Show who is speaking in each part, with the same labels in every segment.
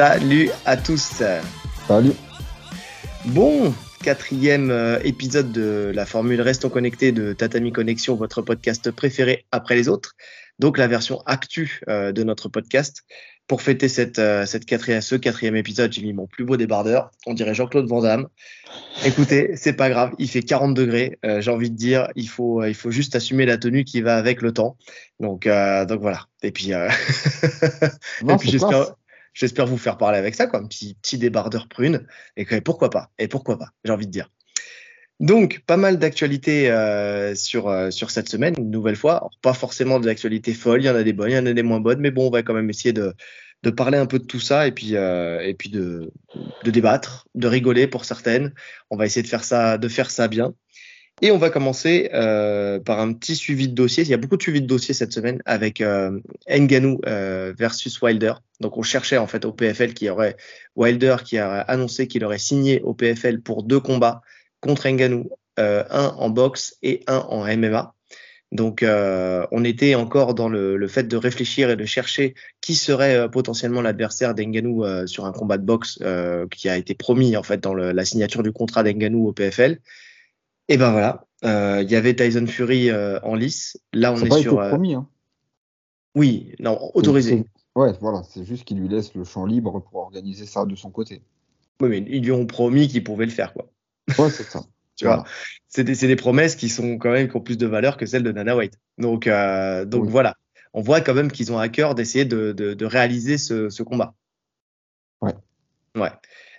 Speaker 1: Salut à tous.
Speaker 2: Salut.
Speaker 1: Bon, quatrième euh, épisode de la formule Restons connectés de Tatami Connexion, votre podcast préféré après les autres. Donc la version actu euh, de notre podcast. Pour fêter cette, euh, cette quatrième, ce quatrième épisode, j'ai mis mon plus beau débardeur. On dirait Jean-Claude Van Damme. Écoutez, c'est pas grave, il fait 40 degrés. j'ai envie de dire, il faut, il faut juste assumer la tenue qui va avec le temps. Donc, donc voilà. Et puis,
Speaker 2: Non,
Speaker 1: et puis j'espère. J'espère vous faire parler avec ça, quoi, un petit, petit débardeur prune. Et pourquoi pas? Et pourquoi pas? J'ai envie de dire. Donc, pas mal d'actualités euh, sur, euh, sur cette semaine, une nouvelle fois. Pas forcément des actualités folles, il y en a des bonnes, il y en a des moins bonnes, mais bon, on va quand même essayer de, de parler un peu de tout ça et puis, euh, et puis de, de débattre, de rigoler pour certaines. On va essayer de faire ça, de faire ça bien. Et on va commencer euh, par un petit suivi de dossier. Il y a beaucoup de suivi de dossier cette semaine avec euh, Ngannou euh, versus Wilder. Donc on cherchait en fait au PFL qui aurait Wilder qui a annoncé qu'il aurait signé au PFL pour deux combats contre Ngannou, euh, un en boxe et un en MMA. Donc euh, on était encore dans le, le fait de réfléchir et de chercher qui serait euh, potentiellement l'adversaire d'Ngannou euh, sur un combat de boxe qui a été promis en fait dans le- la signature du contrat d'Ngannou au PFL. Et ben voilà, euh, il y avait Tyson Fury euh, en lice. Là on
Speaker 2: Ça
Speaker 1: est
Speaker 2: pas
Speaker 1: sur euh,
Speaker 2: promis. Hein.
Speaker 1: oui, non, autorisé.
Speaker 2: C'est- Ouais, voilà, c'est juste qu'il lui laisse le champ libre pour organiser ça de son côté.
Speaker 1: Oui, mais ils lui ont promis qu'ils pouvaient le faire quoi.
Speaker 2: Ouais, c'est ça.
Speaker 1: Tu
Speaker 2: Voilà.
Speaker 1: vois, c'est des, c'est des promesses qui sont quand même qui ont plus de valeur que celles de Dana White. Donc, euh, donc
Speaker 2: Oui.
Speaker 1: voilà, on voit quand même qu'ils ont à cœur d'essayer de, de, de réaliser ce, ce combat.
Speaker 2: Ouais.
Speaker 1: Ouais.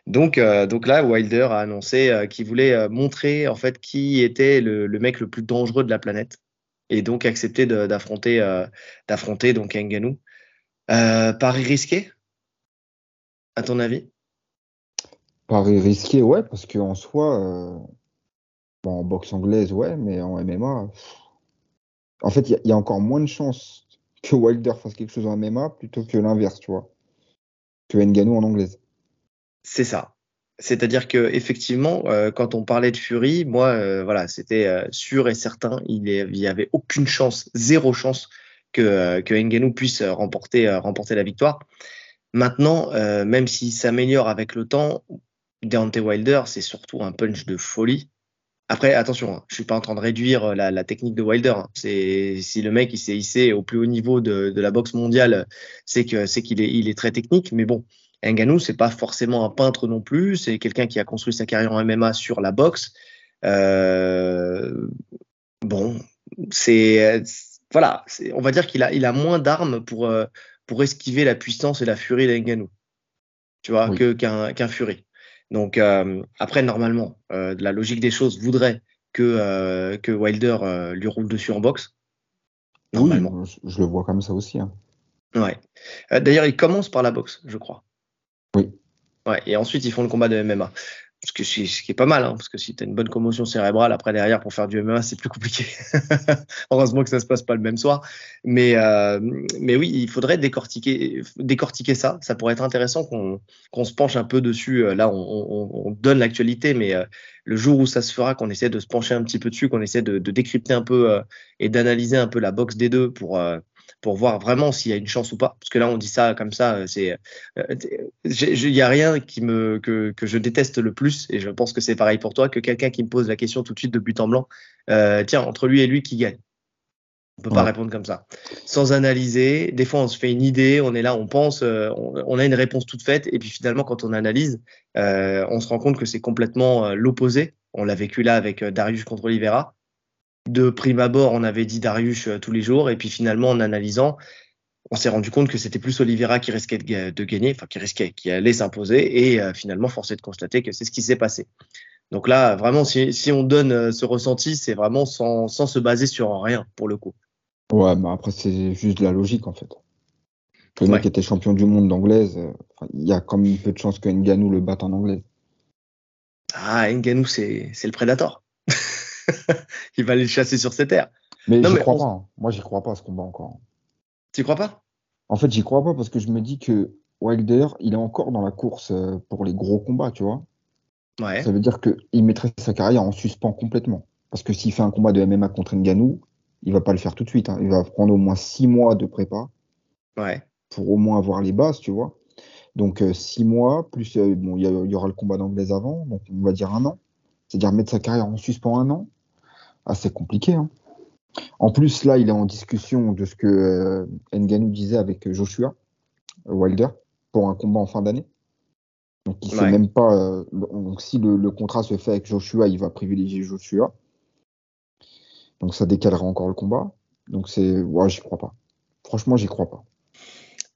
Speaker 1: Donc, euh, donc là, Wilder a annoncé euh, qu'il voulait euh, montrer en fait qui était le, mec le plus dangereux de la planète et donc accepter d'affronter d'affronter donc Ngannou. Pari risqué, à ton avis?
Speaker 2: Pari risqué, ouais, parce qu'en soi, bon, en boxe anglaise, ouais, mais en MMA, en fait, il y, a- il y a encore moins de chances que Wilder fasse quelque chose en MMA plutôt que l'inverse, tu vois, que Ngannou en anglaise.
Speaker 1: C'est ça. C'est-à-dire que effectivement, euh, quand on parlait de Fury, moi, euh, voilà, c'était euh, sûr et certain, il est- il y avait aucune chance, zéro chance que que puisse remporter la victoire. Maintenant, même s'il s'améliore avec le temps, Deontay Wilder, c'est surtout un punch de folie. Après, attention, hein, je suis pas en train de réduire la, technique de Wilder. hein. C'est si le mec il s'est hissé au plus haut niveau de, la boxe mondiale, c'est qu'il est il est très technique. Mais bon, Ngannou, c'est pas forcément un peintre non plus. C'est quelqu'un qui a construit sa carrière en MMA sur la boxe. Euh, bon, c'est voilà, on va dire qu'il a il a moins d'armes pour euh, pour esquiver la puissance et la furie d'Ngannou. Tu vois,
Speaker 2: Oui.
Speaker 1: que qu'un qu'un Fury. Donc euh, après, normalement, euh, la logique des choses voudrait que que Wilder lui roule dessus en boxe. Normalement.
Speaker 2: Oui, je, je le vois comme ça aussi. hein.
Speaker 1: Ouais. D'ailleurs, il commence par la boxe, je crois. Ouais. Et ensuite, ils font le combat de MMA. Ce, que, ce qui est pas mal, hein, parce que si tu as une bonne commotion cérébrale, après derrière, pour faire du MMA, c'est plus compliqué. Heureusement que ça se passe pas le même soir. Mais, euh, mais oui, il faudrait décortiquer, décortiquer ça. Ça pourrait être intéressant qu'on qu'on se penche un peu dessus. Euh, Là, on, on, on donne l'actualité, mais euh, le jour où ça se fera, qu'on essaie de se pencher un petit peu dessus, qu'on essaie de, de décrypter un peu euh, et d'analyser un peu la boxe des deux pour, euh, pour voir vraiment s'il y a une chance ou pas. Parce que là, on dit ça comme ça, euh, c'est, euh, j'ai- il y a rien qui me que, que je déteste le plus, et je pense que c'est pareil pour toi, que quelqu'un qui me pose la question tout de suite de but en blanc. euh, tiens, entre lui et lui, qui gagne? On peut pas répondre comme ça, sans analyser. Des fois, on se fait une idée, on est là, on pense, euh, on, on a une réponse toute faite, et puis finalement, quand on analyse, euh, on se rend compte que c'est complètement euh, l'opposé. On l'a vécu là avec euh, Darius contre Oliveira. De prime abord, on avait dit Darius euh, tous les jours, et puis finalement, en analysant, on s'est rendu compte que c'était plus Oliveira qui risquait de, ga- de gagner, enfin qui risquait, qui allait s'imposer, et euh, finalement, force est de constater que c'est ce qui s'est passé. Donc là, vraiment, si, si on donne euh, ce ressenti, c'est vraiment sans, sans se baser sur rien, pour le coup.
Speaker 2: Ouais, mais après, c'est juste de la logique, en fait. Le mec
Speaker 1: Ouais.
Speaker 2: était champion du monde d'anglaise. Il y a quand même peu de chances que Ngannou le batte en anglaise.
Speaker 1: Ah, Ngannou, c'est c'est le Predator. Il va aller le chasser sur ses terres.
Speaker 2: Mais
Speaker 1: Non, mais
Speaker 2: crois
Speaker 1: on-
Speaker 2: pas. hein. Moi, j'y crois pas à ce combat encore.
Speaker 1: Tu crois pas?
Speaker 2: En fait, j'y crois pas parce que je me dis que Wilder, il est encore dans la course euh, pour les gros combats, tu vois.
Speaker 1: Ouais.
Speaker 2: Ça veut dire qu'il mettrait sa carrière en suspens complètement. Parce que s'il fait un combat de MMA contre Ngannou, il va pas le faire tout de suite. hein. Il va prendre au moins six mois de prépa
Speaker 1: Ouais.
Speaker 2: pour au moins avoir les bases, tu vois. Donc, six mois, plus bon, il y, aura le combat d'anglaise avant, donc on va dire un an. C'est-à-dire mettre sa carrière en suspens un an. Assez compliqué. Hein. En plus, là, il est en discussion de ce que euh, Nganou disait avec Joshua Wilder pour un combat en fin d'année. Donc, il sait même pas. Euh, donc, si le, contrat se fait avec Joshua, il va privilégier Joshua. Donc, ça décalera encore le combat. Donc, c'est. Ouais, j'y crois pas. Franchement, j'y crois pas.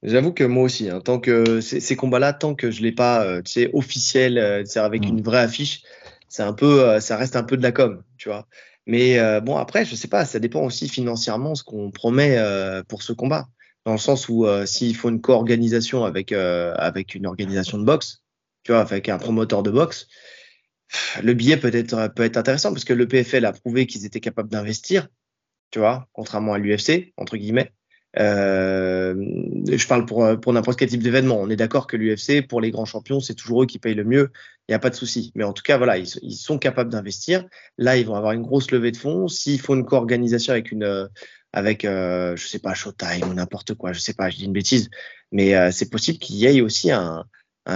Speaker 1: J'avoue que moi aussi, hein, tant que ces, combats-là, tant que je l'ai pas, euh, tu sais, officiel, avec mm. une vraie affiche, c'est un peu, ça reste un peu de la com, tu vois. Mais euh, bon, après, je sais pas, ça dépend aussi financièrement ce qu'on promet euh, pour ce combat. Dans le sens où euh, s'il faut une co-organisation avec, avec une organisation de boxe, tu vois, avec un promoteur de boxe, le billet peut être, peut être intéressant parce que le PFL a prouvé qu'ils étaient capables d'investir, tu vois, contrairement à l'UFC, entre guillemets. Euh, je parle pour, pour n'importe quel type d'événement. On est d'accord que l'UFC, pour les grands champions, c'est toujours eux qui payent le mieux. Il n'y a pas de souci. Mais en tout cas, voilà, ils, sont capables d'investir. Là, ils vont avoir une grosse levée de fonds. S'il faut une co-organisation avec une, avec, euh, je sais pas, Showtime ou n'importe quoi, je sais pas, je dis une bêtise, mais euh, c'est possible qu'il y ait aussi un,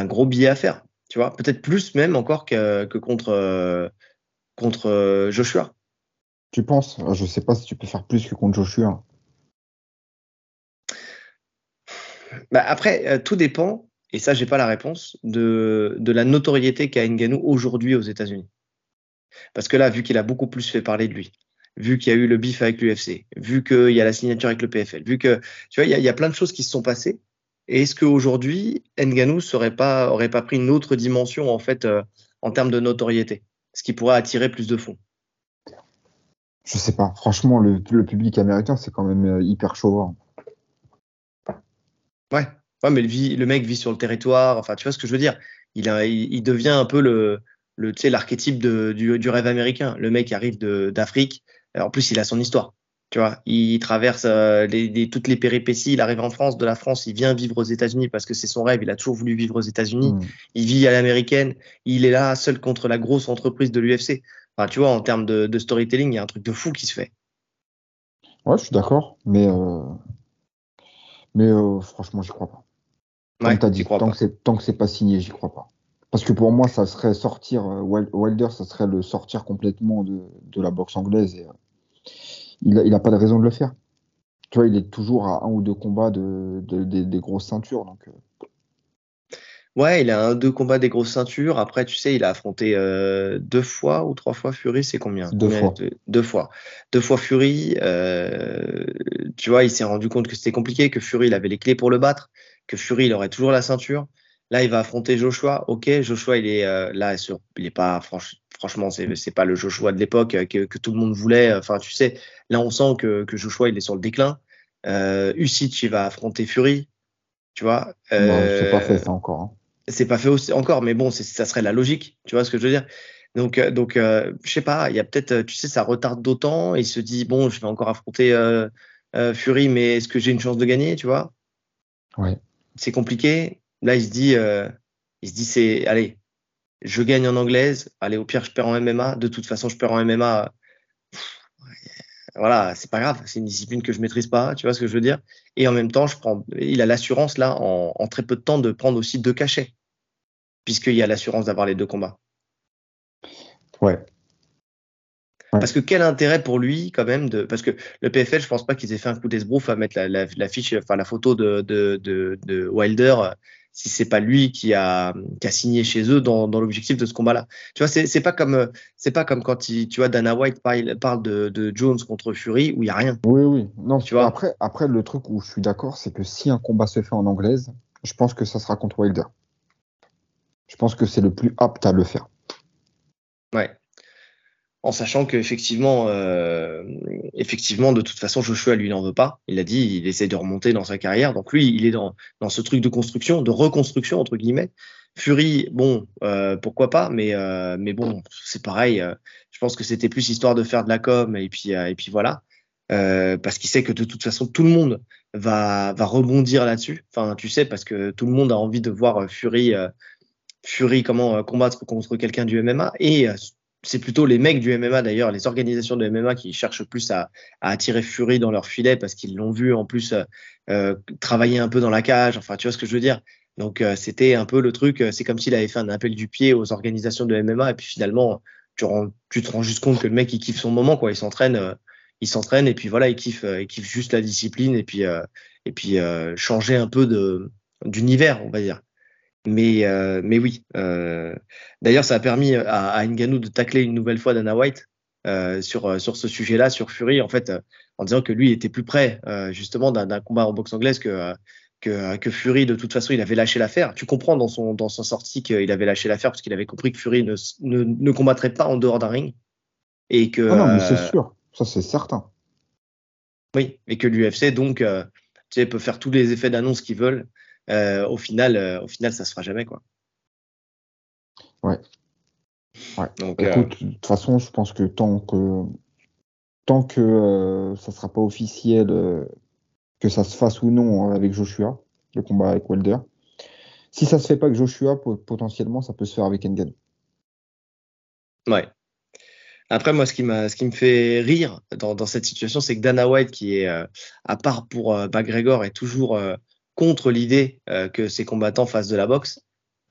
Speaker 1: gros billet à faire. Tu vois, peut-être plus même encore que, contre, euh, Joshua.
Speaker 2: Tu penses? Je sais pas si tu peux faire plus que contre Joshua.
Speaker 1: Bah après, euh, tout dépend, et ça, j'ai pas la réponse, de, la notoriété qu'a Ngannou aujourd'hui aux États-Unis. Parce que là, vu qu'il a beaucoup plus fait parler de lui, vu qu'il y a eu le bif avec l'UFC, vu qu'il y a la signature avec le PFL, vu que, tu vois, il y, a, plein de choses qui se sont passées. Est-ce qu'aujourd'hui, Ngannou serait pas, pris une autre dimension, en fait, euh, en termes de notoriété, ce qui pourrait attirer plus de fonds?
Speaker 2: Je sais pas. Franchement, le, public américain, c'est quand même euh, hyper chaud.
Speaker 1: Ouais. Ouais, mais le, le, mec vit sur le territoire. Enfin, tu vois ce que je veux dire? Il, a, il, devient un peu le, le tu sais, l'archétype du, du, rêve américain. Le mec arrive d'Afrique. En plus, il a son histoire. Tu vois, il traverse euh, les, toutes les péripéties. Il arrive en France, de la France, il vient vivre aux États-Unis parce que c'est son rêve. Il a toujours voulu vivre aux États-Unis. Mm. Il vit à l'américaine. Il est là seul contre la grosse entreprise de l'UFC. Enfin, tu vois, en termes de, de, storytelling, il y a un truc de fou qui se fait.
Speaker 2: Ouais, je suis d'accord, mais euh, mais euh, franchement, j'y crois pas. Tant, dit, tant, que c'est, tant que c'est pas signé, j'y crois pas. Parce que pour moi, ça serait sortir, euh, Wilder, ça serait le sortir complètement de, de la boxe anglaise. Et, euh, il, a, il a pas de raison de le faire. Tu vois, il est toujours à un ou deux combats de, de, des grosses ceintures. Donc,
Speaker 1: Ouais, il a un deux combats des grosses ceintures. Après, tu sais, il a affronté euh, deux fois ou trois fois Fury, c'est combien?
Speaker 2: Deux fois.
Speaker 1: Deux, fois. Deux fois Fury. Euh, tu vois, il s'est rendu compte que c'était compliqué, que Fury, il avait les clés pour le battre, que Fury, il aurait toujours la ceinture. Là, il va affronter Joshua. Ok, Joshua, il est euh, là, il est pas franchement, c'est c'est pas le Joshua de l'époque que, que, tout le monde voulait. Enfin, tu sais, là, on sent que, que Joshua, il est sur le déclin. Euh, il va affronter Fury. Tu vois.
Speaker 2: c'est pas fait ça encore. Hein.
Speaker 1: C'est pas fait aussi encore, mais bon, ça serait la logique. Tu vois ce que je veux dire? Donc, euh, donc, euh, je sais pas. Il y a peut-être, tu sais, ça retarde d'autant. Il se dit bon, je vais encore affronter euh, Fury, mais est-ce que j'ai une chance de gagner Tu vois?
Speaker 2: Ouais.
Speaker 1: C'est compliqué. Là, il se dit, il se dit, c'est, allez, je gagne en anglaise. Allez, au pire, je perds en MMA. De toute façon, je perds en MMA. voilà, c'est pas grave. C'est une discipline que je maîtrise pas. Tu vois ce que je veux dire? Et en même temps, je prends. Il a l'assurance là, en, en très peu de temps, de prendre aussi deux cachets puisqu'il y a l'assurance d'avoir les deux combats.
Speaker 2: Ouais.
Speaker 1: Parce que quel intérêt pour lui quand même de parce que le PFL je pense pas qu'ils aient fait un coup d'esbrouf à mettre la, la, fiche enfin la photo de, de, de, Wilder si c'est pas lui qui a, qui a signé chez eux dans, dans l'objectif de ce combat-là. Tu vois c'est c'est pas comme c'est pas comme quand il, tu vois Dana White parle, parle de, de Jones contre Fury où il y a rien.
Speaker 2: Oui oui non tu vois? après après le truc où je suis d'accord c'est que si un combat se fait en anglaise je pense que ça sera contre Wilder je pense que c'est le plus apte à le faire.
Speaker 1: Ouais. En sachant qu'effectivement, euh, effectivement, de toute façon, Joshua lui n'en veut pas. Il a dit, il essaie de remonter dans sa carrière. Donc lui, il est dans, dans ce truc de construction, de reconstruction entre guillemets. Fury, bon, euh, pourquoi pas, mais euh, mais bon, c'est pareil. Euh, je pense que c'était plus histoire de faire de la com et puis et puis voilà, parce qu'il sait que de toute façon tout le monde va va rebondir là-dessus. Enfin, tu sais, parce que tout le monde a envie de voir Fury Fury comment euh, combattre contre quelqu'un du MMA et euh, c'est plutôt les mecs du MMA d'ailleurs, les organisations de MMA qui cherchent plus à, attirer Fury dans leur filet parce qu'ils l'ont vu en plus euh, travailler un peu dans la cage. Enfin, tu vois ce que je veux dire? Donc c'était un peu le truc, c'est comme s'il avait fait un appel du pied aux organisations de MMA et puis finalement tu, tu te rends juste compte que le mec il kiffe son moment quoi, il s'entraîne, il s'entraîne et puis voilà il kiffe, il kiffe juste la discipline et puis et puis changer un peu d'univers on va dire. Mais, euh, mais oui. Euh, D'ailleurs, ça a permis à, à Ngannou de tacler une nouvelle fois Dana White euh, sur, sur ce sujet-là, sur Fury, en fait, euh, en disant que lui était plus près euh, justement d'un combat en boxe anglaise que, que, que, Fury, de toute façon, il avait lâché l'affaire. Tu comprends dans son, dans son sortie qu'il avait lâché l'affaire parce qu'il avait compris que Fury ne, ne, ne, combattrait pas en dehors d'un ring. Et que,
Speaker 2: ah non, mais c'est sûr, ça c'est certain.
Speaker 1: Oui, et que l'UFC, donc, tu sais, peut faire tous les effets d'annonce qu'ils veulent au final, euh, au final, ça se fera jamais, quoi.
Speaker 2: Ouais. ouais. Donc, euh, Écoute, de toute façon, je pense que tant que tant que ça sera pas officiel, que ça se fasse ou non avec Joshua, le combat avec Wilder. Si ça se fait pas avec Joshua, potentiellement, ça peut se faire avec Ngannou.
Speaker 1: Ouais. Après, moi, ce qui, ce qui me fait rire dans, dans cette situation, c'est que Dana White, qui est, à part pour euh, McGregor, est toujours contre l'idée euh, que ces combattants fassent de la boxe.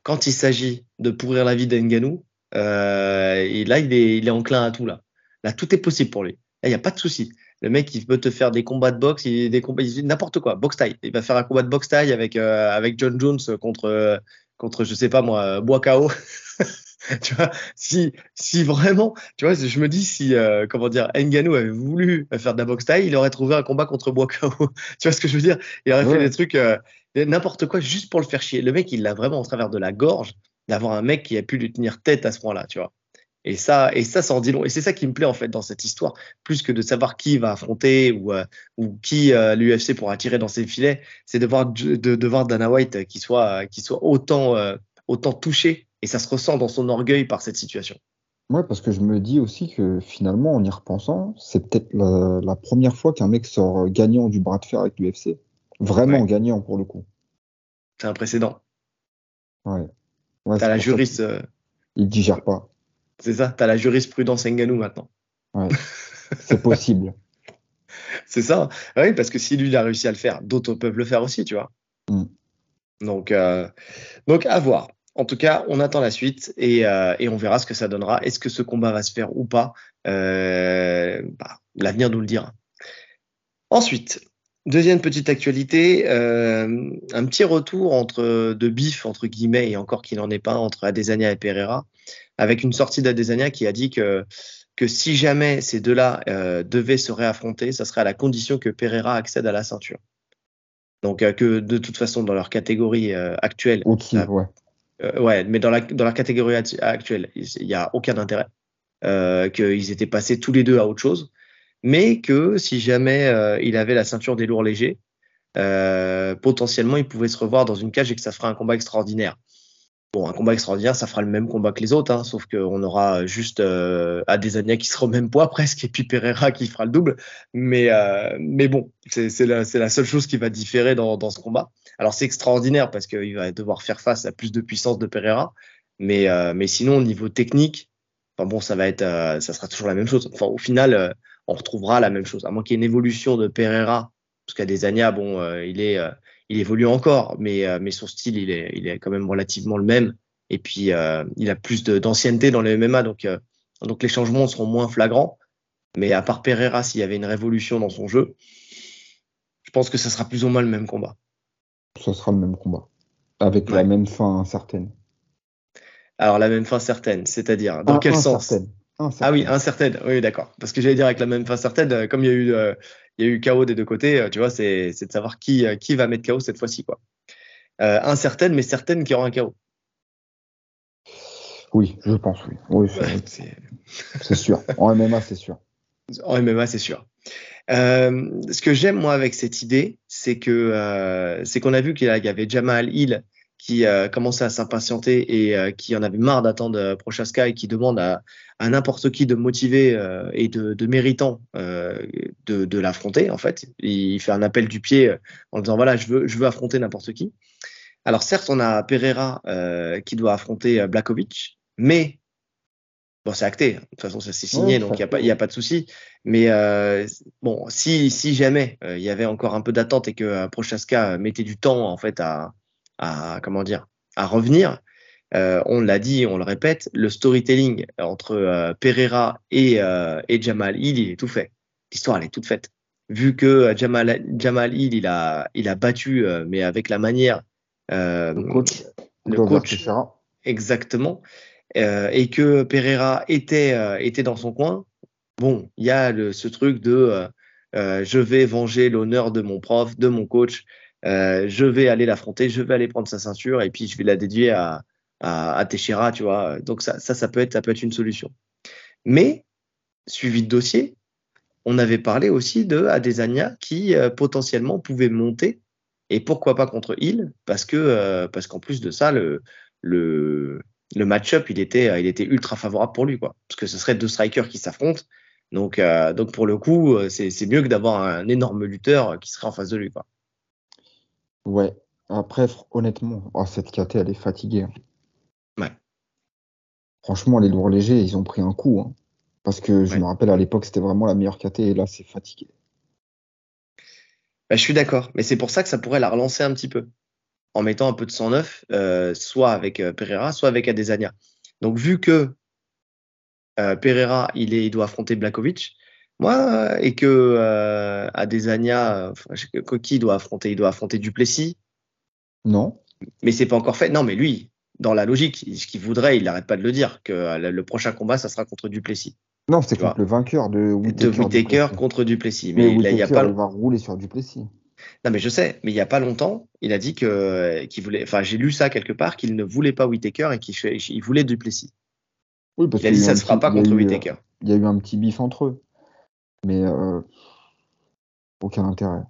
Speaker 1: Quand il s'agit de pourrir la vie d'Enganou, euh, là, il est, il est enclin à tout. Là, là tout est possible pour lui. Il n'y a pas de souci. Le mec, il peut te faire des combats de boxe, il, des n'importe quoi, boxe taille. Il va faire un combat de boxe taille avec, euh, avec John Jones contre, contre, je sais pas moi, Bois-Kao. tu vois, si, si vraiment, tu vois, je me dis si, euh, comment dire, Nganou avait voulu faire de la boxe taille, il aurait trouvé un combat contre Boakao. tu vois ce que je veux dire? Il aurait fait des trucs, euh, n'importe quoi, juste pour le faire chier. Le mec, il l'a vraiment en travers de la gorge d'avoir un mec qui a pu lui tenir tête à ce point-là, tu vois. Et ça, et ça, ça en dit long. Et c'est ça qui me plaît en fait dans cette histoire, plus que de savoir qui va affronter ou, euh, ou qui l'UFC pourra tirer dans ses filets, c'est de voir, de, de, voir Dana White qui soit, qui soit autant, autant touché et ça se ressent dans son orgueil par cette situation.
Speaker 2: Ouais, parce que je me dis aussi que finalement, en y repensant, c'est peut-être la, première fois qu'un mec sort gagnant du bras de fer avec l'UFC. Vraiment gagnant pour le coup.
Speaker 1: C'est un précédent.
Speaker 2: Ouais.
Speaker 1: ouais T'as la juriste. Euh...
Speaker 2: Il digère pas.
Speaker 1: C'est ça, t'as la jurisprudence Nganou maintenant.
Speaker 2: Ouais. c'est possible.
Speaker 1: c'est ça. Oui, parce que si lui il a réussi à le faire, d'autres peuvent le faire aussi, tu vois. Mm. Donc, euh... donc à voir. En tout cas, on attend la suite et, euh, et, on verra ce que ça donnera. Est-ce que ce combat va se faire ou pas? Euh, bah, L'avenir nous le dira. Ensuite, deuxième petite actualité, euh, un petit retour entre de bif entre guillemets et encore qu'il n'en est pas entre Adesanya et Pereira, avec une sortie d'Adesanya qui a dit que que si jamais ces deux-là devaient se réaffronter, ça serait à la condition que Pereira accède à la ceinture. Donc euh, que de toute façon dans leur catégorie euh, actuelle,
Speaker 2: ouais.
Speaker 1: Euh, ouais, mais dans la, dans la catégorie actuelle, il n'y a aucun intérêt. Euh, qu'ils étaient passés tous les deux à autre chose. Mais que si jamais euh, il avait la ceinture des lourds légers, euh, potentiellement il pouvait se revoir dans une cage et que ça ferait un combat extraordinaire. Bon, un combat extraordinaire, ça fera le même combat que les autres, hein, sauf qu'on aura juste euh, Adesanya qui sera au même poids presque, et puis Pereira qui fera le double. Mais, euh, mais bon, c'est la, la, seule chose qui va différer dans, dans ce combat. Alors c'est extraordinaire parce qu'il va devoir faire face à plus de puissance de Pereira, mais, euh, mais sinon au niveau technique, enfin bon, ça va être, euh, ça sera toujours la même chose. Enfin, au final, euh, on retrouvera la même chose, à moins qu'il y ait une évolution de Pereira, parce qu'Adesanya, bon, euh, il est il évolue encore, mais, euh, mais son style, il est, il est quand même relativement le même. Et puis, euh, il a plus d'ancienneté dans le MMA, donc, euh, donc les changements seront moins flagrants. Mais à part Pereira, s'il y avait une révolution dans son jeu, je pense que ça sera plus ou moins le même combat.
Speaker 2: Ce sera le même combat, avec ouais. la même fin certaine.
Speaker 1: Alors, la même fin certaine, c'est-à-dire, dans ah, quel sens? Ah oui, incertaine. Oui, d'accord. Parce que j'allais dire avec la même fin certaine, comme il y a eu, il y a eu KO des deux côtés, euh, tu vois, c'est, de savoir qui, euh, qui va mettre KO cette fois-ci, quoi. Euh, incertaine, mais certaine qu'il y aura un KO.
Speaker 2: Oui, je pense, oui. oui c'est, c'est sûr. En MMA, c'est sûr.
Speaker 1: En MMA, c'est sûr. Euh, ce que j'aime moi avec cette idée, c'est que euh, c'est qu'on a vu qu'il y avait Jamal Hill qui euh, commençait à s'impatienter et euh, qui en avait marre d'attendre euh, Prochaska et qui demande à, à n'importe qui de motiver euh, et de, de méritant euh, de, de l'affronter en fait. Il fait un appel du pied en disant voilà je veux je veux affronter n'importe qui. Alors certes on a Pereira qui doit affronter Blakovic, mais bon c'est acté. De toute façon ça s'est signé ouais, donc il y a pas il y a pas de souci. Mais bon si si jamais il y avait encore un peu d'attente et que Prochaska mettait du temps en fait à à comment dire, à revenir. Euh, on l'a dit, on le répète, le storytelling entre euh, Pereira et, euh, et Jamal Hill, il est tout fait. L'histoire, elle est toute faite. Vu que Jamal, Jamal Hill, il a, il a battu, mais avec la manière.
Speaker 2: le coach.
Speaker 1: Le coach. Exactement. et que Pereira était, était dans son coin. Bon, il y a le, ce truc de je vais venger l'honneur de mon prof, de mon coach. Je vais aller l'affronter, je vais aller prendre sa ceinture et puis je vais la dédier à, à, à Teixeira, tu vois. Donc ça, ça, ça, peut être, ça peut être une solution. Mais, suivi de dossier, on avait parlé aussi de Adesanya qui euh, potentiellement pouvait monter et pourquoi pas contre Hill parce que euh, parce qu'en plus de ça le le, le match-up il était il était ultra favorable pour lui quoi parce que ce serait deux strikers qui s'affrontent donc euh, donc pour le coup c'est c'est mieux que d'avoir un énorme lutteur qui serait en face de lui quoi.
Speaker 2: Ouais. Après honnêtement oh, cette KT elle est fatiguée. Hein. Franchement, les lourds légers, ils ont pris un coup. Hein. Parce que je me rappelle à l'époque, c'était vraiment la meilleure KT et là, c'est fatigué.
Speaker 1: Bah, je suis d'accord, mais c'est pour ça que ça pourrait la relancer un petit peu en mettant un peu de 109, euh, soit avec euh, Pereira, soit avec Adesanya. Donc, vu que euh, Pereira, il, est, il doit affronter Blakovic, moi, et que Adesanya, qui doit affronter Il doit affronter Duplessis.
Speaker 2: Non.
Speaker 1: Mais c'est pas encore fait. Non, mais lui, dans la logique, ce qu'il voudrait, il n'arrête pas de le dire, que euh, le prochain combat, ça sera contre Duplessis.
Speaker 2: Non, c'est contre le vainqueur de
Speaker 1: Whittaker. contre Duplessis. Mais, il, y a pas...
Speaker 2: il va rouler sur Duplessis.
Speaker 1: Non, mais je sais, mais il n'y a pas longtemps, il a dit que qu'il voulait. Enfin, j'ai lu ça quelque part, qu'il ne voulait pas Whittaker et qu'il voulait Duplessis.
Speaker 2: Oui, parce
Speaker 1: il a dit ça ne se fera pas contre Whittaker.
Speaker 2: Il y a eu un petit bif entre eux, mais euh, aucun intérêt.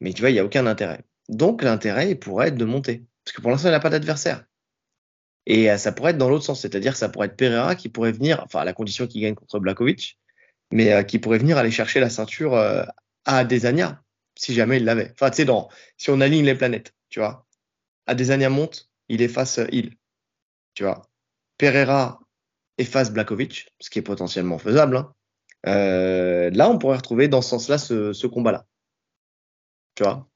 Speaker 1: Mais tu vois, il n'y a aucun intérêt. Donc l'intérêt il pourrait être de monter, parce que pour l'instant, il n'a pas d'adversaire. Et euh, ça pourrait être dans l'autre sens, c'est-à-dire ça pourrait être Pereira qui pourrait venir, enfin à la condition qu'il gagne contre Blakovic, mais euh, qui pourrait venir aller chercher la ceinture à Adesanya, si jamais il l'avait. Enfin, tu sais, si on aligne les planètes, tu vois. Adesanya monte, il efface il, tu vois. Pereira efface Blakovic, ce qui est potentiellement faisable. Hein. Là, on pourrait retrouver dans ce sens-là ce, ce combat-là. Tu vois?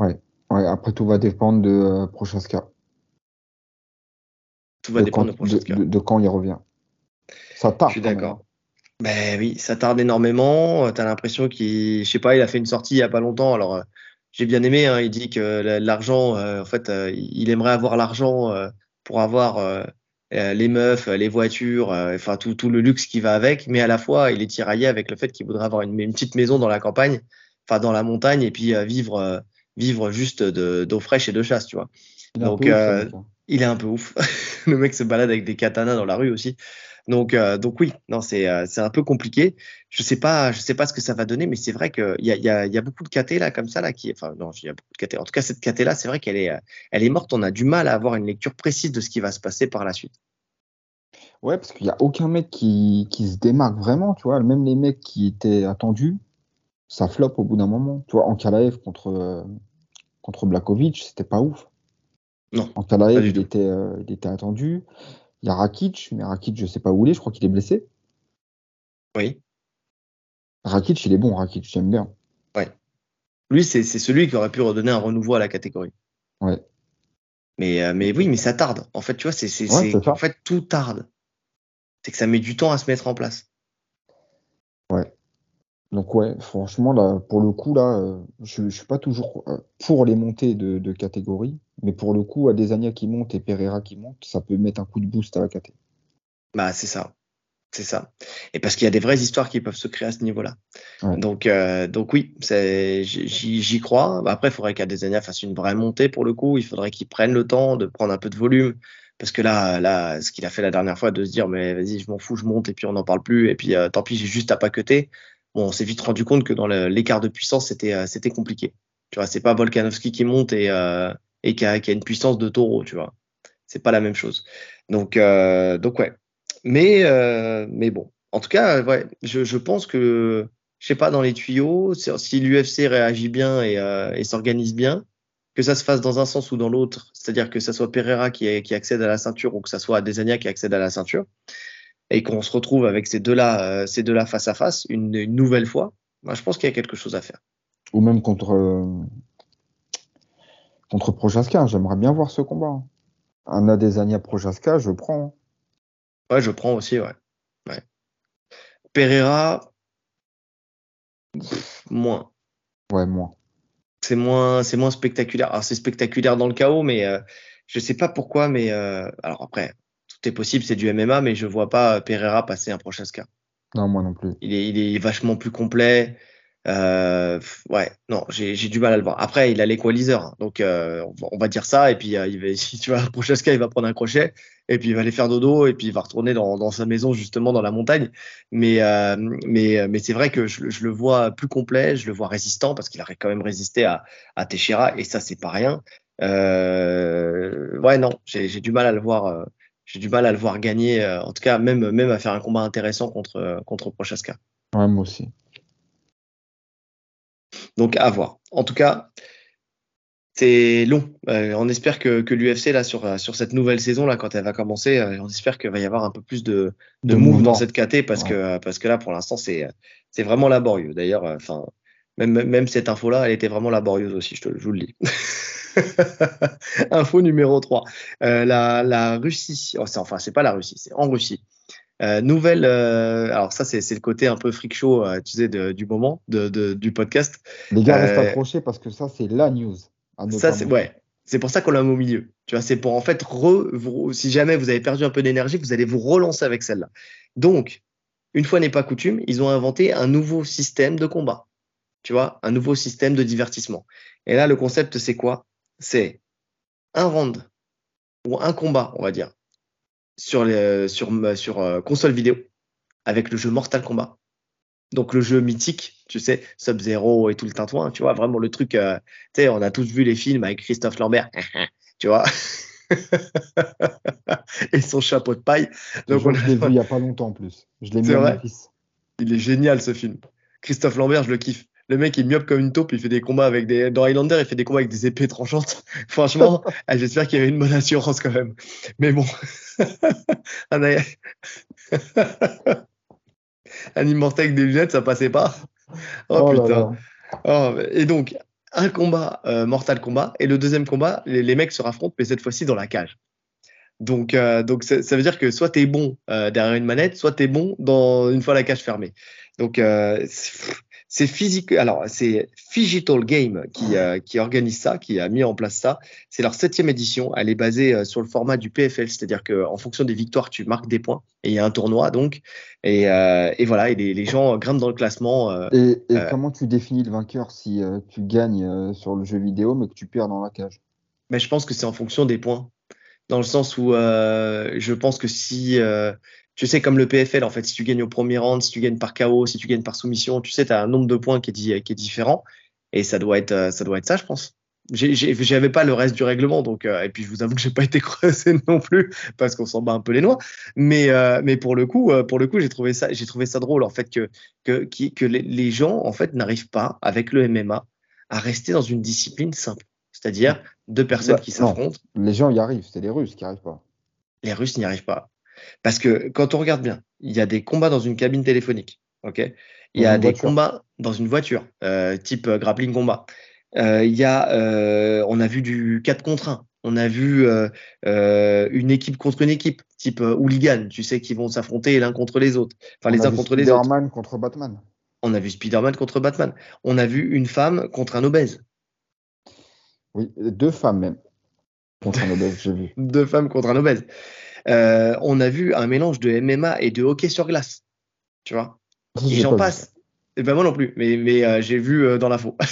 Speaker 2: Ouais. ouais. après tout va dépendre de Prochaska.
Speaker 1: Tout va dépendre
Speaker 2: de, quand il revient. Ça tarde.
Speaker 1: Je suis d'accord. Ben oui, ça tarde énormément. Tu as l'impression qu'il, je sais pas, il a fait une sortie il y a pas longtemps. Alors, euh, j'ai bien aimé. Hein, il dit que l'argent, euh, en fait, euh, il aimerait avoir l'argent pour avoir les meufs, les voitures, enfin tout, tout le luxe qui va avec. Mais à la fois, il est tiraillé avec le fait qu'il voudrait avoir une, une, petite maison dans la campagne, enfin dans la montagne, et puis vivre, vivre juste d'eau fraîche et de chasse, tu vois. Donc, il est un peu ouf. le mec se balade avec des katanas dans la rue aussi. Donc, euh, donc oui, non, c'est euh, un peu compliqué. Je sais pas, je sais pas ce que ça va donner, mais c'est vrai qu'il y a, y, a, y a beaucoup de KT là comme ça là qui, enfin non, il y a beaucoup de KT. En tout cas, cette KT là, c'est vrai qu'elle est, elle est morte. On a du mal à avoir une lecture précise de ce qui va se passer par la suite.
Speaker 2: Ouais, parce qu'il y a aucun mec qui, qui se démarque vraiment, tu vois. Même les mecs qui étaient attendus, ça floppe au bout d'un moment. Tu vois, en Kalaev contre euh, contre Blakovic, c'était pas ouf.
Speaker 1: Non.
Speaker 2: En Kalaev, il était, euh, il était attendu. Il y a Rakic, mais Rakic, je sais pas où il est, je crois qu'il est blessé.
Speaker 1: Oui.
Speaker 2: Rakic, il est bon, Rakic, j'aime bien.
Speaker 1: Ouais. Lui, c'est celui qui aurait pu redonner un renouveau à la catégorie.
Speaker 2: Ouais.
Speaker 1: Mais, euh, mais oui, mais ça tarde. En fait, tu vois, c'est ouais, en fait tout tarde. C'est que ça met du temps à se mettre en place.
Speaker 2: Donc ouais, franchement, là, pour le coup, là, euh, je, je suis pas toujours euh, pour les montées de, de catégorie, mais pour le coup, Adesanya qui monte et Pereira qui monte, ça peut mettre un coup de boost à la caté.
Speaker 1: Bah c'est ça, c'est ça. Et parce qu'il y a des vraies histoires qui peuvent se créer à ce niveau-là. Donc euh, donc oui, j'y crois. Bah, après, il faudrait qu'Adesanya fasse une vraie montée pour le coup. Il faudrait qu'il prenne le temps de prendre un peu de volume. Parce que là, là, ce qu'il a fait la dernière fois, de se dire, mais vas-y, je m'en fous, je monte et puis on n'en parle plus. Et puis tant pis, j'ai juste à pas cuter bon, on s'est vite rendu compte que dans l'écart de puissance, c'était euh, c'était compliqué. Tu vois, c'est pas Volkanovski qui monte et, euh, et qui, a, qui, a, une puissance de taureau, tu vois. C'est pas la même chose. Donc, euh, donc ouais. Mais, euh, mais bon. En tout cas, ouais, je, je pense que, je sais pas, dans les tuyaux, si l'UFC réagit bien et, euh, et s'organise bien, que ça se fasse dans un sens ou dans l'autre, c'est-à-dire que ça soit Pereira qui, qui accède à la ceinture ou que ça soit Adesanya qui accède à la ceinture, et qu'on se retrouve avec ces deux-là, euh, ces deux-là face à face une, une nouvelle fois, moi, je pense qu'il y a quelque chose à faire.
Speaker 2: Ou même contre euh, contre Prochaska. J'aimerais bien voir ce combat. Un Adesanya Prochaska, je prends.
Speaker 1: Ouais, je prends aussi, ouais. ouais. Pereira, moins.
Speaker 2: Ouais, moins.
Speaker 1: C'est moins, c'est moins spectaculaire. Alors c'est spectaculaire dans le chaos, mais euh, je sais pas pourquoi. Mais euh, alors après, tout est possible, c'est du MMA, mais je vois pas Pereira passer un Prochaska.
Speaker 2: Non, moi non plus.
Speaker 1: Il est, il est vachement plus complet. Euh, ouais, non, j'ai du mal à le voir. Après, il a l'équaliseur, hein, donc euh, on, va, dire ça. Et puis, euh, il va, si tu vois, Prochaska, il va prendre un crochet, et puis il va aller faire dodo, et puis il va retourner dans, dans sa maison justement dans la montagne. Mais, euh, mais, mais c'est vrai que je, je, le vois plus complet, je le vois résistant parce qu'il a quand même résisté à, à Teixeira, et ça, c'est pas rien. ouais, non, j'ai du mal à le voir. J'ai du mal à le voir gagner, en tout cas même même à faire un combat intéressant contre contre Prochaska.
Speaker 2: Ouais, moi aussi.
Speaker 1: Donc à voir. En tout cas, c'est long. Euh, on espère que, que l'UFC là sur sur cette nouvelle saison là quand elle va commencer, euh, on espère qu'il va y avoir un peu plus de de, de move dans cette KT parce ouais. que parce que là pour l'instant c'est c'est vraiment laborieux. D'ailleurs, euh, enfin même même cette info là, elle était vraiment laborieuse aussi. Je te je vous le dis. Info numéro 3. Euh, la, la Russie, oh, enfin c'est pas la Russie, c'est en Russie. Euh, nouvelle, euh, alors ça c'est le côté un peu freak show, tu sais, de, du moment de, de, du podcast.
Speaker 2: Les gars restent accrochés parce que ça c'est la news.
Speaker 1: Ça c'est ouais, c'est pour ça qu'on l'a mis au milieu. Tu vois, c'est pour en fait re, vous, si jamais vous avez perdu un peu d'énergie, vous allez vous relancer avec celle-là. Donc, une fois n'est pas coutume, ils ont inventé un nouveau système de combat. Tu vois, un nouveau système de divertissement. Et là, le concept c'est quoi? C'est un round ou un combat, on va dire, sur, les, sur, sur euh, console vidéo avec le jeu Mortal Kombat. Donc le jeu mythique, tu sais, Sub-Zero et tout le tintouin, tu vois, vraiment le truc, euh, tu sais, on a tous vu les films avec Christophe Lambert, tu vois, et son chapeau de paille.
Speaker 2: Donc, on je l'ai vu il y a pas longtemps en plus. Je l'ai mis à mon fils.
Speaker 1: Il est génial ce film. Christophe Lambert, je le kiffe. Le mec est myope comme une taupe, il fait des combats avec des. Dans Highlander, il fait des combats avec des épées tranchantes. Franchement, ah, j'espère qu'il y avait une bonne assurance quand même. Mais bon. un, un immortel avec des lunettes, ça passait pas. Oh, oh putain. Oh, et donc, un combat euh, Mortal Kombat, et le deuxième combat, les, les mecs se raffrontent, mais cette fois-ci dans la cage. Donc, euh, donc ça, ça, veut dire que soit tu es bon euh, derrière une manette, soit tu es bon dans une fois la cage fermée. Donc, euh, c'est physique. Alors, c'est Digital Game qui, euh, qui organise ça, qui a mis en place ça. C'est leur septième édition. Elle est basée euh, sur le format du PFL, c'est-à-dire qu'en fonction des victoires, tu marques des points. Et il y a un tournoi, donc. Et, euh, et voilà, et les, les, gens grimpent dans le classement.
Speaker 2: Euh, et, et comment tu définis le vainqueur si tu gagnes sur le jeu vidéo, mais que tu perds dans la cage?
Speaker 1: Mais Je pense que c'est en fonction des points. Dans le sens où je pense que si tu sais, comme le PFL, en fait, si tu gagnes au premier round, si tu gagnes par KO, si tu gagnes par soumission, tu sais, tu as un nombre de points qui est, qui est différent. Et ça doit être, euh, ça doit être ça, je pense. J'avais pas le reste du règlement, donc euh, et puis je vous avoue que j'ai pas été creusé non plus parce qu'on s'en bat un peu les noix. Mais euh, mais pour le coup, euh, pour le coup, j'ai trouvé ça, j'ai trouvé ça drôle en fait que que qui, que les, les gens en fait n'arrivent pas avec le MMA à rester dans une discipline simple, c'est-à-dire deux personnes bah, qui s'affrontent.
Speaker 2: Les gens y arrivent, c'est les Russes qui arrivent pas.
Speaker 1: Les Russes n'y arrivent pas. Parce que quand on regarde bien, il y a des combats dans une cabine téléphonique. ok? Il y a des voiture. combats dans une voiture, euh, type euh, grappling combat. Euh, il y a, euh, on a vu du 4 contre 1. On a vu une équipe contre une équipe, type hooligan, tu sais, qui vont s'affronter l'un contre les autres. Enfin,
Speaker 2: on
Speaker 1: les uns contre les autres.
Speaker 2: Spider-Man contre Batman.
Speaker 1: On a vu Spider-Man contre Batman. On a vu une femme contre un obèse.
Speaker 2: Oui, deux femmes même. Contre un obèse, j'ai vu.
Speaker 1: deux femmes contre un obèse euh, on a vu un mélange de MMA et de hockey sur glace. Tu vois Et j'en passe. Et ben moi non plus, mais, mais euh, j'ai vu euh, dans l'info.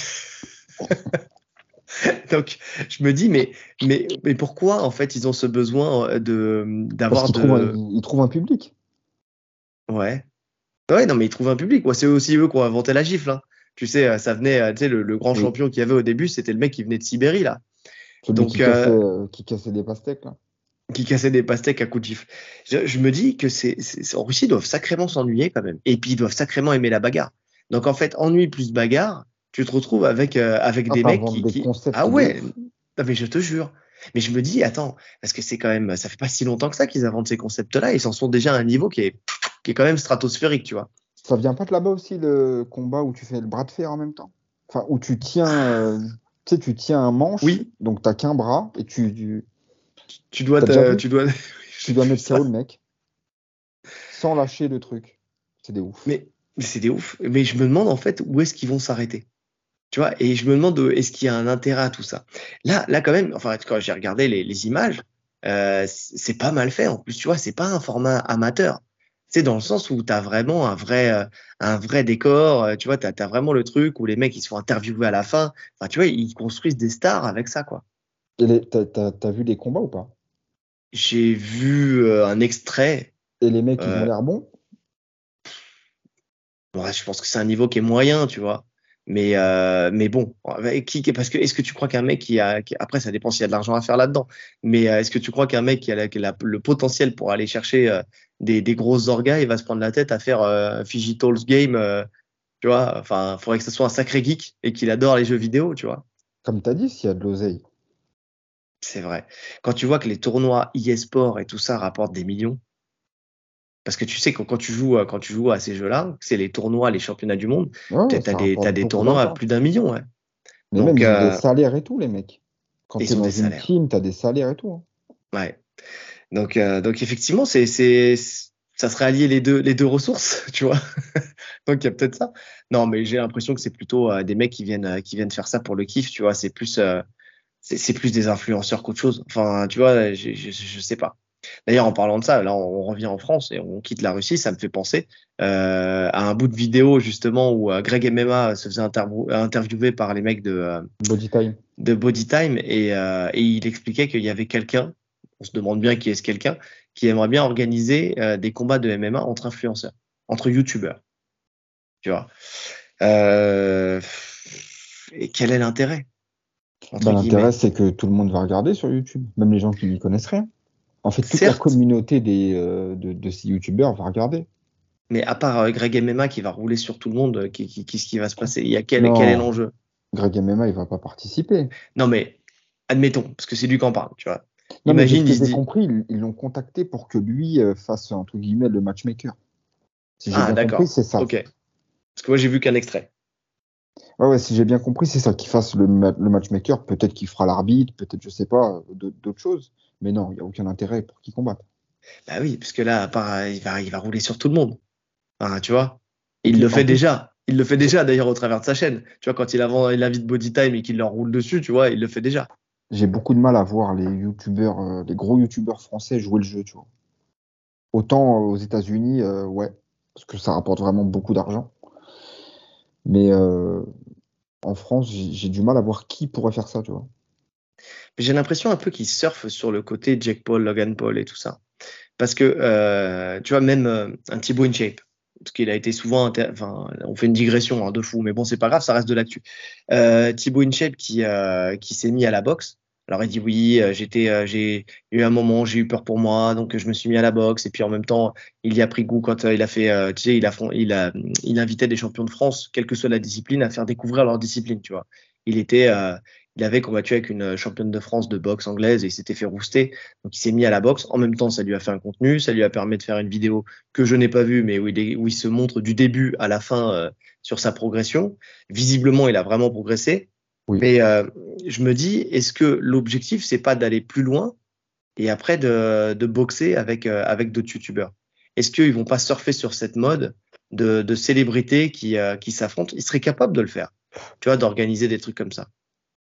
Speaker 1: Donc, je me dis, mais, mais, mais pourquoi, en fait, ils ont ce besoin de d'avoir de.
Speaker 2: Trouvent un, ils trouvent un public.
Speaker 1: Ouais. Ouais, non, mais ils trouvent un public. Ouais, c'est aussi eux qui ont inventé la gifle. Hein. Tu sais, ça venait, tu sais, le, le grand oui. champion qu'il y avait au début, c'était le mec qui venait de Sibérie, là.
Speaker 2: Celui Donc, qui, cassait, euh, qui cassait des pastèques, là
Speaker 1: qui cassait des pastèques à coups de gifle. Je, je me dis que c'est en Russie ils doivent sacrément s'ennuyer quand même, et puis ils doivent sacrément aimer la bagarre. Donc en fait, ennui plus bagarre, tu te retrouves avec euh, avec ah, des mecs qui,
Speaker 2: des
Speaker 1: qui...
Speaker 2: ah
Speaker 1: ouais, non, mais je te jure. Mais je me dis attends, parce que c'est quand même, ça fait pas si longtemps que ça qu'ils inventent ces concepts-là, ils en sont déjà à un niveau qui est qui est quand même stratosphérique, tu vois.
Speaker 2: Ça vient pas de là-bas aussi le combat où tu fais le bras de fer en même temps, enfin où tu tiens. Euh Tu sais, tu tiens un manche,
Speaker 1: Oui.
Speaker 2: donc t'as qu'un bras et tu, tu,
Speaker 1: Tu dois, tu dois,
Speaker 2: tu dois mettre
Speaker 1: ça.
Speaker 2: KO le mec sans lâcher le truc. C'est des ouf.
Speaker 1: Mais, mais c'est des ouf. Mais je me demande en fait où est-ce qu'ils vont s'arrêter? Tu vois, et je me demande euh, est-ce qu'il y a un intérêt à tout ça? Là, là quand même, enfin quand j'ai regardé les, les images, euh, c'est pas mal fait. En plus, tu vois, c'est pas un format amateur. C'est dans le sens où tu as vraiment un vrai, euh, un vrai décor. Tu vois, tu as, vraiment le truc où les mecs ils se font interviewer à la fin. Enfin, tu vois, ils construisent des stars avec ça, quoi.
Speaker 2: T'as vu les combats ou pas?
Speaker 1: J'ai vu euh, un extrait.
Speaker 2: Et les mecs, ils
Speaker 1: Euh,
Speaker 2: ont l'air bons?
Speaker 1: Ouais, je pense que c'est un niveau qui est moyen, tu vois. Mais, euh, mais bon, qui, parce que est-ce que tu crois qu'un mec qui a, qui- après ça dépend s'il y a de l'argent à faire là-dedans, mais euh, est-ce que tu crois qu'un mec qui a, la- qui a la- le potentiel pour aller chercher euh, des, des grosses orgas, il va se prendre la tête à faire euh, Figitals Game, tu vois? Enfin, il faudrait que ce soit un sacré geek et qu'il adore les jeux vidéo, tu vois.
Speaker 2: Comme t'as dit, s'il y a de l'oseille.
Speaker 1: C'est vrai. Quand tu vois que les tournois e-sport et tout ça rapportent des millions, parce que tu sais que quand tu joues, à- quand tu joues à ces jeux-là, c'est les tournois, les championnats du monde,
Speaker 2: Ouais,
Speaker 1: t'as
Speaker 2: ça
Speaker 1: t'as des, tournois à plus d'un million, ouais.
Speaker 2: Mais
Speaker 1: Donc,
Speaker 2: même, ils ont
Speaker 1: euh,
Speaker 2: des salaires et tout, les mecs. Quand
Speaker 1: Ils
Speaker 2: t'es
Speaker 1: ont
Speaker 2: dans
Speaker 1: des
Speaker 2: une
Speaker 1: salaires.
Speaker 2: team, t'as des salaires et tout. hein.
Speaker 1: Ouais. Donc, euh, donc effectivement, c'est, c'est, ça serait allier les deux, les deux ressources, tu vois. donc il y a peut-être ça. Non, mais j'ai l'impression que c'est plutôt euh, des mecs qui viennent, euh, qui viennent faire ça pour le kiff, tu vois. C'est plus, euh, c'est, c'est plus des influenceurs qu'autre chose. Enfin, tu vois, je, je, je sais pas. D'ailleurs, en parlant de ça, là, on, revient en France et on quitte la Russie. Ça me fait penser euh, à un bout de vidéo justement où euh, Greg MMA se faisait interview- interviewer par les mecs de, euh,
Speaker 2: Body time.
Speaker 1: de Body Time et, euh, et il expliquait qu'il y avait quelqu'un, on se demande bien qui est ce quelqu'un, qui aimerait bien organiser euh, des combats de MMA entre influenceurs, entre youtubeurs. Tu vois. Euh, et quel est l'intérêt?
Speaker 2: Bah, L'intérêt, c'est que tout le monde va regarder sur YouTube, même les gens qui n'y connaissent rien. En fait, toute la communauté des, euh, de, de ces youtubeurs va regarder.
Speaker 1: Mais à part euh, Greg MMA qui va rouler sur tout le monde, euh, qui- qui- qu'est-ce qui va se passer Il y a quel,
Speaker 2: Non.
Speaker 1: quel est l'enjeu?
Speaker 2: Greg MMA, il va pas participer.
Speaker 1: Non mais admettons, parce que c'est lui qui en parle, tu vois.
Speaker 2: Non,
Speaker 1: Imagine, il dit-
Speaker 2: compris, ils l'ont contacté pour que lui fasse, entre guillemets, le matchmaker. Si
Speaker 1: Ah d'accord.
Speaker 2: c'est ça.
Speaker 1: Ok. Parce que moi j'ai vu qu'un extrait.
Speaker 2: Ouais, ouais, si j'ai bien compris, c'est ça, qu'il fasse le, ma- le matchmaker. Peut-être qu'il fera l'arbitre, peut-être, je sais pas, d'aut- d'autres choses. Mais non, il n'y a aucun intérêt pour qu'il combatte.
Speaker 1: Bah oui, parce que là, à part, euh, il va, il va rouler sur tout le monde. Tu vois. Il le fait déjà. Il le fait déjà d'ailleurs au travers de sa chaîne. Tu vois, quand il, avant, il invite Body Time et qu'il leur roule dessus, tu vois, il le fait déjà.
Speaker 2: J'ai beaucoup de mal à voir les youtubeurs, euh, les gros youtubeurs français jouer le jeu, tu vois. Autant euh, aux États-Unis, euh, ouais, parce que ça rapporte vraiment beaucoup d'argent. Mais euh, en France, j'ai du mal à voir qui pourrait faire ça, tu vois.
Speaker 1: J'ai l'impression un peu qu'il surfe sur le côté Jack Paul, Logan Paul et tout ça. Parce que, euh, tu vois, même euh, un Thibaut InShape, parce qu'il a été souvent, on fait une digression hein, de fou, mais bon, c'est pas grave, ça reste de l'actu. Euh, Thibaut InShape qui, qui s'est mis à la boxe. Alors il dit oui, euh, j'étais, euh, j'ai eu un moment, j'ai eu peur pour moi, donc je me suis mis à la boxe. Et puis en même temps, il y a pris goût quand euh, il a fait, euh, tu sais, il a, il a, il invitait des champions de France, quelle que soit la discipline, à faire découvrir leur discipline, tu vois. Il était, euh, il avait combattu avec une championne de France de boxe anglaise et il s'était fait rouster. Donc il s'est mis à la boxe. En même temps, ça lui a fait un contenu, ça lui a permis de faire une vidéo que je n'ai pas vue, mais où il, est- où il se montre du début à la fin euh, sur sa progression. Visiblement, il a vraiment progressé.
Speaker 2: Oui.
Speaker 1: Mais euh, je me dis, est-ce que l'objectif, c'est pas d'aller plus loin et après de, de boxer avec, euh, avec d'autres youtubeurs? Est-ce qu'ils vont pas surfer sur cette mode de, de célébrités qui, euh, qui s'affrontent Ils seraient capables de le faire, tu vois, d'organiser des trucs comme ça.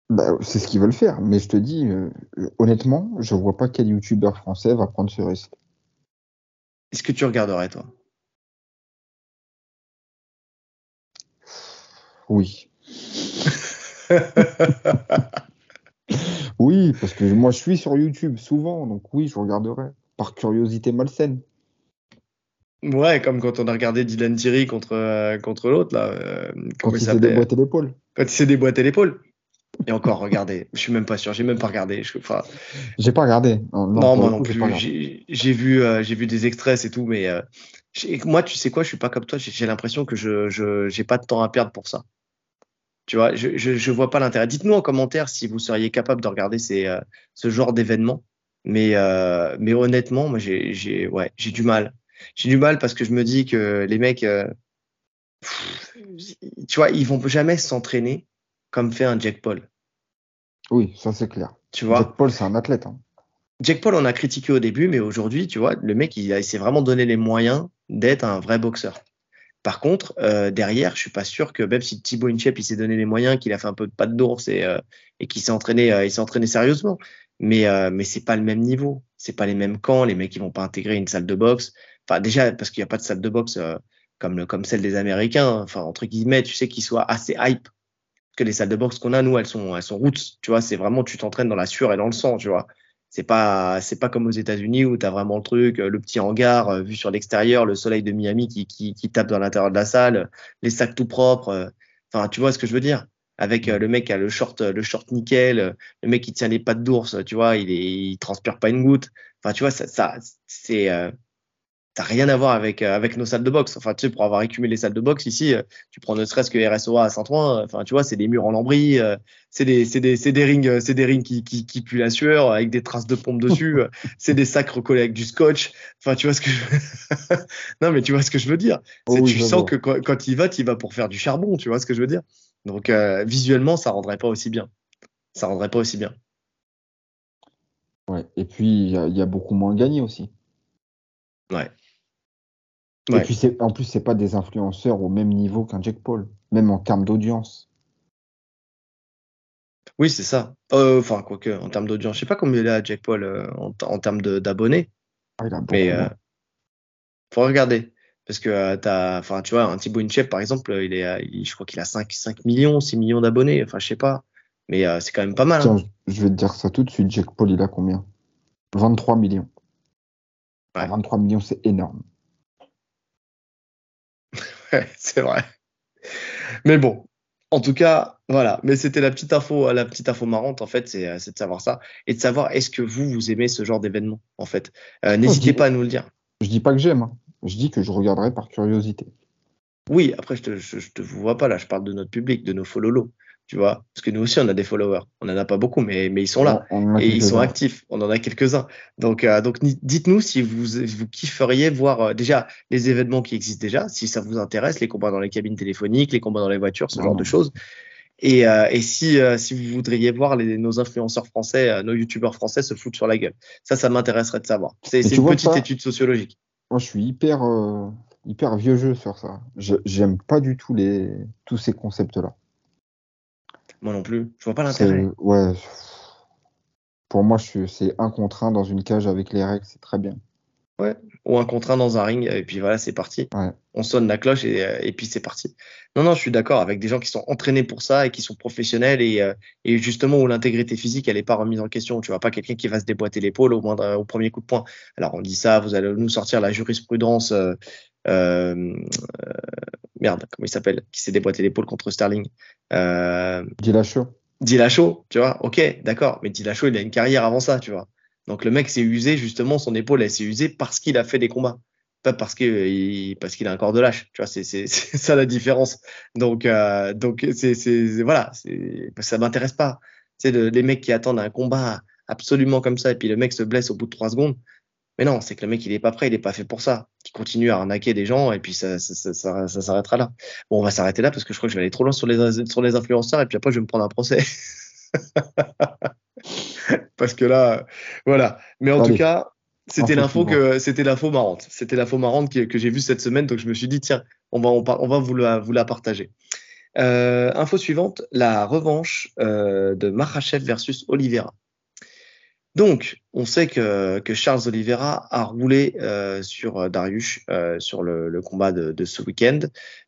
Speaker 2: Bah, c'est ce qu'ils veulent faire. Mais je te dis, euh, honnêtement, je vois pas quel youtubeur français va prendre ce risque.
Speaker 1: Est-ce que tu regarderais, toi?
Speaker 2: Oui. Oui, parce que moi, je suis sur YouTube souvent, donc oui, je regarderai. Par curiosité malsaine.
Speaker 1: Ouais, comme quand on a regardé Dylan Thierry contre, euh, contre l'autre, là. euh,
Speaker 2: Quand
Speaker 1: il
Speaker 2: s'est déboîté l'épaule.
Speaker 1: Quand il s'est déboîté l'épaule. Et encore, regardez, je suis même pas sûr, j'ai même pas regardé. Je, enfin,
Speaker 2: J'ai pas regardé. Non,
Speaker 1: non, moi non plus. J'ai vu, euh, j'ai vu des extraits, c'est tout, mais moi, tu sais quoi, je suis pas comme toi. J'ai j'ai l'impression que je, je, j'ai pas de temps à perdre pour ça. Tu vois, je, je, je vois pas l'intérêt. Dites-nous en commentaire si vous seriez capable de regarder ces, euh, ce genre d'événements. Mais, euh, mais honnêtement, moi, j'ai, j'ai, ouais, j'ai du mal. J'ai du mal parce que je me dis que les mecs, euh, pff, tu vois, ils vont jamais s'entraîner comme fait un Jack Paul.
Speaker 2: Oui, ça c'est clair.
Speaker 1: Tu vois?
Speaker 2: Jack Paul, c'est un athlète. Hein.
Speaker 1: Jack Paul, on a critiqué au début, mais aujourd'hui, tu vois, le mec, il, il s'est vraiment donné les moyens d'être un vrai boxeur. Par contre, euh, derrière, je suis pas sûr que même si Thibaut Inchep s'est donné les moyens, qu'il a fait un peu de pas d'ours et, euh, et qu'il s'est entraîné, euh, il s'est entraîné sérieusement. Mais mais c'est pas le même niveau, c'est pas les mêmes camps. Les mecs ils vont pas intégrer une salle de boxe. Enfin déjà parce qu'il y a pas de salle de boxe comme le, comme celle des Américains. Enfin entre guillemets, tu sais qu'ils soient assez hype. Que les salles de boxe qu'on a nous, elles sont elles sont roots. Tu vois, c'est vraiment tu t'entraînes dans la sueur et dans le sang. Tu vois. C'est pas, c'est pas comme aux États-Unis où tu as vraiment le truc, euh, le petit hangar euh, vu sur l'extérieur, le soleil de Miami qui, qui, qui tape dans l'intérieur de la salle, les sacs tout propres. euh. Enfin, tu vois ce que je veux dire? Avec le mec qui a le short, le short nickel, le mec qui tient les pattes d'ours, tu vois, il, est, il transpire pas une goutte. Enfin, tu vois, ça, ça c'est, n'a rien à voir avec, euh, avec nos salles de boxe. Enfin, tu sais, pour avoir écumé les salles de boxe ici, euh, tu prends ne serait-ce que RSOA à Saint-Ouen, euh, enfin, tu vois, c'est des murs en lambris, c'est des, c'est des, c'est des rings, c'est des rings qui, qui, qui puent la sueur avec des traces de pompe dessus, c'est des sacs recollés avec du scotch. Enfin, tu vois ce que je Non, mais tu vois ce que je veux dire.
Speaker 2: Oh oui,
Speaker 1: tu sens que quand, quand il va, il va pour faire du charbon, tu vois ce que je veux dire. Donc, euh, visuellement, ça rendrait pas aussi bien. Ça rendrait pas aussi bien.
Speaker 2: Ouais. Et puis, il y, y a beaucoup moins gagné aussi.
Speaker 1: Ouais.
Speaker 2: Et puis, c'est- en plus, c'est pas des influenceurs au même niveau qu'un Jack Paul, même en termes d'audience.
Speaker 1: Oui, c'est ça. Euh, Enfin, quoique, en termes d'audience, je sais pas combien il à Jack Paul euh, en, en termes d'abonnés.
Speaker 2: Ah, il a beaucoup.
Speaker 1: Mais euh, faut regarder. Parce que euh, t'as, enfin, tu vois, un Thibaut Inchep, par exemple, il est, il- je crois qu'il a 5, 5 millions, 6 millions d'abonnés. Enfin, je sais pas. Mais c'est quand même pas mal. hein.
Speaker 2: Je vais te dire ça tout de suite. Jack Paul, il a combien? 23 millions. Ah,
Speaker 1: Ouais.
Speaker 2: 23 millions, c'est énorme.
Speaker 1: Ouais, c'est vrai. Mais bon, en tout cas, voilà. Mais c'était la petite info, la petite info marrante, en fait, c'est, euh, de savoir ça. Et de savoir, est-ce que vous, vous aimez ce genre d'événement, en fait. Euh, N'hésitez
Speaker 2: dis-
Speaker 1: pas à nous le dire.
Speaker 2: Je dis pas que j'aime. hein. Je dis que je regarderai par curiosité.
Speaker 1: Oui, après, je te, je, je te vous vois pas là, je parle de notre public, de nos follow tu vois. Parce que nous aussi, on a des followers. On en a pas beaucoup, mais, mais ils sont là.
Speaker 2: On-
Speaker 1: Et ils sont actifs. On en a quelques-uns. Donc, euh, donc dites-nous si vous, vous kifferiez voir euh, déjà les événements qui existent déjà, si ça vous intéresse, les combats dans les cabines téléphoniques, les combats dans les voitures, ce genre de choses. Et, euh, et si, euh, si vous voudriez voir les, nos influenceurs français, euh, nos youtubeurs français se foutre sur la gueule. Ça, ça m'intéresserait de savoir. C'est une petite
Speaker 2: pas-
Speaker 1: étude sociologique.
Speaker 2: Moi, je suis hyper, euh, hyper vieux jeu sur ça. Je- J'aime pas du tout les, tous ces concepts-là.
Speaker 1: Moi non plus. Je vois pas l'intérêt.
Speaker 2: Ouais. Pour moi, c'est un contre un dans une cage avec les règles, c'est très bien.
Speaker 1: Ou un contre un dans un ring, et puis voilà, c'est parti.
Speaker 2: Ouais.
Speaker 1: On sonne la cloche et, euh, et puis c'est parti. Non, non, je suis d'accord avec des gens qui sont entraînés pour ça et qui sont professionnels et, euh, et justement où l'intégrité physique, elle n'est pas remise en question. Tu vois pas quelqu'un qui va se déboîter l'épaule au, moindre, au premier coup de poing. Alors on dit ça, vous allez nous sortir la jurisprudence. euh, merde, comment il s'appelle Qui s'est déboîté l'épaule contre Sterling euh.
Speaker 2: Dillashaw,
Speaker 1: tu vois, ok, d'accord, mais Dillashaw, il a une carrière avant ça, tu vois. Donc le mec s'est usé, justement, son épaule, elle s'est usée parce qu'il a fait des combats. Pas parce que il, parce qu'il a un corps de lâche, tu vois, c'est ça la différence. Donc euh, donc c'est voilà, ça m'intéresse pas. C'est les mecs qui attendent un combat absolument comme ça et puis le mec se blesse au bout de trois secondes. Mais non, c'est que le mec il est pas prêt, il est pas fait pour ça. Il continue à arnaquer des gens et puis ça ça, ça, ça, ça s'arrêtera là. Bon, on va s'arrêter là parce que je crois que je vais aller trop loin sur les sur les influenceurs et puis après je vais me prendre un procès. parce que là, voilà. Mais en tout cas, c'était
Speaker 2: Info
Speaker 1: l'info que c'était l'info marrante. C'était l'info marrante que, que j'ai vue cette semaine, donc je me suis dit tiens, on va on, on va vous la vous la partager. Euh, info suivante, la revanche euh, de Makhachev versus Oliveira. Donc, on sait que, Charles Oliveira a roulé euh, sur euh, Darius euh, sur le, combat de, de ce week-end.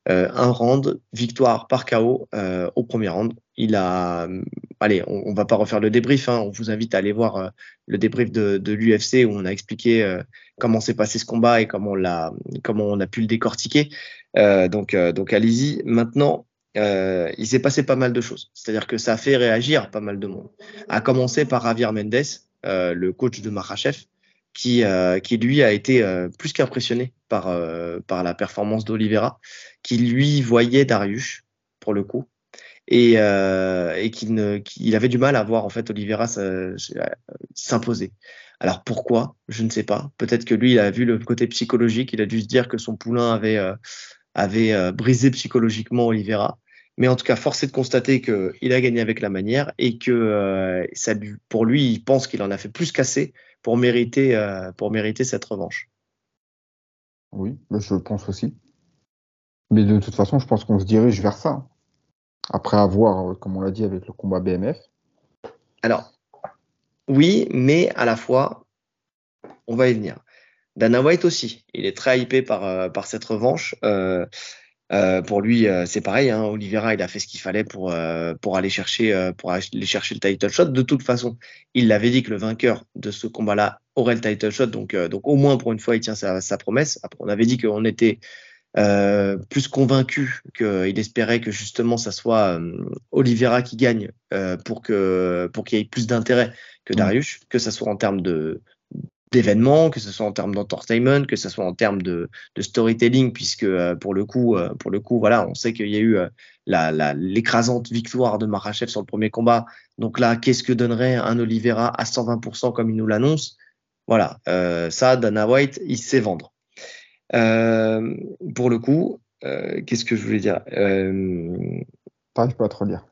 Speaker 1: Un round, victoire par KO au premier round. Il a, euh, allez, on, va pas refaire le débrief. Hein, on vous invite à aller voir le débrief de, l'UFC où on a expliqué comment s'est passé ce combat et comment on a pu le décortiquer. Donc, donc allez-y. Maintenant, euh, il s'est passé pas mal de choses. C'est-à-dire que ça a fait réagir pas mal de monde. À commencer par Javier Mendes, le coach de Makhachev, qui, euh, qui lui a été euh, plus qu'impressionné par, euh, par la performance d'Olivera, qui lui voyait Darius pour le coup, et, euh, et qu'il qu'il avait du mal à voir en fait Olivera se- se- s'imposer. Alors pourquoi? Je ne sais pas. Peut-être que lui, il a vu le côté psychologique, il a dû se dire que son poulain avait, euh, avait euh, brisé psychologiquement Olivera. Mais en tout cas, force est de constater qu'il a gagné avec la manière et que euh, ça, pour lui, il pense qu'il en a fait plus qu'assez pour mériter, euh, pour mériter cette revanche.
Speaker 2: Oui, je pense aussi. Mais de toute façon, je pense qu'on se dirige vers ça. Après avoir, comme on l'a dit, avec le combat BMF.
Speaker 1: Alors, oui, mais à la fois, on va y venir. Dana White aussi, il est très hypé par, euh, par cette revanche. Euh, euh, pour lui, c'est pareil. Hein, Oliveira, il a fait ce qu'il fallait pour, pour aller chercher pour aller chercher le title shot. De toute façon, il l'avait dit que le vainqueur de ce combat-là aurait le title shot. Donc, donc au moins pour une fois, il tient sa, sa promesse. Après, on avait dit qu'on était euh, plus convaincu qu'il espérait que justement ça soit euh, Oliveira qui gagne euh, pour que pour qu'il y ait plus d'intérêt que mm. Darius, que ce soit en termes de d'événements, que ce soit en termes d'entertainment, que ce soit en termes de, de storytelling, puisque pour le coup, pour le coup, voilà, on sait qu'il y a eu la, l'écrasante victoire de Marachev sur le premier combat. Donc là, qu'est-ce que donnerait un Oliveira à 120% comme il nous l'annonce? Voilà, ça, Dana White, il sait vendre. Euh, pour le coup, euh, qu'est-ce que je voulais dire? Euh,
Speaker 2: pas à te relire.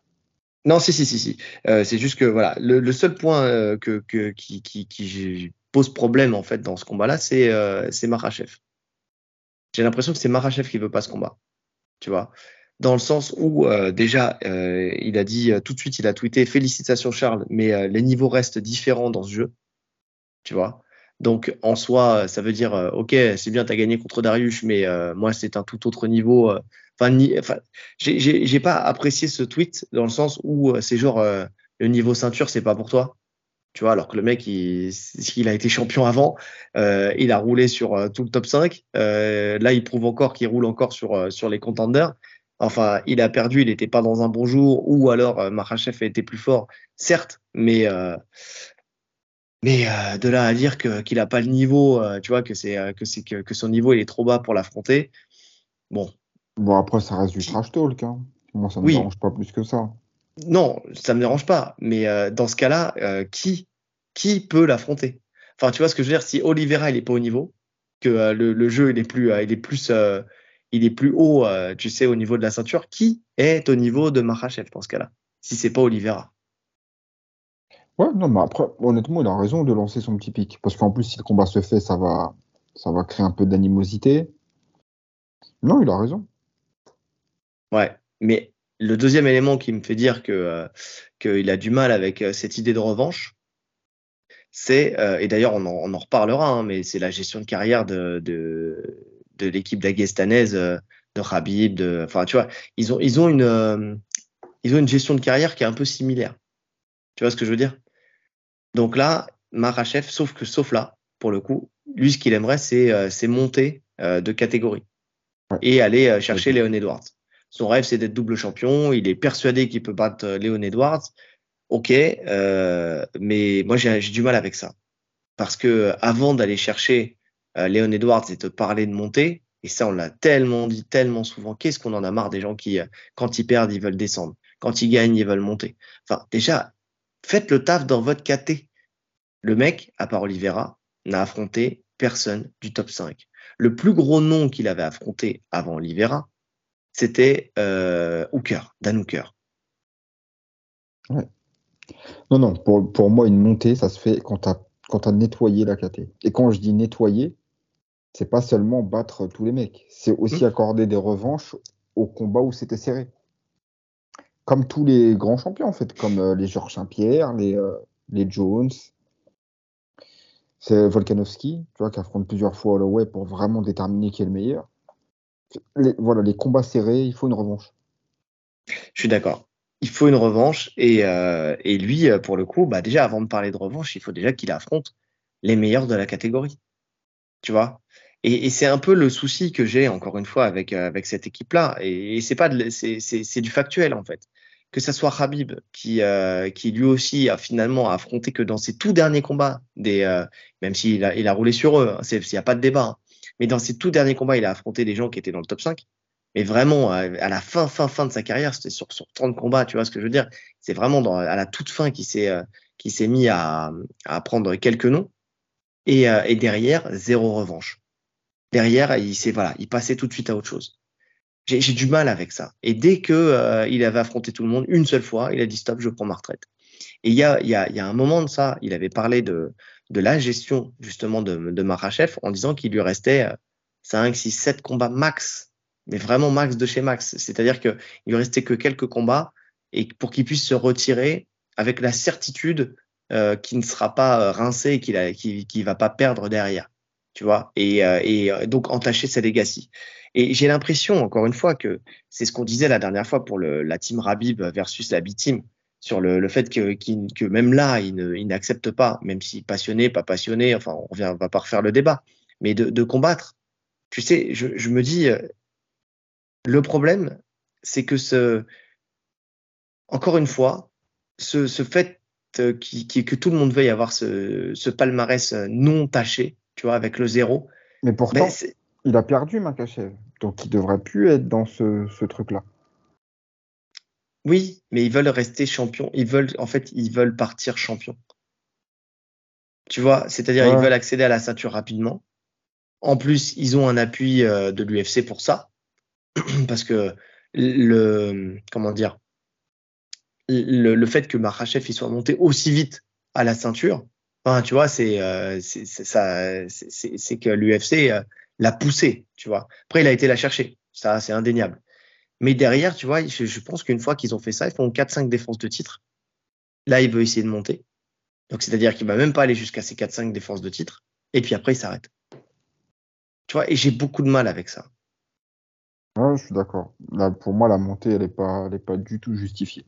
Speaker 1: Non, si, si, si, si. Euh, c'est juste que voilà, le, le seul point euh, que, que, qui, qui, qui, pose problème en fait dans ce combat-là, c'est euh. J'ai l'impression que c'est Marachev qui veut pas ce combat. Tu vois dans le sens où euh, déjà il a dit tout de suite il a tweeté félicitations Charles mais les niveaux restent différents dans ce jeu tu vois donc en soi, ça veut dire euh, ok, c'est bien, tu as gagné contre Darius, mais euh, moi c'est un tout autre niveau. Euh. Enfin j'ai pas apprécié ce tweet dans le sens où c'est genre le niveau ceinture, c'est pas pour toi. Tu vois, alors que le mec, il, il a été champion avant, il a roulé sur tout le top 5. là, il prouve encore qu'il roule encore sur, sur les contenders. Enfin, il a perdu, il n'était pas dans un bon jour, ou alors euh, Marachev a été plus fort, certes, mais mais euh, de là à dire que qu'il a pas le niveau, euh, tu vois, que c'est euh, que c'est que, que, son niveau il est trop bas pour l'affronter. Bon.
Speaker 2: Bon après ça reste du trash talk. Hein. Moi ça me dérange pas plus que ça.
Speaker 1: Non, ça me dérange pas. Mais dans ce cas-là, qui qui peut l'affronter? Enfin, tu vois ce que je veux dire Si Oliveira il est pas au niveau, que le, le, jeu il est plus il est plus il est plus haut, tu sais, au niveau de la ceinture, qui est au niveau de Makhachev dans ce cas-là Si c'est pas Oliveira?
Speaker 2: Ouais, non, mais après, honnêtement, il a raison de lancer son petit pic. Parce qu'en plus, si le combat se fait, ça va, ça va créer un peu d'animosité. Non, il a raison.
Speaker 1: Ouais, mais le deuxième élément qui me fait dire que euh, qu'il a du mal avec euh, cette idée de revanche, c'est, euh, et d'ailleurs on en, on en reparlera, hein, mais c'est la gestion de carrière de, de, de l'équipe d'Aguestanaise, de Habib, de, enfin tu vois, ils ont, ils ont une, ils ont une gestion de carrière qui est un peu similaire. Tu vois ce que je veux dire? Donc là, Marachev, sauf que sauf là, pour le coup, lui, ce qu'il aimerait, c'est euh, monter euh, de catégorie et aller euh, chercher Léon Edwards. Son rêve, c'est d'être double champion. Il est persuadé qu'il peut battre Léon Edwards. Ok, mais moi j'ai du mal avec ça parce que avant d'aller chercher Léon Edwards et te parler de monter, et ça on l'a tellement dit tellement souvent, qu'est-ce qu'on en a marre des gens qui quand ils perdent ils veulent descendre, quand ils gagnent ils veulent monter. Enfin déjà faites le taf dans votre KT. Le mec, à part Oliveira, n'a affronté personne du top 5. Le plus gros nom qu'il avait affronté avant Oliveira, c'était euh, Hooker, Dan Hooker.
Speaker 2: Non, non, pour, pour, moi, une montée, ça se fait quand tu as, as, nettoyé la KT. Et quand je dis nettoyer, c'est pas seulement battre tous les mecs, c'est aussi mmh. accorder des revanches au combat où c'était serré. Comme tous les grands champions, en fait, comme euh, les Georges Saint-Pierre, les, euh, les Jones, c'est Volkanovski, tu vois, qui affronte plusieurs fois Holloway pour vraiment déterminer qui est le meilleur. Voilà, les combats serrés, il faut une revanche.
Speaker 1: Je suis d'accord. Il faut une revanche. Et, euh, et lui, euh, pour le coup, bah déjà, avant de parler de revanche, il faut déjà qu'il affronte les meilleurs de la catégorie. Tu vois? Et, c'est un peu le souci que j'ai, encore une fois, avec, euh, avec cette équipe-là. Et, c'est pas c'est du factuel, en fait que ce soit Habib qui, qui lui aussi a finalement affronté que dans ses tout derniers combats, même s'il a, il a roulé sur eux, il hein, n'y a pas de débat, hein. Mais dans ses tout derniers combats, il a affronté des gens qui étaient dans le top 5. Mais vraiment, à la fin, fin, fin de sa carrière, c'était sur, sur 30 combats, tu vois ce que je veux dire? C'est vraiment à la toute fin qu'il s'est euh, qui s'est mis à, à prendre quelques noms. Et, euh, et derrière, zéro revanche. Derrière, il s'est voilà, il passait tout de suite à autre chose. J'ai du mal avec ça. Et dès que euh, il avait affronté tout le monde une seule fois, il a dit stop, je prends ma retraite. Et il y a, y, a, y a un moment de ça, il avait parlé de, de la gestion justement de, de en disant qu'il lui restait 5, 6, 7 combats max, mais vraiment max de chez max. C'est-à-dire qu'il lui restait que quelques combats et pour qu'il puisse se retirer avec la certitude euh, qu'il ne sera pas rincé et qu'il ne va pas perdre derrière tu vois, et, euh, et euh, donc entacher sa legacy. Et j'ai l'impression, encore une fois, que c'est ce qu'on disait la dernière fois pour le, la team Rabib versus la B-team, sur le, le fait que, que même là, il n'accepte pas, même si passionné, pas passionné, enfin, on ne va pas refaire le débat, mais de, de combattre. Tu sais, je, je, me dis, euh, le problème, c'est que ce, encore une fois, ce, ce fait qui, qui, que tout le monde veuille avoir ce, ce palmarès non taché, tu vois, avec le zéro.
Speaker 2: Mais pourtant, il a perdu Makachev, donc il devrait plus être dans ce, ce truc-là.
Speaker 1: Oui, mais ils veulent rester champions. Ils veulent, en fait, ils veulent partir champions. Tu vois, c'est-à-dire ils veulent accéder à la ceinture rapidement. En plus, ils ont un appui euh, de l'UFC pour ça, parce que le, comment dire, le, le fait que Makhachev il soit monté aussi vite à la ceinture, tu vois, c'est euh, ça, c'est que l'UFC euh, l'a poussé, tu vois. Après, il a été la chercher, ça, c'est indéniable. Mais derrière, tu vois, je, je pense qu'une fois qu'ils ont fait ça, ils font 4-5 défenses de titre. Là, il veut essayer de monter. Donc, c'est-à-dire qu'il va même pas aller jusqu'à ces 4-5 défenses de titre. Et puis après, il s'arrête. Tu vois, et j'ai beaucoup de mal avec ça.
Speaker 2: Ouais, je suis d'accord. Là, pour moi, la montée, elle n'est pas, elle est pas du tout justifiée.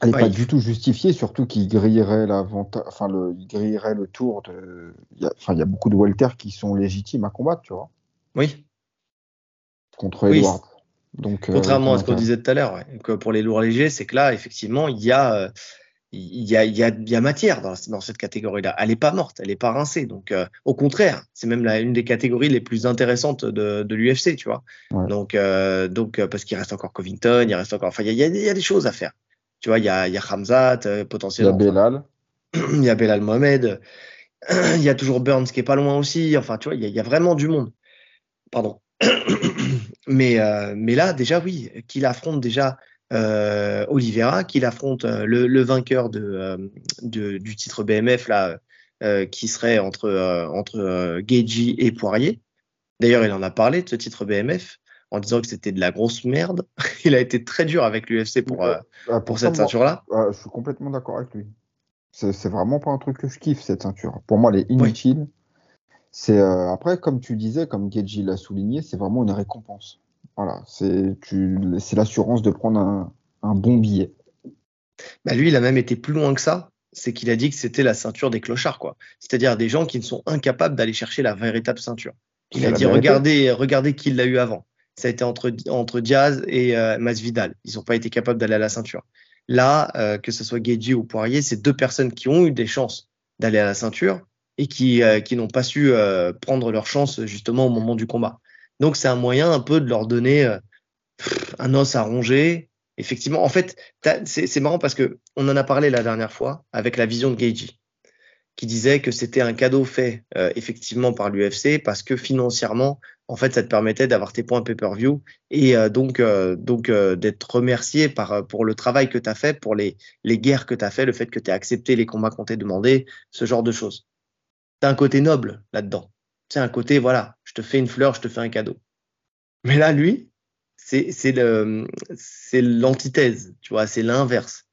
Speaker 2: Elle n'est pas du tout justifiée, surtout qu'il grillerait enfin le, il grillerait le tour de. Il y a, enfin, il y a beaucoup de Walter qui sont légitimes à combattre, tu vois.
Speaker 1: Oui.
Speaker 2: Contre Edward. Donc,
Speaker 1: euh, Contrairement à ce qu'on disait tout à l'heure, ouais. pour les lourds légers, c'est que là, effectivement, il y a, euh, il y a, il y a, il y a matière dans, dans cette catégorie-là. Elle n'est pas morte, elle n'est pas rincée. Donc, euh, au contraire, c'est même la, une des catégories les plus intéressantes de, de l'UFC, tu vois. Ouais. Donc, donc parce qu'il reste encore Covington, il reste encore. Enfin, il y a, il y a des choses à faire. Tu vois, il y a, y a Hamzat, euh, potentiellement.
Speaker 2: Il y a Belal.
Speaker 1: Il y a Belal Mohamed. Il y a toujours Burns qui est pas loin aussi. Enfin, tu vois, il y, y, a vraiment du monde. Pardon. Mais, euh, mais là, déjà, oui, qu'il affronte déjà euh, Oliveira, qu'il affronte euh, le, le, vainqueur de, euh, de, du titre BMF, là, qui serait entre, entre Geji et Poirier. D'ailleurs, il en a parlé de ce titre BMF en disant que c'était de la grosse merde. il a été très dur avec l'UFC pour, euh, pour, pour cette ceinture-là.
Speaker 2: je suis complètement d'accord avec lui. C'est vraiment pas un truc que je kiffe, cette ceinture. Pour moi, elle est inutile. Oui. C'est euh, après, comme tu disais, comme Geji l'a souligné, c'est vraiment une récompense. Voilà, c'est l'assurance de prendre un, un bon billet.
Speaker 1: Bah lui, il a même été plus loin que ça. C'est qu'il a dit que c'était la ceinture des clochards, quoi. C'est-à-dire des gens qui ne sont incapables d'aller chercher la véritable ceinture. Il a dit regardez, regardez qui l'a eu avant ça a été entre, entre Diaz et euh, Masvidal. Ils n'ont pas été capables d'aller à la ceinture. Là, euh, que ce soit Geji ou Poirier, c'est deux personnes qui ont eu des chances d'aller à la ceinture et qui, euh, qui n'ont pas su euh, prendre leur chance justement au moment du combat. Donc c'est un moyen un peu de leur donner euh, un os à ronger. Effectivement, en fait, c'est marrant parce que on en a parlé la dernière fois avec la vision de Geji qui disait que c'était un cadeau fait effectivement par l'UFC parce que financièrement, en fait, ça te permettait d'avoir tes points pay-per-view et donc, donc d'être remercié par, pour le travail que tu as fait, pour les, les guerres que tu as fait, le fait que tu as accepté les combats qu'on t'a demandé, ce genre de choses. Tu un côté noble là-dedans. C'est un côté, voilà, je te fais une fleur, je te fais un cadeau. Mais là, lui, c'est l'antithèse, tu vois, c'est l'inverse.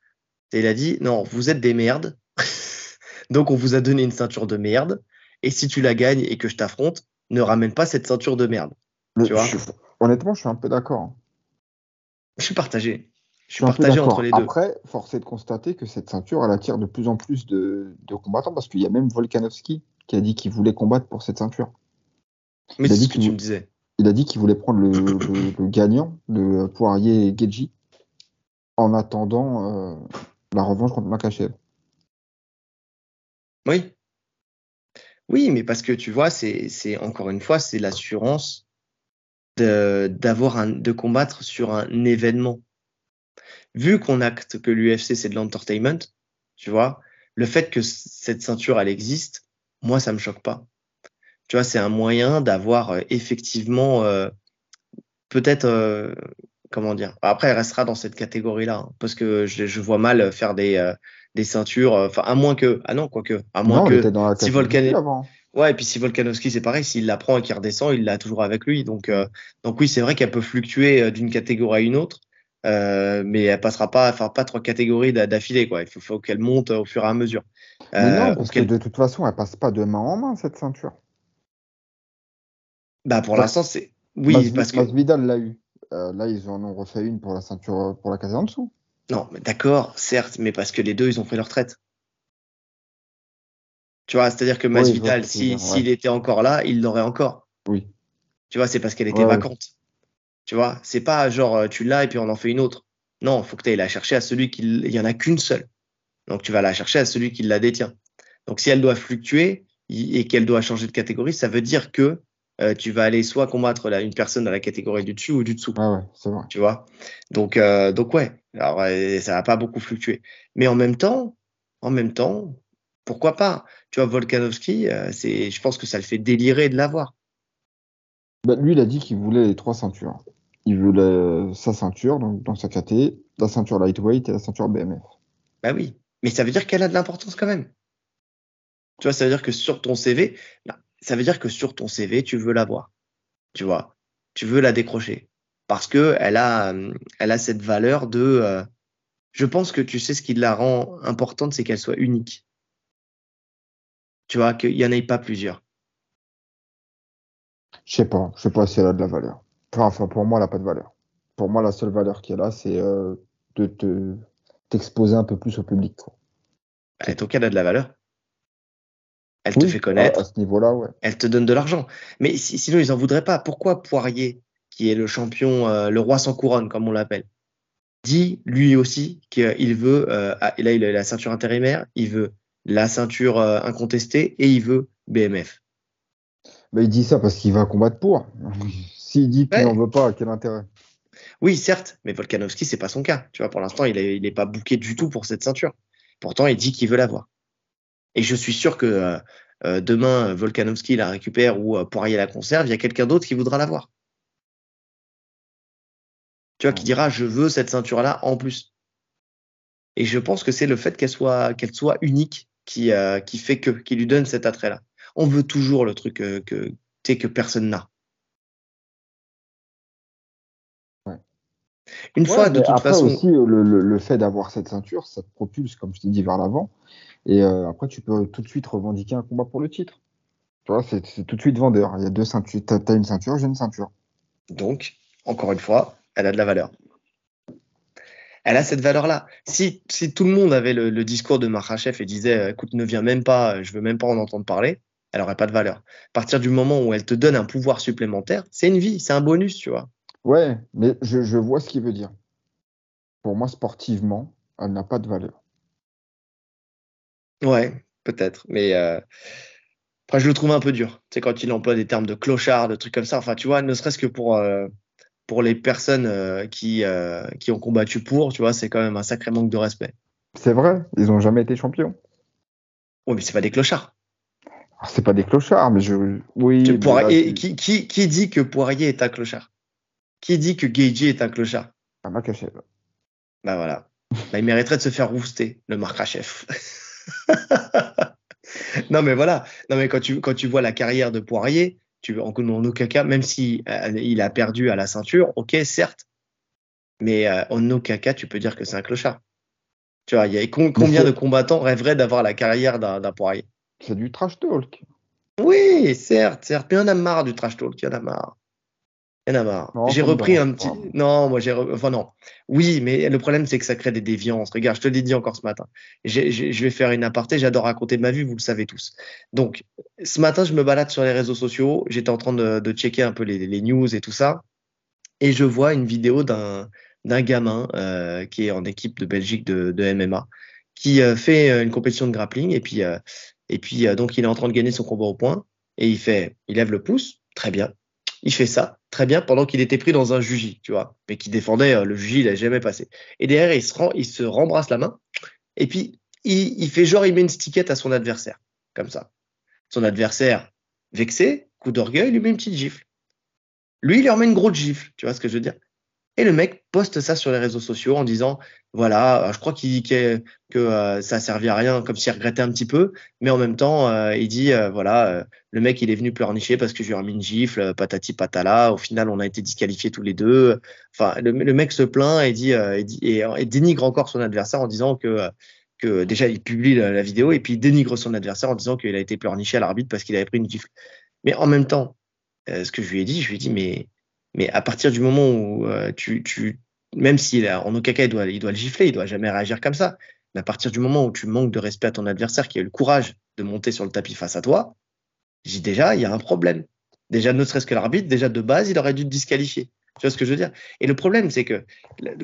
Speaker 1: Il a dit, non, vous êtes des merdes, donc on vous a donné une ceinture de merde. Et si tu la gagnes et que je t'affronte, ne ramène pas cette ceinture de merde. tu vois
Speaker 2: je, honnêtement, je suis un peu d'accord.
Speaker 1: Je suis partagé. Je suis, partagé entre les deux.
Speaker 2: Après, force est de constater que cette ceinture, elle attire de plus en plus de, de combattants parce qu'il y a même Volkanovski qui a dit qu'il voulait combattre pour cette ceinture.
Speaker 1: Mais c'est ce que tu me disais.
Speaker 2: Il a dit qu'il voulait prendre le, le, le, gagnant, le Poirier et Geji, en attendant euh, la revanche contre Makachev.
Speaker 1: Oui. Oui, mais parce que tu vois, c'est encore une fois, c'est l'assurance d'avoir un de combattre sur un événement. Vu qu'on acte que l'UFC c'est de l'entertainment, tu vois, le fait que cette ceinture elle existe, moi ça me choque pas. Tu vois, c'est un moyen d'avoir euh, effectivement euh, peut-être, euh, comment dire. Après, elle restera dans cette catégorie-là, hein, parce que je, je, vois mal faire des, des ceintures. Enfin, à moins que, ah non, quoique, à moins
Speaker 2: Non,
Speaker 1: que
Speaker 2: dans la
Speaker 1: si Volkan-. Ouais, et puis si Volkanovski, c'est pareil, s'il la prend et qu'il redescend, il l'a toujours avec lui. Donc, euh, donc oui, c'est vrai qu'elle peut fluctuer d'une catégorie à une autre, euh, mais elle passera pas, enfin pas trois catégories d'a- d'affilée, quoi. Il faut, faut qu'elle monte au fur et à mesure.
Speaker 2: Mais
Speaker 1: Euh,
Speaker 2: non, parce que de toute façon, elle passe pas de main en main, cette ceinture.
Speaker 1: bah pour l'instant, c'est oui, parce que
Speaker 2: Masvidal l'a eu. Euh, là, ils en ont refait une pour la ceinture, pour la case en dessous.
Speaker 1: non, mais d'accord, certes, mais parce que les deux, ils ont pris leur retraite. Tu vois, c'est-à-dire que
Speaker 2: Oui,
Speaker 1: Masvidal, si
Speaker 2: ouais.
Speaker 1: s'il était encore là, il l'aurait encore.
Speaker 2: Oui.
Speaker 1: Tu vois, c'est parce qu'elle était
Speaker 2: ouais.
Speaker 1: vacante. Tu vois, c'est pas genre euh, tu l'as et puis on en fait une autre. Non, il faut que tu ailles la chercher à celui qui. Il y en a qu'une seule. Donc tu vas la chercher à celui qui la détient. Donc si elle doit fluctuer et qu'elle doit changer de catégorie, ça veut dire que euh, tu vas aller soit combattre une personne dans la catégorie du dessus ou du dessous.
Speaker 2: Ouais, ouais, c'est vrai.
Speaker 1: Tu vois? Donc, euh, donc ouais. Alors euh, ça va pas beaucoup fluctuer. Mais en même temps, en même temps, pourquoi pas? Tu vois, Volkanovski, euh, c'est, je pense que ça le fait délirer de l'avoir.
Speaker 2: Bah, lui, il a dit qu'il voulait les trois ceintures. Il euh, sa ceinture, donc dans sa KT, la ceinture lightweight et la ceinture BMF.
Speaker 1: Bah oui, mais ça veut dire qu'elle a de l'importance quand même. Tu vois, ça veut dire que sur ton CV, bah, ça veut dire que sur ton CV, tu veux l'avoir. Tu vois, tu veux la décrocher parce que elle a, euh, elle a cette valeur de. euh, je pense que tu sais ce qui la rend importante, c'est qu'elle soit unique. Tu vois, qu'il y en ait pas plusieurs.
Speaker 2: Je sais pas, je sais pas si elle a de la valeur. Enfin, pour moi, elle a pas de valeur. Pour moi, la seule valeur qu'elle a, c'est euh, de te t'exposer un peu plus au public. quoi.
Speaker 1: Au cas, elle a de la valeur? Elle te fait connaître.
Speaker 2: À, à ce niveau-là, ouais.
Speaker 1: elle te donne de l'argent. Mais si- sinon, ils en voudraient pas. Pourquoi Poirier, qui est le champion, euh, le roi sans couronne, comme on l'appelle, dit lui aussi qu'il veut, euh, ah, et là, il a la ceinture intérimaire, il veut la ceinture incontestée et il veut BMF.
Speaker 2: Il dit ça parce qu'il va combattre pour. S'il dit qu'il
Speaker 1: Ouais.
Speaker 2: n'en veut pas, quel intérêt?
Speaker 1: Oui, certes, mais Volkanovski, c'est pas son cas. Tu vois, pour l'instant, il est, il est pas booké du tout pour cette ceinture. Pourtant, il dit qu'il veut l'avoir. Et je suis sûr que euh, euh, demain, Volkanovski la récupère ou euh, Poirier la conserve, il y a quelqu'un d'autre qui voudra l'avoir. Tu vois, qui dira je veux cette ceinture-là en plus. Et je pense que c'est le fait qu'elle soit, qu'elle soit unique qui, euh, qui fait que, qui lui donne cet attrait-là. On veut toujours le truc que personne n'a. Une
Speaker 2: Ouais,
Speaker 1: fois, de toute
Speaker 2: après
Speaker 1: façon.
Speaker 2: aussi, euh, le, le- le fait d'avoir cette ceinture, ça te propulse, comme je t'ai dit, vers l'avant. Et euh, après, tu peux tout de suite revendiquer un combat pour le titre. Tu vois, c'est tout de suite vendeur. Il y a deux ceintures. T'as t'as une ceinture, j'ai une ceinture.
Speaker 1: Donc, encore une fois, elle a de la valeur. Elle a cette valeur-là. Si, si tout le monde avait le, le discours de Makhachev et disait euh, écoute, ne viens même pas, je veux même pas en entendre parler, elle aurait pas de valeur. À partir du moment où elle te donne un pouvoir supplémentaire, c'est une vie, c'est un bonus, tu vois.
Speaker 2: Ouais, mais je, je vois ce qu'il veut dire. Pour moi, sportivement, elle n'a pas de valeur.
Speaker 1: Ouais, peut-être. Mais euh, après, je le trouve un peu dur. Tu sais, quand il emploie des termes de clochard, de trucs comme ça. Enfin, tu vois, ne serait-ce que pour, euh, pour les personnes euh, qui, qui ont combattu pour, tu vois, c'est quand même un sacré manque de respect.
Speaker 2: C'est vrai, ils n'ont jamais été champions.
Speaker 1: Oui, mais c'est pas des clochards.
Speaker 2: Alors, C'est pas des clochards, mais je. Oui.
Speaker 1: Poirier-
Speaker 2: là,
Speaker 1: qui dit que Poirier est un clochard? Qui dit que Gagey est un clochard
Speaker 2: Ah, Makachev.
Speaker 1: Bah voilà. Bah, il mériterait de se faire rouster, le Markachef. non mais voilà. Non mais quand tu, quand tu vois la carrière de Poirier, tu en, en aucun cas, même si euh, il a perdu à la ceinture, ok, certes, mais euh, en aucun cas tu peux dire que c'est un clochard. Tu vois, il y a combien de combattants rêveraient d'avoir la carrière d'un d'un Poirier?
Speaker 2: C'est du trash talk.
Speaker 1: Oui, certes, certes. Mais en a marre du trash talk, il y en a marre. Il y en a marre.
Speaker 2: Non,
Speaker 1: J'ai repris un petit. Non, moi j'ai. re- Enfin, non. Oui, mais le problème, c'est que ça crée des déviances. Regarde, je te l'ai dit encore ce matin. Je vais faire une aparté. J'adore raconter ma vie, vous le savez tous. Donc, ce matin, je me balade sur les réseaux sociaux. J'étais en train de, de checker un peu les, les news et tout ça. Et je vois une vidéo d'un d'un gamin euh, qui est en équipe de Belgique de, de MMA, qui euh, fait euh, une compétition de grappling. Et puis, euh, et puis euh, donc, il est en train de gagner son combat au point. Et il fait, il lève le pouce, très bien. Il fait ça, très bien, pendant qu'il était pris dans un juji, tu vois, mais qui défendait euh, le juji, il n'a jamais passé. Et derrière, il se, rend, il se rembrasse la main, et puis il, il fait genre, il met une stickette à son adversaire, comme ça. Son adversaire, vexé, coup d'orgueil, lui met une petite gifle. Lui, il lui remet une grosse gifle, tu vois ce que je veux dire? Et le mec poste ça sur les réseaux sociaux en disant, voilà, je crois qu'il dit que, que euh, ça servait à rien, comme s'il regrettait un petit peu, mais en même temps, euh, il dit, euh, voilà, le mec, il est venu pleurnicher parce que je lui ai remis une gifle, patati patala, au final, on a été disqualifiés tous les deux. Enfin, le, mec se plaint et dit, et, dénigre encore son adversaire en disant que que déjà il publie la, vidéo et puis il dénigre son adversaire en disant qu'il a été pleurniché à l'arbitre parce qu'il avait pris une gifle. Mais en même temps, euh, ce que je lui ai dit, je lui ai dit, mais, mais à partir du moment où euh, tu, tu, même s'il a, en cas il doit, il doit le gifler, il doit jamais réagir comme ça. Mais à partir du moment où tu manques de respect à ton adversaire qui a eu le courage de monter sur le tapis face à toi, j'ai déjà, il y a un problème. Déjà, ne serait-ce que l'arbitre, déjà de base, il aurait dû te disqualifier. Tu vois ce que je veux dire? Et le problème, c'est que,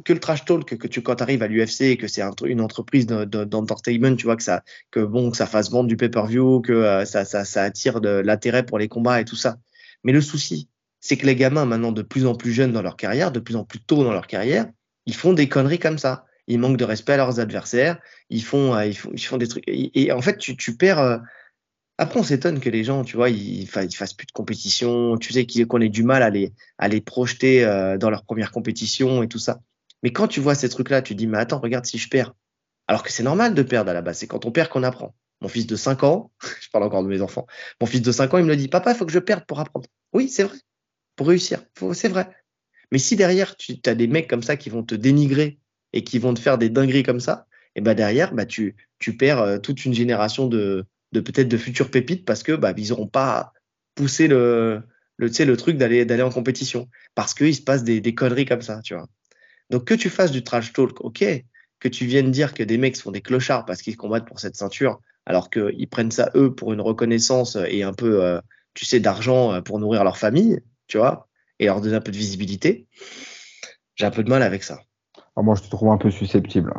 Speaker 1: que le trash talk, que tu, quand tu arrives à l'UFC, que c'est une entreprise d'entertainment, tu vois, que ça, que bon, que ça fasse vendre du pay-per-view, que euh, ça, ça, ça attire de l'intérêt pour les combats et tout ça. Mais le souci, c'est que les gamins, maintenant, de plus en plus jeunes dans leur carrière, de plus en plus tôt dans leur carrière, ils font des conneries comme ça. Ils manquent de respect à leurs adversaires. Ils font, euh, ils font, ils font des trucs. Et, en fait, tu, perds. Euh, après, on s'étonne que les gens, tu vois, ils, ils fassent plus de compétition. Tu sais qu'on ait du mal à les, à les projeter euh, dans leur première compétition et tout ça. Mais quand tu vois ces trucs-là, tu dis, mais attends, regarde si je perds. Alors que c'est normal de perdre à la base. C'est quand on perd qu'on apprend. Mon fils de 5 ans, je parle encore de mes enfants, mon fils de 5 ans, il me le dit, papa, il faut que je perde pour apprendre. Oui, c'est vrai. Pour réussir. C'est vrai. Mais si derrière, tu as des mecs comme ça qui vont te dénigrer et qui vont te faire des dingueries comme ça, et ben derrière, bah tu, tu perds euh, toute une génération de, de peut-être de futures pépites parce que bah, n'auront pas poussé le, le, le truc d'aller d'aller en compétition parce qu'il se passe des, des conneries comme ça, tu vois. Donc que tu fasses du trash talk, ok, que tu viennes dire que des mecs sont des clochards parce qu'ils combattent pour cette ceinture, alors qu'ils prennent ça eux pour une reconnaissance et un peu, euh, tu sais, d'argent euh, pour nourrir leur famille, tu vois, et leur donner un peu de visibilité. J'ai un peu de mal avec ça.
Speaker 2: Ah, moi, je te trouve un peu susceptible.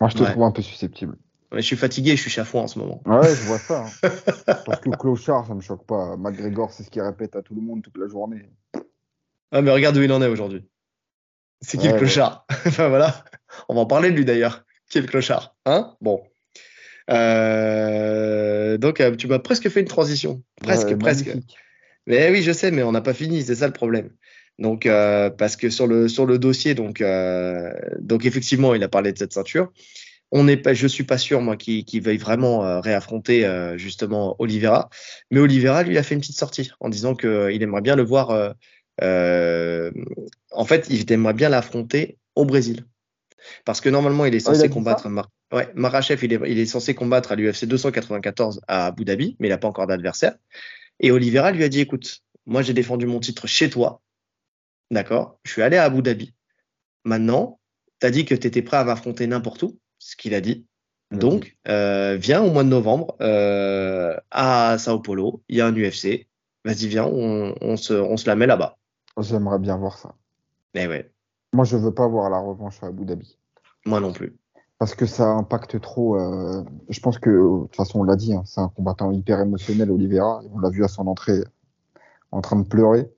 Speaker 2: Moi, je te trouve un peu susceptible.
Speaker 1: je suis fatigué, je suis chafouin en ce moment.
Speaker 2: Ouais, je vois ça. Hein. Parce que clochard, ça me choque pas. McGregor, c'est ce qu'il répète à tout le monde toute la journée.
Speaker 1: Ah, mais regarde où il en est aujourd'hui. C'est qui le clochard? Enfin voilà, on va en parler de lui d'ailleurs. Qui est le clochard Hein? Bon. Euh, donc, euh, tu m'as presque fait une transition. Presque, presque. Mais oui, je sais, mais on n'a pas fini, c'est ça le problème. Donc, euh, parce que sur le, sur le dossier, donc, donc effectivement, il a parlé de cette ceinture. On n'est pas, je suis pas sûr moi qu'il veuille vraiment réaffronter justement Oliveira, mais Oliveira lui a fait une petite sortie en disant qu'il aimerait bien le voir. en fait, il aimerait bien l'affronter au Brésil, parce que normalement il est ah, censé combattre Ouais, Marachev, il est, il est censé combattre à l'UFC 294 à Abu Dhabi, mais il n'a pas encore d'adversaire. Et Oliveira lui a dit, écoute, moi j'ai défendu mon titre chez toi. D'accord? Je suis allé à Abu Dhabi. Maintenant, tu as dit que tu étais prêt à m'affronter n'importe où, ce qu'il a dit. Donc, euh, viens au mois de novembre euh, à Sao Paulo, il y a un UFC. Vas-y, viens, on, on, se, on se la met là-bas.
Speaker 2: J'aimerais bien voir ça.
Speaker 1: Mais eh ouais.
Speaker 2: Moi, je veux pas voir la revanche à Abu Dhabi.
Speaker 1: Moi non plus
Speaker 2: parce que ça impacte trop. Euh, je pense que, de toute façon, on l'a dit, hein, c'est un combattant hyper émotionnel, Oliveira. On l'a vu à son entrée en train de pleurer.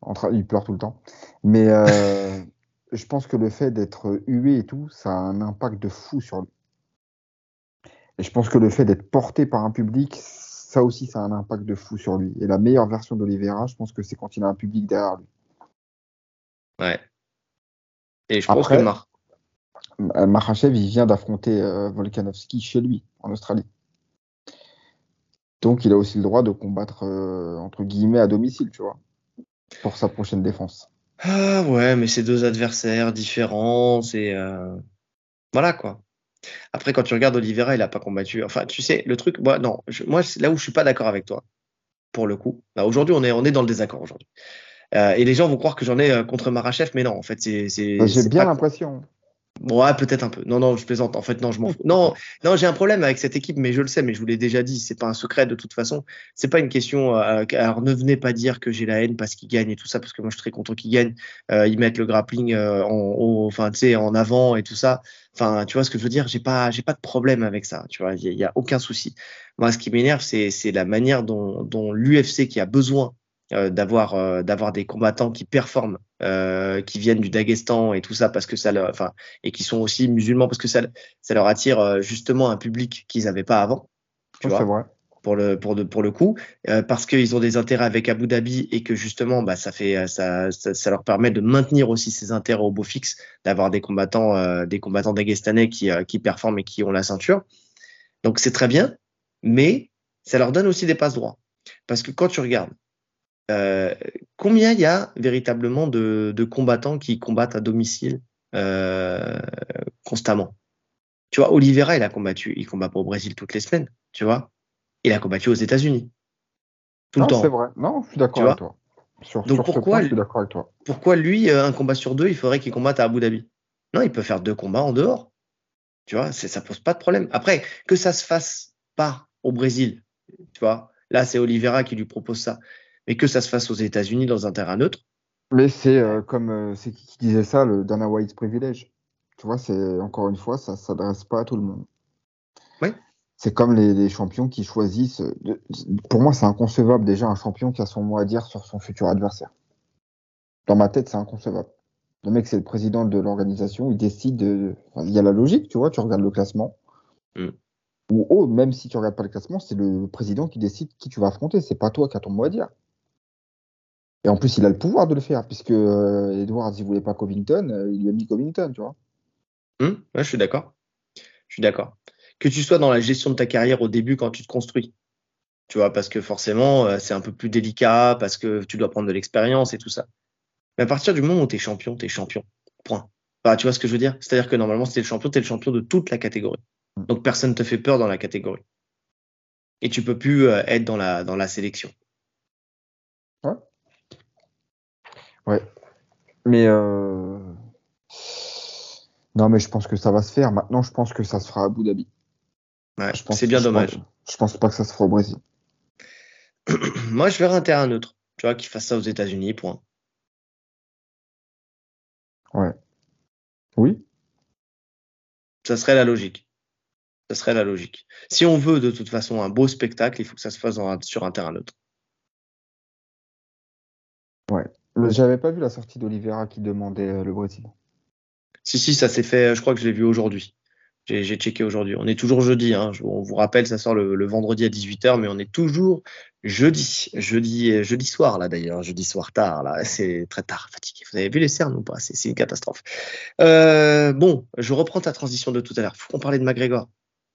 Speaker 2: En train, il pleure tout le temps. Mais euh, je pense que le fait d'être hué et tout, ça a un impact de fou sur lui. Et je pense que le fait d'être porté par un public, ça aussi, ça a un impact de fou sur lui. Et la meilleure version d'Oliveira, je pense que c'est quand il a un public derrière lui.
Speaker 1: Ouais. Et je pense que
Speaker 2: euh, Makhachev, il vient d'affronter euh, Volkanovski chez lui, en Australie. Donc, il a aussi le droit de combattre, euh, entre guillemets, à domicile, tu vois, pour sa prochaine défense.
Speaker 1: Ah ouais, mais c'est deux adversaires différents, c'est... Voilà, quoi. Après, quand tu regardes Oliveira, il n'a pas combattu. Enfin, tu sais, le truc, moi, non, moi, là où je suis pas d'accord avec toi, pour le coup. Bah, aujourd'hui, on est, on est dans le désaccord aujourd'hui. et les gens vont croire que j'en ai contre Marachev, mais non, en fait, c'est.
Speaker 2: J'ai bien l'impression.
Speaker 1: Ouais, peut-être un peu. Non, non, je plaisante. En fait, non, je m'en fous. Non, non, j'ai un problème avec cette équipe, mais je le sais, mais je vous l'ai déjà dit, c'est pas un secret de toute façon. C'est pas une question. Euh, alors, ne venez pas dire que j'ai la haine parce qu'ils gagnent et tout ça, parce que moi, je suis très content qu'ils gagnent. Euh, ils mettent le grappling euh, en, enfin, tu sais, en avant et tout ça. Enfin, tu vois ce que je veux dire? J'ai pas, j'ai pas de problème avec ça. Tu vois, il y, a aucun souci. Moi, ce qui m'énerve, c'est, c'est la manière dont, dont l'UFC qui a besoin d'avoir euh, d'avoir des combattants qui performent, euh, qui viennent du Daghestan et tout ça parce que ça leur, enfin et qui sont aussi musulmans parce que ça ça leur attire justement un public qu'ils n'avaient pas avant. Tu vois
Speaker 2: vrai.
Speaker 1: pour le pour de, pour le coup euh, parce qu'ils ont des intérêts avec Abu Dhabi et que justement bah ça fait ça, ça, ça leur permet de maintenir aussi ces intérêts au beau fixe d'avoir des combattants euh, des combattants dagestanais qui euh, qui performent et qui ont la ceinture donc c'est très bien mais ça leur donne aussi des passes droits parce que quand tu regardes euh, combien il y a véritablement de, de combattants qui combattent à domicile constamment? Tu vois Oliveira il a combattu il combat pas au Brésil toutes les semaines tu vois? Il a combattu aux États-Unis. Tout
Speaker 2: non,
Speaker 1: le temps.
Speaker 2: C'est vrai. Non, je suis d'accord avec toi.
Speaker 1: Sur, Donc pourquoi, ce point, je suis d'accord avec toi. Pourquoi lui, euh, un combat sur deux, il faudrait qu'il combatte à Abu Dhabi? Non, il peut faire deux combats en dehors. Tu vois, ça pose pas de problème. Après, que ça se fasse pas au Brésil, tu vois, là c'est Oliveira qui lui propose ça, mais que ça se fasse aux États-Unis dans un terrain neutre.
Speaker 2: Mais c'est euh, comme euh, c'est qui disait ça, le Dana White privilège. Tu vois, c'est encore une fois, ça s'adresse pas à tout le monde.
Speaker 1: Oui
Speaker 2: c'est comme les, champions qui choisissent. pour moi, c'est inconcevable déjà un champion qui a son mot à dire sur son futur adversaire. Dans ma tête, c'est inconcevable. Le mec, c'est le président de l'organisation, il décide. De... il y a la logique, tu vois, tu regardes le classement. Mm. Ou oh, même si tu regardes pas le classement, c'est le président qui décide qui tu vas affronter. C'est pas toi qui as ton mot à dire. Et en plus, il a le pouvoir de le faire, puisque euh, Edwards, il voulait pas Covington, euh, il lui a mis Covington, tu vois.
Speaker 1: Mm. ouais, je suis d'accord. Je suis d'accord que tu sois dans la gestion de ta carrière au début quand tu te construis. Tu vois, parce que forcément, euh, c'est un peu plus délicat, parce que tu dois prendre de l'expérience et tout ça. Mais à partir du moment où tu es champion, tu es champion. Point. Bah, tu vois ce que je veux dire? C'est-à-dire que normalement, si tu es le champion, tu es le champion de toute la catégorie. Donc personne ne te fait peur dans la catégorie. Et tu peux plus euh, être dans la, dans la sélection.
Speaker 2: Ouais. Ouais. Mais euh... non, mais je pense que ça va se faire. Maintenant, je pense que ça se fera à Abu Dhabi
Speaker 1: c'est bien dommage.
Speaker 2: je pense pas que ça se fera au Brésil.
Speaker 1: Moi, je verrais un terrain neutre. Tu vois, qu'il fasse ça aux États-Unis, point.
Speaker 2: Ouais. Oui.
Speaker 1: Ça serait la logique. Ça serait la logique. Si on veut de toute façon un beau spectacle, il faut que ça se fasse sur un terrain neutre.
Speaker 2: J'avais pas vu la sortie d'Olivera qui demandait euh, le Brésil.
Speaker 1: Si, si, ça s'est fait, je crois que je l'ai vu aujourd'hui. J'ai checké aujourd'hui. On est toujours jeudi. Hein. on vous rappelle, ça sort le, vendredi à 18h, mais on est toujours jeudi. Jeudi, jeudi soir, là d'ailleurs. Jeudi soir tard, là. C'est très tard, fatigué. Vous avez vu les cernes ou pas? C'est une catastrophe. Euh, bon, je reprends ta transition de tout à l'heure. On parlait de McGregor.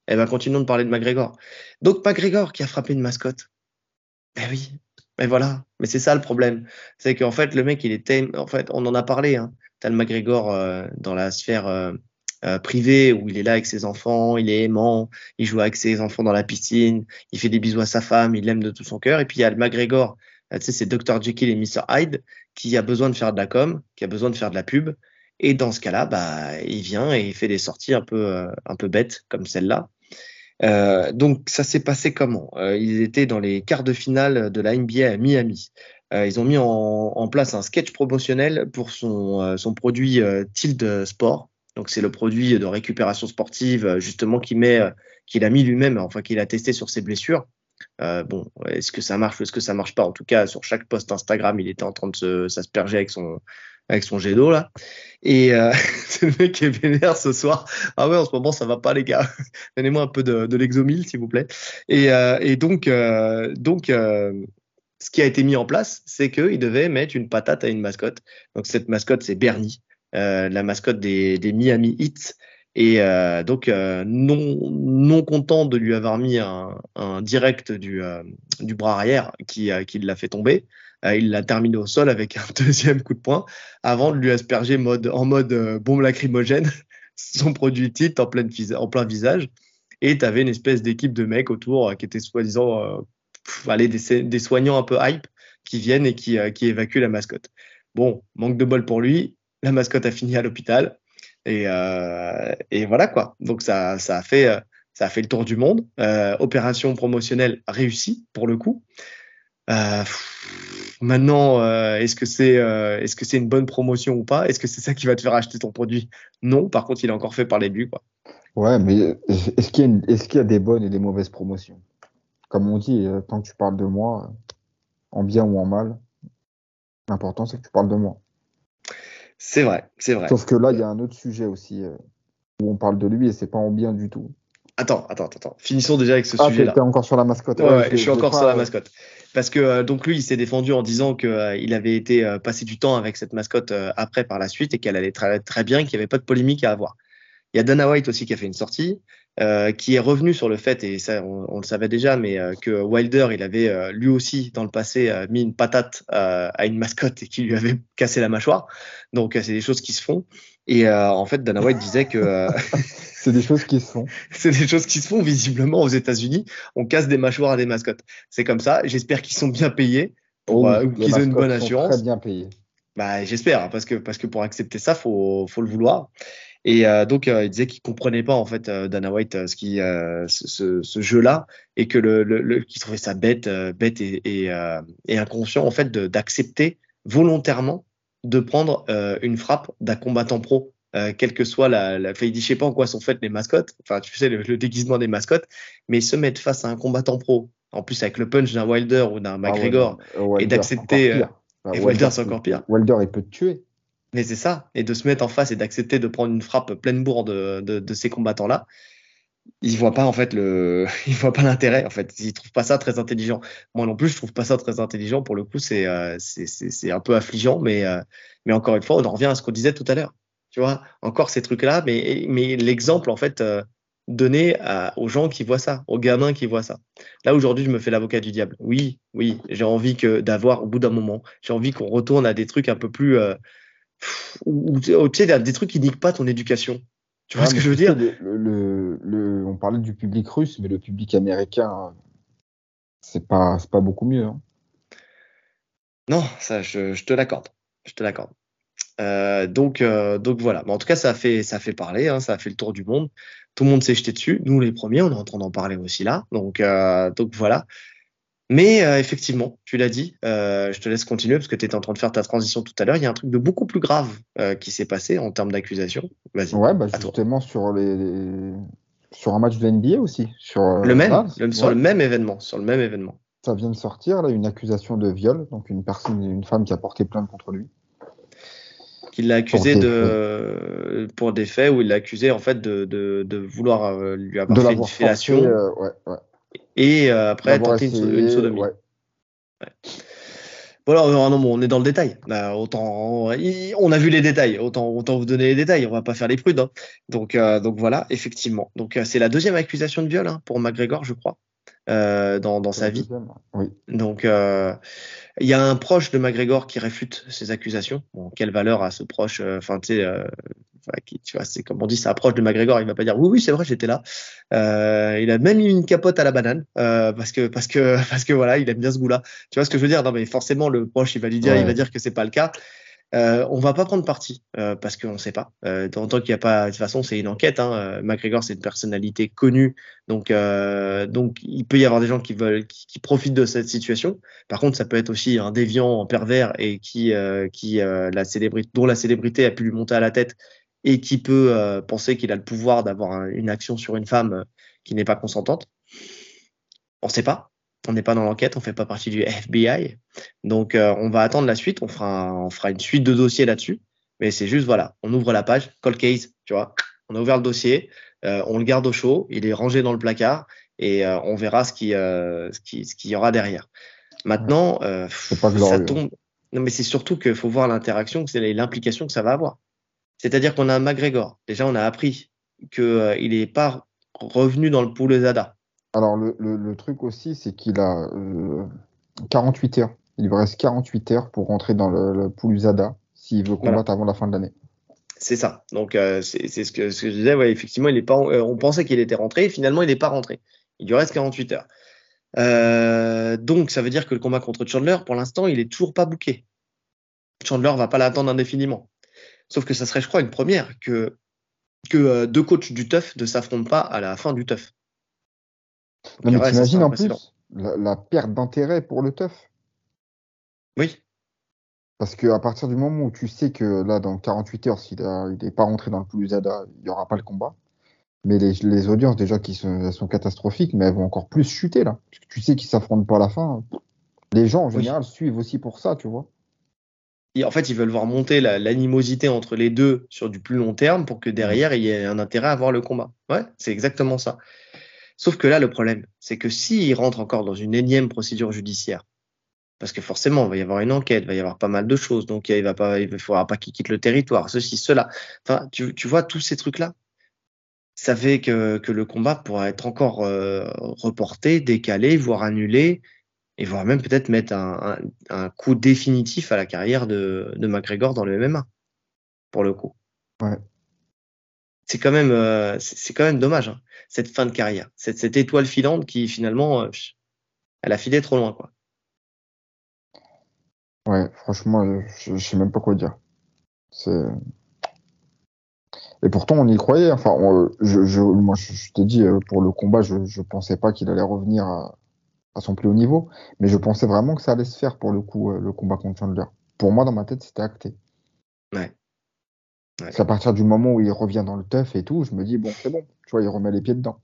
Speaker 1: Eh ben, continuons de parler de McGregor. Donc, McGregor qui a frappé une mascotte. Eh oui. Mais voilà. Mais c'est ça le problème. C'est qu'en fait, le mec, il était. En fait, on en a parlé. Hein. T'as le McGregor euh, dans la sphère. Euh, euh, privé où il est là avec ses enfants, il est aimant, il joue avec ses enfants dans la piscine, il fait des bisous à sa femme, il l'aime de tout son cœur. Et puis il y a le McGregor, euh, tu sais, c'est Dr. Jekyll et Mr. Hyde qui a besoin de faire de la com, qui a besoin de faire de la pub. Et dans ce cas-là, bah, il vient et il fait des sorties un peu, euh, un peu bêtes comme celle-là. Euh, donc ça s'est passé comment? Ils étaient dans les quarts de finale de la NBA à Miami. ils ont mis en, place un sketch promotionnel pour son, produit Tilt Sport. Donc c'est le produit de récupération sportive euh, justement qu'il euh, a mis lui-même, enfin qu'il a testé sur ses blessures. Euh, bon, est-ce que ça marche ou est-ce que ça marche pas? En tout cas, sur chaque post Instagram, il était en train de s'asperger avec son avec son jet d'eau là. Et euh, c'est le mec qui est vénère ce soir. Ah ouais, en ce moment ça va pas les gars. Donnez-moi un peu de, de l'exomil s'il vous plaît. Et, euh, donc donc ce qui a été mis en place, c'est qu'il devait mettre une patate à une mascotte. Donc cette mascotte, c'est Bernie. Euh, la mascotte des, Miami Heat. Et euh, donc, euh, non, content de lui avoir mis un, direct du, du bras arrière qui, qui l'a fait tomber, il l'a terminé au sol avec un deuxième coup de poing avant de lui asperger mode, en mode bombe lacrymogène son produit titre en, plein, visage. Et tu avais une espèce d'équipe de mecs autour qui étaient soi-disant des, des, soignants un peu hype qui viennent et qui, évacuent la mascotte. Bon, manque de bol pour lui, la mascotte a fini à l'hôpital. Et, euh, voilà quoi. Donc ça, a fait, euh, ça fait le tour du monde. Euh, opération promotionnelle réussie pour le coup. Euh, maintenant, euh, est-ce que c'est est-ce que c'est une bonne promotion ou pas? Est-ce que c'est ça qui va te faire acheter ton produit? Non. Par contre, il est encore fait par les buts quoi.
Speaker 2: Ouais, mais est-ce qu'il y, est qu'il y, a des bonnes et des mauvaises promotions? Comme on dit, tant que tu parles de moi, en bien ou en mal, l'important c'est que tu parles de moi.
Speaker 1: C'est vrai, c'est vrai.
Speaker 2: Sauf que là, il y a un autre sujet aussi euh, où on parle de lui et c'est pas en bien du tout.
Speaker 1: attends, attends, attends. Finissons déjà avec ce
Speaker 2: Ah,
Speaker 1: sujet-là.
Speaker 2: t'es encore sur la mascotte.
Speaker 1: Ouais, ouais,
Speaker 2: je-
Speaker 1: je suis encore
Speaker 2: pas-
Speaker 1: sur la mascotte. Parce que euh, donc lui, il s'est défendu en disant que euh, il avait été euh, passé du temps avec cette mascotte après par la suite et qu'elle allait très, très bien, qu'il n'y avait pas de polémique à avoir. Il y a Dana White aussi qui a fait une sortie, qui est revenu sur le fait, et ça on, le savait déjà, mais que Wilder, il avait lui aussi dans le passé mis une patate à une mascotte et qui lui avait cassé la mâchoire. Donc c'est des choses qui se font. Et euh, en fait, Dana White disait que euh,
Speaker 2: C'est des choses qui se font.
Speaker 1: c'est des choses qui se font visiblement aux États-Unis. On casse des mâchoires à des mascottes. C'est comme ça. J'espère qu'ils sont bien payés pour,
Speaker 2: Oh
Speaker 1: euh, ou qu'ils ont une bonne
Speaker 2: sont
Speaker 1: assurance.
Speaker 2: Très bien payé.
Speaker 1: Bah, j'espère hein, parce que parce que pour accepter ça, faut faut le vouloir. Et euh, donc il disait qu'il comprenait pas en fait Dana White ce qui euh, ce, ce, jeu-là et que le, le, le- qu'il trouvait ça bête bête et et, euh, et inconscient en fait d'accepter volontairement de prendre euh, une frappe d'un combattant pro. Euh, quelle que soit la, la... Je sais pas en quoi sont faites les mascottes, enfin, tu sais, le, le déguisement des mascottes, mais se mettre face à un combattant pro, en plus avec le punch d'un Wilder ou d'un
Speaker 2: Ah
Speaker 1: McGregor,
Speaker 2: euh, Wilder,
Speaker 1: et d'accepter,
Speaker 2: c'est
Speaker 1: et Wilder, c'est
Speaker 2: peut-
Speaker 1: encore pire.
Speaker 2: Wilder, il peut te tuer.
Speaker 1: Mais c'est ça, et de se mettre en face et d'accepter de prendre une frappe pleine bourre de, de, de ces combattants-là, ils voient pas en fait le, ils voient pas l'intérêt en fait. Ils trouvent pas ça très intelligent. Moi non plus, je trouve pas ça très intelligent. Pour le coup, c'est euh, c'est un peu affligeant, mais euh, mais encore une fois, on en revient à ce qu'on disait tout à l'heure. Tu vois, encore ces trucs-là, mais mais l'exemple en fait euh, donné aux gens qui voient ça, aux gamins qui voient ça. Là aujourd'hui, je me fais l'avocat du diable. Oui, oui, j'ai envie que d'avoir au bout d'un moment, j'ai envie qu'on retourne à des trucs un peu plus ou- tu sais, des trucs qui niquent pas ton éducation. Tu vois
Speaker 2: Ouais,
Speaker 1: ce que je veux dire
Speaker 2: le, le- le- On parlait du public russe, mais le public américain, c'est pas, pas beaucoup mieux. hein.
Speaker 1: Non, ça, je, je te l'accorde. Je te l'accorde. Euh, donc, euh, donc voilà. Mais en tout cas, ça a fait, ça a fait parler, hein, ça a fait le tour du monde. Tout le monde s'est jeté dessus. Nous, les premiers, on est en train d'en parler aussi là. Donc, euh, donc voilà. Mais euh, effectivement, tu l'as dit, euh, je te laisse continuer parce que tu étais en train de faire ta transition tout à l'heure. Il y a un truc de beaucoup plus grave euh, qui s'est passé en termes d'accusation. Vas-y.
Speaker 2: Ouais, bah,
Speaker 1: toi.
Speaker 2: justement, sur, les, les- sur un match de NBA aussi. Sur, euh,
Speaker 1: Le même,
Speaker 2: là,
Speaker 1: le- sur
Speaker 2: ouais,
Speaker 1: le même événement, sur le même événement.
Speaker 2: Ça vient de sortir, là, une accusation de viol. Donc, une personne, une femme qui a porté plainte contre lui.
Speaker 1: qu'il l'a accusé
Speaker 2: Pour des
Speaker 1: de pour des faits où il l'a accusé en fait de, de, de vouloir lui avoir
Speaker 2: de
Speaker 1: fait une fellation
Speaker 2: euh, ouais, ouais.
Speaker 1: Et euh, après tenter une, so-
Speaker 2: essayé,
Speaker 1: une sodomie.
Speaker 2: ouais.
Speaker 1: Voilà, non, non, on est dans le détail. Bah, autant, on a vu les détails. Autant, autant vous donner les détails. On va pas faire les prudes. hein. Donc, euh, donc voilà, effectivement. Donc, euh, c'est la deuxième accusation de viol hein, pour McGregor, je crois, euh, dans, dans sa vie.
Speaker 2: Oui.
Speaker 1: Donc, euh, il y a un proche de McGregor qui réfute ces accusations. Bon, quelle valeur a ce proche euh, Enfin, tu sais, vois, c'est comme on dit, c'est un proche de McGregor. Il va pas dire oui, oui, c'est vrai, j'étais là. Euh, il a même eu une capote à la banane parce que parce que parce que voilà, il aime bien ce goût-là. Tu vois ce que je veux dire? Non, mais forcément, le proche, il va lui dire,
Speaker 2: Ouais.
Speaker 1: il va dire que c'est pas le cas. Euh, on va pas prendre parti euh, parce qu'on sait pas. Euh, tant qu'il y a pas, de toute façon, c'est une enquête. Hein. Euh, McGregor, c'est une personnalité connue, donc euh, donc il peut y avoir des gens qui veulent, qui, profitent de cette situation. Par contre, ça peut être aussi un déviant, un pervers et qui euh, qui la célébrité, dont la célébrité a pu lui monter à la tête et qui peut penser qu'il a le pouvoir d'avoir un- une action sur une femme qui n'est pas consentante. On sait pas. On n'est pas dans l'enquête, on fait pas partie du FBI. Donc, euh, on va attendre la suite. On fera, un- on fera une suite de dossiers là-dessus. Mais c'est juste, voilà, on ouvre la page, cold case, tu vois. On a ouvert le dossier, euh, on le garde au chaud, il est rangé dans le placard et euh, on verra ce qui, euh, ce qui, ce qu'il y aura derrière. Maintenant, euh,
Speaker 2: pas
Speaker 1: ça tombe. Non, mais c'est surtout qu'il faut voir l'interaction, c'est l'implication que ça va avoir. C'est-à-dire qu'on a un McGregor. Déjà, on a appris que euh, n'est pas revenu dans le pool Zada.
Speaker 2: Alors, le, le, le truc aussi, c'est qu'il a euh, 48 heures. Il lui reste 48 heures pour rentrer dans le, le s'il veut
Speaker 1: Voilà.
Speaker 2: combattre avant la fin de l'année.
Speaker 1: C'est ça. Donc euh, c'est ce que, ce que je disais. Ouais, effectivement, il est pas. euh, on pensait qu'il était rentré. et Finalement, il n'est pas rentré. Il lui reste 48 heures. Euh, donc, ça veut dire que le combat contre Chandler, pour l'instant, il est toujours pas bouqué. Chandler va pas l'attendre indéfiniment. Sauf que ça serait, je crois, une première que que euh, deux coachs du TUF ne s'affrontent pas à la fin du TUF.
Speaker 2: Non, mais t'imagines en plus la, la perte d'intérêt pour le teuf.
Speaker 1: Oui.
Speaker 2: Parce qu'à partir du moment où tu sais que là, dans 48 heures, s'il n'est pas rentré dans le pool USADA, il n'y aura pas le combat. Mais les, les audiences, déjà, qui sont, elles sont catastrophiques, mais elles vont encore plus chuter là. Parce que tu sais qu'ils s'affrontent pas à la fin. Les gens, en
Speaker 1: Oui.
Speaker 2: général, suivent aussi pour ça, tu vois.
Speaker 1: Et en fait, ils veulent voir monter la- l'animosité entre les deux sur du plus long terme pour que derrière, il y ait un intérêt à voir le combat. Ouais, c'est exactement ça. Sauf que là, le problème, c'est que s'il rentre encore dans une énième procédure judiciaire, parce que forcément, il va y avoir une enquête, il va y avoir pas mal de choses, donc il va pas, il faudra pas qu'il quitte le territoire, ceci, cela. Enfin, tu, vois tous ces trucs-là? Ça fait que, le combat pourra être encore euh, reporté, décalé, voire annulé, et voire même peut-être mettre un, coup définitif à la carrière de, de McGregor dans le MMA, pour le coup. C'est quand même, euh, c'est quand même dommage hein, cette fin de carrière, cette, cette étoile filante qui finalement, euh, elle a filé trop loin, quoi.
Speaker 2: Ouais, franchement, je, je sais même pas quoi dire. C'est. Et pourtant, on y croyait. Enfin, on, je, je, moi, je, je t'ai dit, euh, pour le combat, je, je pensais pas qu'il allait revenir à, à son plus haut niveau, mais je pensais vraiment que ça allait se faire pour le coup, euh, le combat contre Chandler. Pour moi, dans ma tête, c'était acté.
Speaker 1: Ouais.
Speaker 2: Ouais. C'est à partir du moment où il revient dans le teuf et tout, je me dis, bon, c'est bon. Tu vois, il remet les pieds dedans.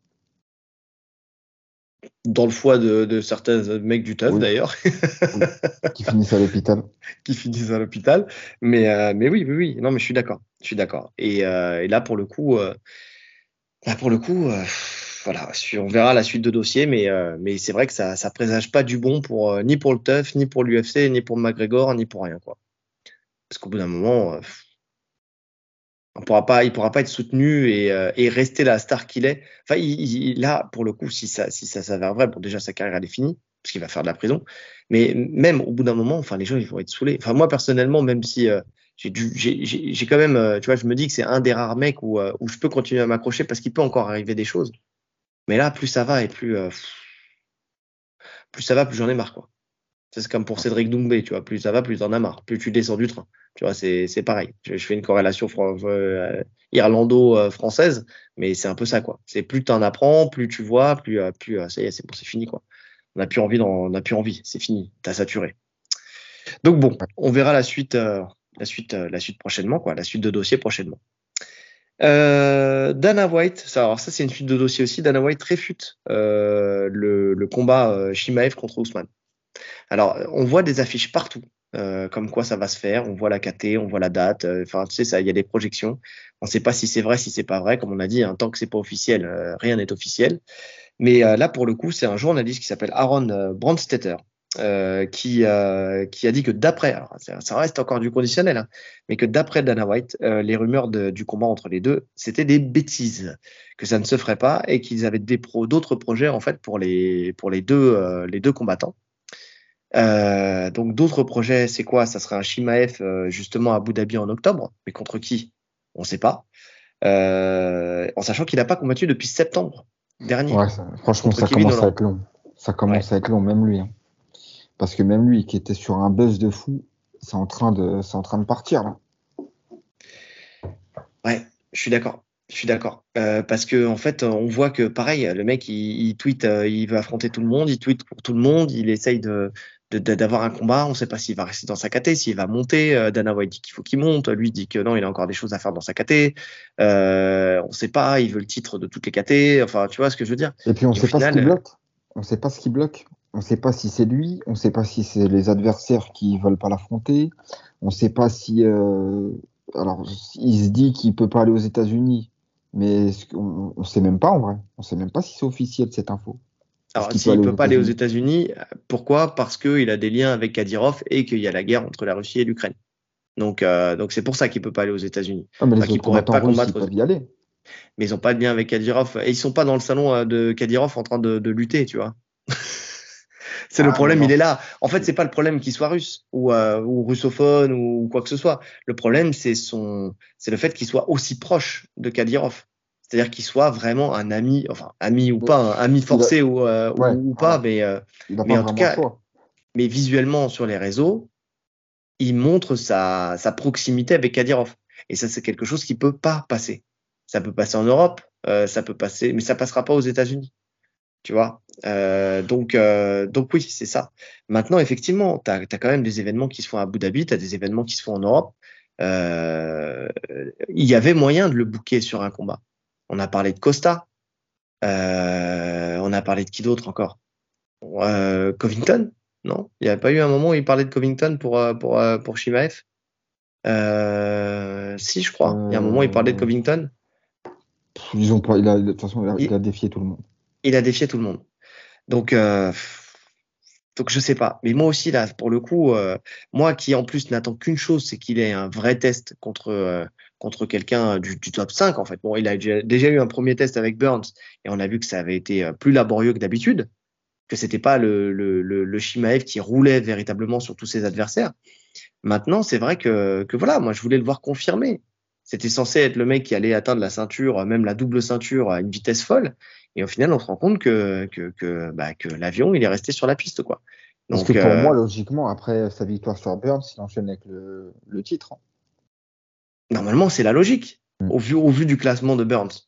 Speaker 1: Dans le foie de, de certains mecs du teuf,
Speaker 2: Oui.
Speaker 1: d'ailleurs,
Speaker 2: Oui. Qui finissent à l'hôpital.
Speaker 1: qui finissent à l'hôpital. Mais, euh, mais oui, oui, oui. Non, mais je suis d'accord. Je suis d'accord. Et, euh, et là, pour le coup, euh, là, pour le coup, voilà, on verra la suite de dossier, mais, euh, mais c'est vrai que ça, ça présage pas du bon pour euh, ni pour le teuf, ni pour l'UFC, ni pour McGregor, ni pour rien, quoi. Parce qu'au bout d'un moment, euh, on pourra pas, il pourra pas être soutenu et, euh, et rester la star qu'il est. Enfin, il, il- là, pour le coup, si ça, si ça s'avère vrai, bon, déjà sa carrière elle est finie parce qu'il va faire de la prison. Mais même au bout d'un moment, enfin, les gens ils vont être saoulés. Enfin, moi personnellement, même si euh, j'ai j'ai, quand même, euh, tu vois, je me dis que c'est un des rares mecs où, euh, où je peux continuer à m'accrocher parce qu'il peut encore arriver des choses. Mais là, plus ça va et plus, euh, plus ça va, plus j'en ai marre, quoi. C'est comme pour Cédric Doumbé, tu vois. Plus ça va, plus t'en as marre. Plus tu descends du train. Tu vois, c'est, c'est pareil. Je, fais une corrélation euh, irlando-française, mais c'est un peu ça, quoi. C'est plus t'en apprends, plus tu vois, plus, euh, plus euh, ça y est, c'est bon, c'est fini, quoi. On n'a plus envie, on n'a plus envie. C'est fini. T'as saturé. Donc bon, on verra la suite, euh, la suite, euh, la suite prochainement, quoi. La suite de dossier prochainement. Euh, Dana White, ça, alors ça c'est une suite de dossier aussi. Dana White réfute euh, le, le combat euh, Shimaev contre Ousmane. Alors, on voit des affiches partout, euh, comme quoi ça va se faire. On voit la KT, on voit la date. euh, Enfin, tu sais, ça, il y a des projections. On ne sait pas si c'est vrai, si c'est pas vrai. Comme on a dit, hein, tant que c'est pas officiel, euh, rien n'est officiel. Mais euh, là, pour le coup, c'est un journaliste qui s'appelle Aaron euh, Brandstetter qui, qui a dit que d'après, ça reste encore du conditionnel, hein, mais que d'après Dana White, les rumeurs du combat entre les deux, c'était des bêtises, que ça ne se ferait pas et qu'ils avaient des pro, d'autres projets en fait pour les les deux combattants. Euh, donc d'autres projets, c'est quoi? Ça serait un Shimaev euh, justement à Abu Dhabi en octobre, mais contre qui? On ne sait pas. Euh, en sachant qu'il n'a pas combattu depuis septembre dernier.
Speaker 2: Ouais, ça- franchement, ça
Speaker 1: Kevin
Speaker 2: commence à être long. Ça commence à être long, même lui. hein. Parce que même lui, qui était sur un buzz de fou, c'est en train de, c'est en train de partir là.
Speaker 1: Ouais, je suis d'accord. Je suis d'accord. Euh, parce que en fait, on voit que pareil, le mec, il, il tweet, euh, il veut affronter tout le monde, il tweet pour tout le monde, il essaye de- d'avoir un combat. On ne sait pas s'il va rester dans sa KT, s'il va monter. Euh, Dana White dit qu'il faut qu'il monte. Lui dit que non, il a encore des choses à faire dans sa KT. Euh, on ne sait pas. Il veut le titre de toutes les KT. Enfin, tu vois ce que je veux dire.
Speaker 2: Et puis on
Speaker 1: Et au
Speaker 2: sait pas ce qui
Speaker 1: euh,
Speaker 2: bloque. On sait pas ce qui bloque. On sait pas si c'est lui. On sait pas si c'est les adversaires qui veulent pas l'affronter. On sait pas si, euh, alors, il se dit qu'il peut pas aller aux États-Unis, mais on sait même pas en vrai. On sait même pas si c'est officiel cette info.
Speaker 1: Alors, s'il
Speaker 2: aller
Speaker 1: peut pas aller aux États-Unis, pourquoi? Parce qu'il a des liens avec Kadyrov et qu'il y a la guerre entre la Russie et l'Ukraine. Donc, euh, donc c'est pour ça qu'il peut pas aller aux États-Unis.
Speaker 2: Ah, mais
Speaker 1: Enfin,
Speaker 2: les
Speaker 1: pourrait pas
Speaker 2: russes,
Speaker 1: combattre aux-
Speaker 2: peuvent y aller.
Speaker 1: mais ils n'ont pas de lien avec Kadyrov et ils sont pas dans le salon euh, de Kadyrov en train de, de lutter, tu vois. c'est le
Speaker 2: Ah,
Speaker 1: problème, il est là. En fait, c'est pas le problème qu'il soit russe ou, euh, ou russophone ou quoi que ce soit. Le problème, c'est son, c'est le fait qu'il soit aussi proche de Kadyrov. C'est-à-dire qu'il soit vraiment un ami, enfin ami ou pas, un ami forcé ou, euh, ou-
Speaker 2: Ouais,
Speaker 1: ou, pas, mais euh, Mais
Speaker 2: pas
Speaker 1: en tout cas,
Speaker 2: choix.
Speaker 1: mais visuellement sur les réseaux, il montre sa, sa proximité avec Kadyrov. Et ça, c'est quelque chose qui peut pas passer. Ça peut passer en Europe, euh, ça peut passer, mais ça passera pas aux États-Unis. Tu vois donc, donc oui, c'est ça. Maintenant, effectivement, tu as, quand même des événements qui se font à Abu Dhabi, tu as des événements qui se font en Europe. Il y avait moyen de le booker sur un combat. On a parlé de Costa. Euh, on a parlé de qui d'autre encore? Euh, Covington? Non? Il n'y a pas eu un moment où il parlait de Covington pour, euh, pour, pour Shimaev euh, Si, je crois. Il y a un moment où il parlait de Covington.
Speaker 2: Pas, il a, de toute façon, il a,
Speaker 1: Il-
Speaker 2: il a défié tout le monde.
Speaker 1: Il a défié tout le monde. Donc, donc je sais pas. Mais moi aussi, là, pour le coup, moi qui en plus n'attends qu'une chose, c'est qu'il ait un vrai test contre, contre quelqu'un du, du, top 5, en fait. Bon, il a déjà, eu un premier test avec Burns et on a vu que ça avait été plus laborieux que d'habitude, que c'était pas le, le, le, le Shimaev qui roulait véritablement sur tous ses adversaires. Maintenant, c'est vrai que, que voilà, moi je voulais le voir confirmer. C'était censé être le mec qui allait atteindre la ceinture, même la double ceinture à une vitesse folle. Et au final, on se rend compte que, que, que, bah, que l'avion, il est resté sur la piste. Quoi.
Speaker 2: Donc, Parce que pour euh, moi, logiquement, après sa victoire sur Burns, il enchaîne avec le, le titre. Hein.
Speaker 1: Normalement, c'est la logique, mm. au, vu, au vu du classement de Burns.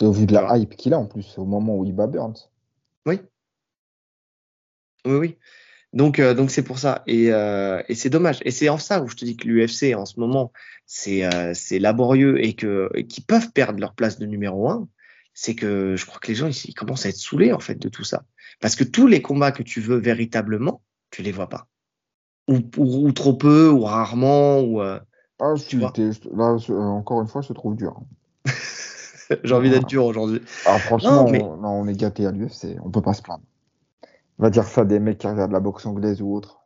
Speaker 2: Et au vu de la hype qu'il a en plus, au moment où il bat Burns.
Speaker 1: Oui. Oui, oui. Donc, euh, donc c'est pour ça. Et, euh, et c'est dommage. Et c'est en ça où je te dis que l'UFC, en ce moment, c'est euh, laborieux et que qu'ils peuvent perdre leur place de numéro un. C'est que je crois que les gens ils, commencent à être saoulés en fait de tout ça. Parce que tous les combats que tu veux véritablement, tu les vois pas. Ou, ou, trop peu, ou rarement, ou. Euh,
Speaker 2: ah, là, encore une fois, je trouve dur.
Speaker 1: J'ai envie d'être dur aujourd'hui.
Speaker 2: Alors franchement, on, on, est gâté à l'UFC, on peut pas se plaindre. On va dire ça des mecs qui regardent la boxe anglaise ou autre.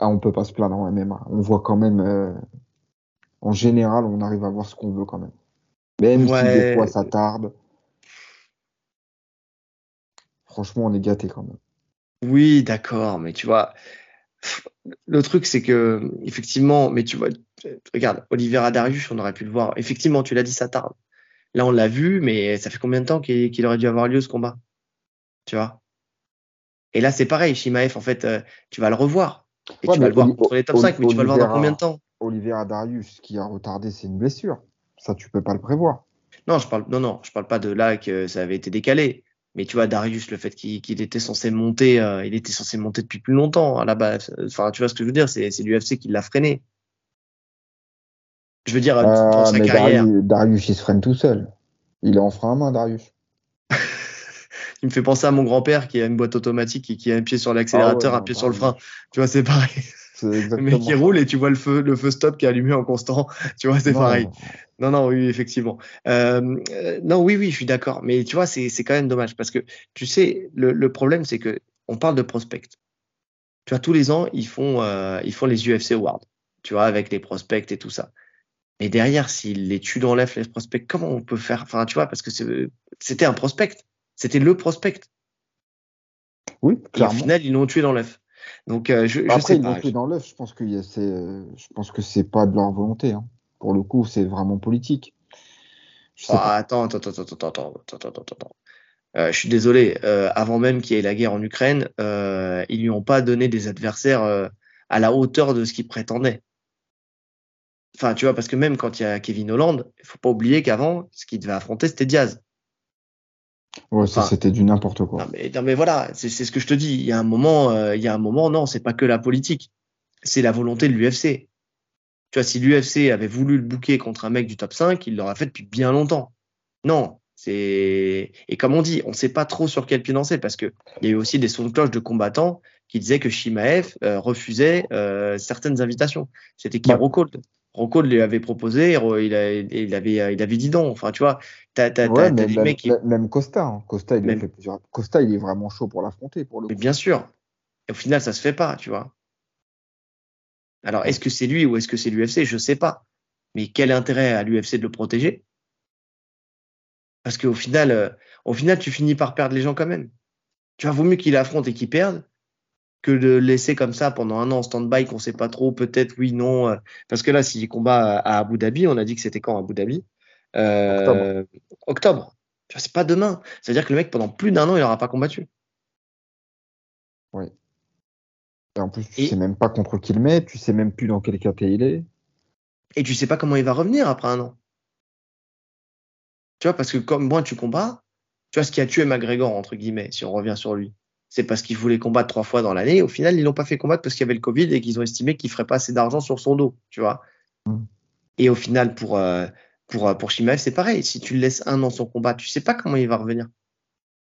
Speaker 2: Ah, on peut pas se plaindre en MMA. On voit quand même, euh, en général, on arrive à voir ce qu'on veut quand même. Même si des fois ça tarde. Franchement, on est gâté quand même.
Speaker 1: Oui, d'accord, mais tu vois, le truc c'est que effectivement, mais tu vois, regarde, Olivier Darius, on aurait pu le voir. Effectivement, tu l'as dit, ça tarde. Là, on l'a vu, mais ça fait combien de temps qu'il aurait dû avoir lieu ce combat? Tu vois? Et là, c'est pareil, Shimaev, en fait, euh, tu vas le revoir. Et tu vas le voir contre les top 5, mais tu vas le voir dans combien de temps?
Speaker 2: Olivier Darius, qui a retardé, c'est une blessure. Ça, tu peux pas le prévoir.
Speaker 1: Non, je parle, non, non, je parle pas de là que ça avait été décalé. Mais tu vois, Darius, le fait qu'il était censé monter, euh, il était censé monter depuis plus longtemps à la base. Enfin, tu vois ce que je veux dire, c'est l'UFC qui l'a freiné. Je veux dire,
Speaker 2: euh, sa carrière. Darius, Darius, il se freine tout seul. Il est en frein à main, Darius
Speaker 1: il me fait penser à mon grand-père qui a une boîte automatique et qui a un pied sur l'accélérateur, ah un pied sur le frein. Tu vois, c'est pareil. Mec qui roule et tu vois le feu, le feu stop qui est allumé en constant. Tu vois, c'est pareil. Non, non, oui, effectivement. Euh, euh, non, oui, oui, je suis d'accord. Mais tu vois, c'est quand même dommage parce que tu sais, le, le problème, c'est que on parle de prospects. Tu vois, tous les ans, ils font, euh, ils font les UFC Awards. Tu vois, avec les prospects et tout ça. Mais derrière, s'ils les tuent dans l'œuf, les prospects, comment on peut faire? Enfin, tu vois, parce que c'était un prospect. C'était le prospect.
Speaker 2: Oui,
Speaker 1: clairement. Et au final, ils l'ont tué dans l'œuf. Donc, euh, je,
Speaker 2: Après,
Speaker 1: sais
Speaker 2: ils l'ont tué dans l'œuf. Je pense que c'est, je pense que c'est pas de leur volonté. Hein. Pour le coup, c'est vraiment politique.
Speaker 1: Ah, attends, attends, attends, attends, attends, attends, attends, attends. Euh, je suis désolé. Euh, avant même qu'il y ait la guerre en Ukraine, euh, ils lui ont pas donné des adversaires euh, à la hauteur de ce qu'ils prétendaient. Enfin, tu vois, parce que même quand il y a Kevin Holland, il faut pas oublier qu'avant, ce qu'il devait affronter, c'était Diaz.
Speaker 2: Ouais, c'était du n'importe quoi.
Speaker 1: Non mais, non mais voilà, c'est ce que je te dis. Il y a un moment, euh, il y a un moment, non, c'est pas que la politique, c'est la volonté de l'UFC. Tu vois, si l'UFC avait voulu le bouquer contre un mec du top 5, il l'aurait fait depuis bien longtemps. Non, c'est et comme on dit, on sait pas trop sur quel pied danser parce que il y a eu aussi des sons de cloche de combattants qui disaient que Shimaev euh, refusait euh, certaines invitations. C'était qui bah, Rocco lui avait proposé, il, il, avait, il avait dit non. Enfin, tu vois, t'as, t'as,
Speaker 2: ouais, des même, mecs qui... Même Costa, hein. Costa, il fait plusieurs... Costa, il est vraiment chaud pour l'affronter. Pour le
Speaker 1: mais bien sûr. Et au final, ça se fait pas, tu vois. Alors, est-ce que c'est lui ou est-ce que c'est l'UFC Je sais pas. Mais quel intérêt à l'UFC de le protéger? Parce qu'au final, euh, au final, tu finis par perdre les gens quand même. Tu vois, vaut mieux qu'il affronte et qu'il perde que de laisser comme ça pendant un an en stand-by qu'on sait pas trop, peut-être oui, non. Euh, parce que là, s'il combat à Abu Dhabi, on a dit que c'était quand à Abu Dhabi? Euh, Octobre. Octobre. C'est pas demain. C'est-à-dire que le mec, pendant plus d'un an, il n'aura pas combattu.
Speaker 2: Oui. Et en plus, tu sais même pas contre qui il met, tu sais même plus dans quel cas il est.
Speaker 1: Et tu sais pas comment il va revenir après un an. Tu vois, parce que comme moi, tu combats, tu vois ce qui a tué McGregor, entre guillemets, si on revient sur lui c'est parce qu'il voulait combattre trois fois dans l'année. Au final, ils l'ont pas fait combattre parce qu'il y avait le Covid et qu'ils ont estimé qu'il ferait pas assez d'argent sur son dos, tu vois. Mm. Et au final, pour euh, pour euh, pour Shimaev, c'est pareil. Si tu le laisses un an sans combat, tu sais pas comment il va revenir.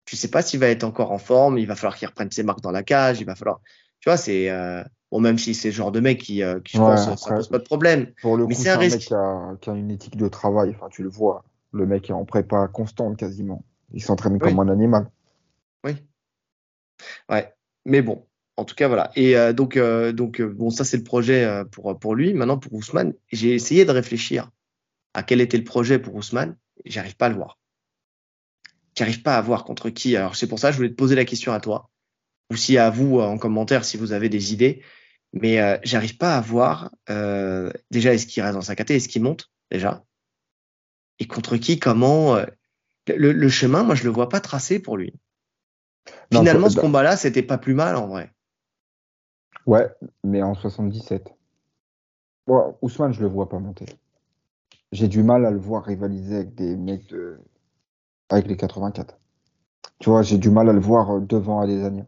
Speaker 1: Tu sais pas s'il va être encore en forme. Il va falloir qu'il reprenne ses marques dans la cage. Il va falloir, tu vois, c'est euh, bon même si c'est le genre de mec qui, qui je pense, ça pose pas de problème.
Speaker 2: Pour le coup, c'est un, mec qui a, qui a, une éthique de travail. Enfin, tu le vois. Le mec est en prépa constante quasiment. Il s'entraîne comme un animal.
Speaker 1: Oui. Mais bon, en tout cas, voilà. Et euh, donc, euh, donc euh, bon, ça, c'est le projet pour, pour lui. Maintenant, pour Ousmane, j'ai essayé de réfléchir à quel était le projet pour Ousmane. J'arrive pas à le voir. J'arrive pas à voir contre qui. Alors, c'est pour ça que je voulais te poser la question à toi, ou si à vous en commentaire si vous avez des idées. Mais j'arrive pas à voir. déjà, est-ce qu'il reste dans sa caté Est-ce qu'il monte déjà? Et contre qui Comment le, le, chemin, moi, je le vois pas tracé pour lui. Finalement, ce combat-là, c'était pas plus mal en vrai.
Speaker 2: Ouais, mais en 77. Bon, Ousmane, je le vois pas monter. J'ai du mal à le voir rivaliser avec des mecs de... avec les 84. Tu vois, j'ai du mal à le voir euh, devant Adesanya.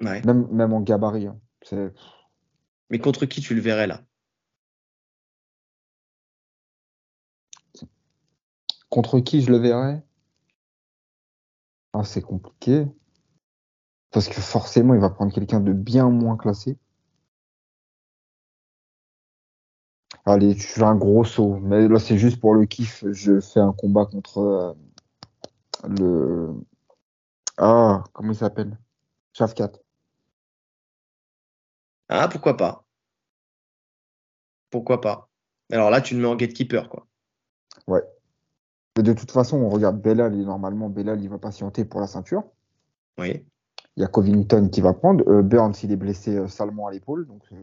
Speaker 1: Ouais.
Speaker 2: Même, même en gabarit. Hein.
Speaker 1: Mais contre qui tu le verrais là?
Speaker 2: Contre qui je le verrais? Ah, C'est compliqué. Parce que forcément, il va prendre quelqu'un de bien moins classé. Allez, je fais un gros saut. Mais là, c'est juste pour le kiff. Je fais un combat contre euh, le. Ah, comment il s'appelle? Shafkat.
Speaker 1: Ah, pourquoi pas Pourquoi pas Alors là, tu me mets en gatekeeper, quoi.
Speaker 2: Ouais. Mais de toute façon, on regarde Bellal, et normalement, Bellal, il va patienter pour la ceinture.
Speaker 1: Oui.
Speaker 2: Il y a Covington qui va prendre. Euh, Burns, il est blessé euh, salement à l'épaule. Donc, euh,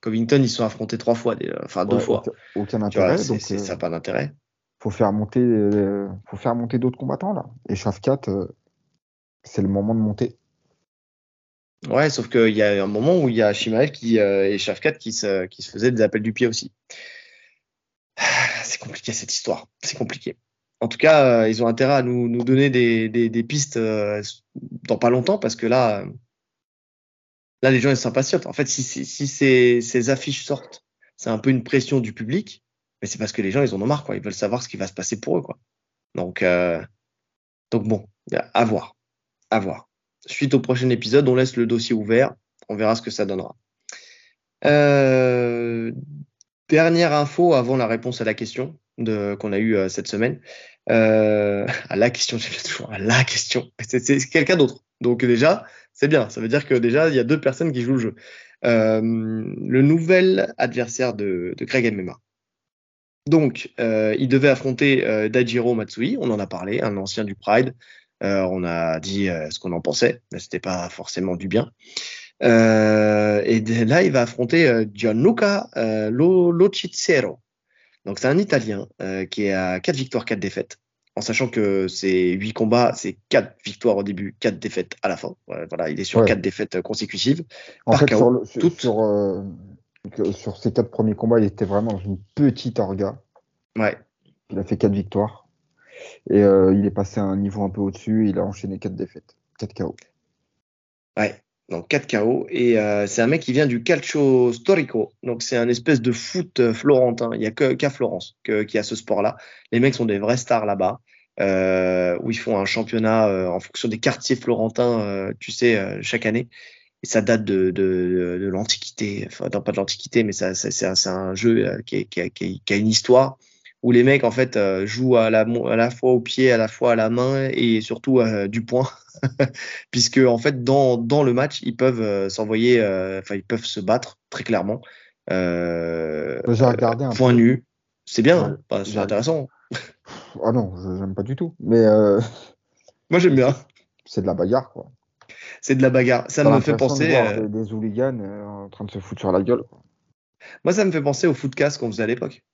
Speaker 1: Covington, ils sont affrontés trois fois, enfin deux fois.
Speaker 2: Aucun, intérêt. donc,
Speaker 1: ça n'a pas d'intérêt.
Speaker 2: Faut faire monter, faut faire monter d'autres combattants là. Et Shafkat, c'est le moment de monter.
Speaker 1: Ouais, sauf qu'il y a un moment où il y a Shimaev qui, et Shafkat qui se, qui se faisaient des appels du pied aussi. C'est compliqué cette histoire. C'est compliqué en tout cas, euh, ils ont intérêt à nous, nous donner des, des, des pistes euh, dans pas longtemps parce que là, euh, là, les gens ils s'impatientent. En fait, si, si, si ces, ces, affiches sortent, c'est un peu une pression du public, mais c'est parce que les gens ils en ont marre, quoi. Ils veulent savoir ce qui va se passer pour eux, quoi. Donc, euh, donc bon, à voir, à voir. Suite au prochain épisode, on laisse le dossier ouvert, on verra ce que ça donnera. Euh, dernière info avant la réponse à la question qu'on a eu euh, cette semaine. Euh, à la question, j'ai toujours à la question. C'est quelqu'un d'autre. Donc déjà, c'est bien. Ça veut dire que déjà, il y a deux personnes qui jouent le jeu. Euh, le nouvel adversaire de, de Craig MMA. Donc, euh, il devait affronter euh, Dajiro Matsui, on en a parlé, un ancien du Pride. Euh, on a dit ce qu'on en pensait, mais c'était pas forcément du bien. et là, il va affronter Gianluca Locicero. Donc c'est un Italien euh, qui est à 4 victoires, 4 défaites, en sachant que c'est 8 combats, c'est 4 victoires au début, 4 défaites à la fin. Voilà, il est sur 4 défaites consécutives.
Speaker 2: En fait, sur, sur, euh, sur, ces 4 premiers combats, il était vraiment dans une petite orga.
Speaker 1: Ouais.
Speaker 2: Il a fait 4 victoires. Et euh, il est passé à un niveau un peu au-dessus, il a enchaîné 4 défaites, 4 KO.
Speaker 1: Ouais donc 4 KO. Et euh, c'est un mec qui vient du Calcio Storico. Donc c'est un espèce de foot euh, florentin. Il n'y a qu'à Florence qui a ce sport-là. Les mecs sont des vrais stars là-bas. Euh, où ils font un championnat euh, en fonction des quartiers florentins, euh, tu sais, chaque année. Et ça date de, de, de l'Antiquité. Enfin, non, pas de l'Antiquité, mais ça, c'est, un, jeu qui, qui, qui, qui, a une histoire où les mecs en fait euh, jouent à la, à la fois au pied, à la fois à la main et surtout euh, du poing, puisque en fait dans, dans le match ils peuvent euh, s'envoyer, enfin ils peuvent se battre très clairement.
Speaker 2: J'ai regardé un
Speaker 1: point nu, c'est bien, hein, c'est intéressant.
Speaker 2: Ah non, j'aime pas du tout, mais
Speaker 1: moi j'aime bien.
Speaker 2: C'est de la bagarre quoi.
Speaker 1: C'est de la bagarre. Ça me fait penser.
Speaker 2: De des, des, hooligans en train de se foutre sur la gueule. Quoi.
Speaker 1: Moi, ça me fait penser au footcast qu'on faisait à l'époque.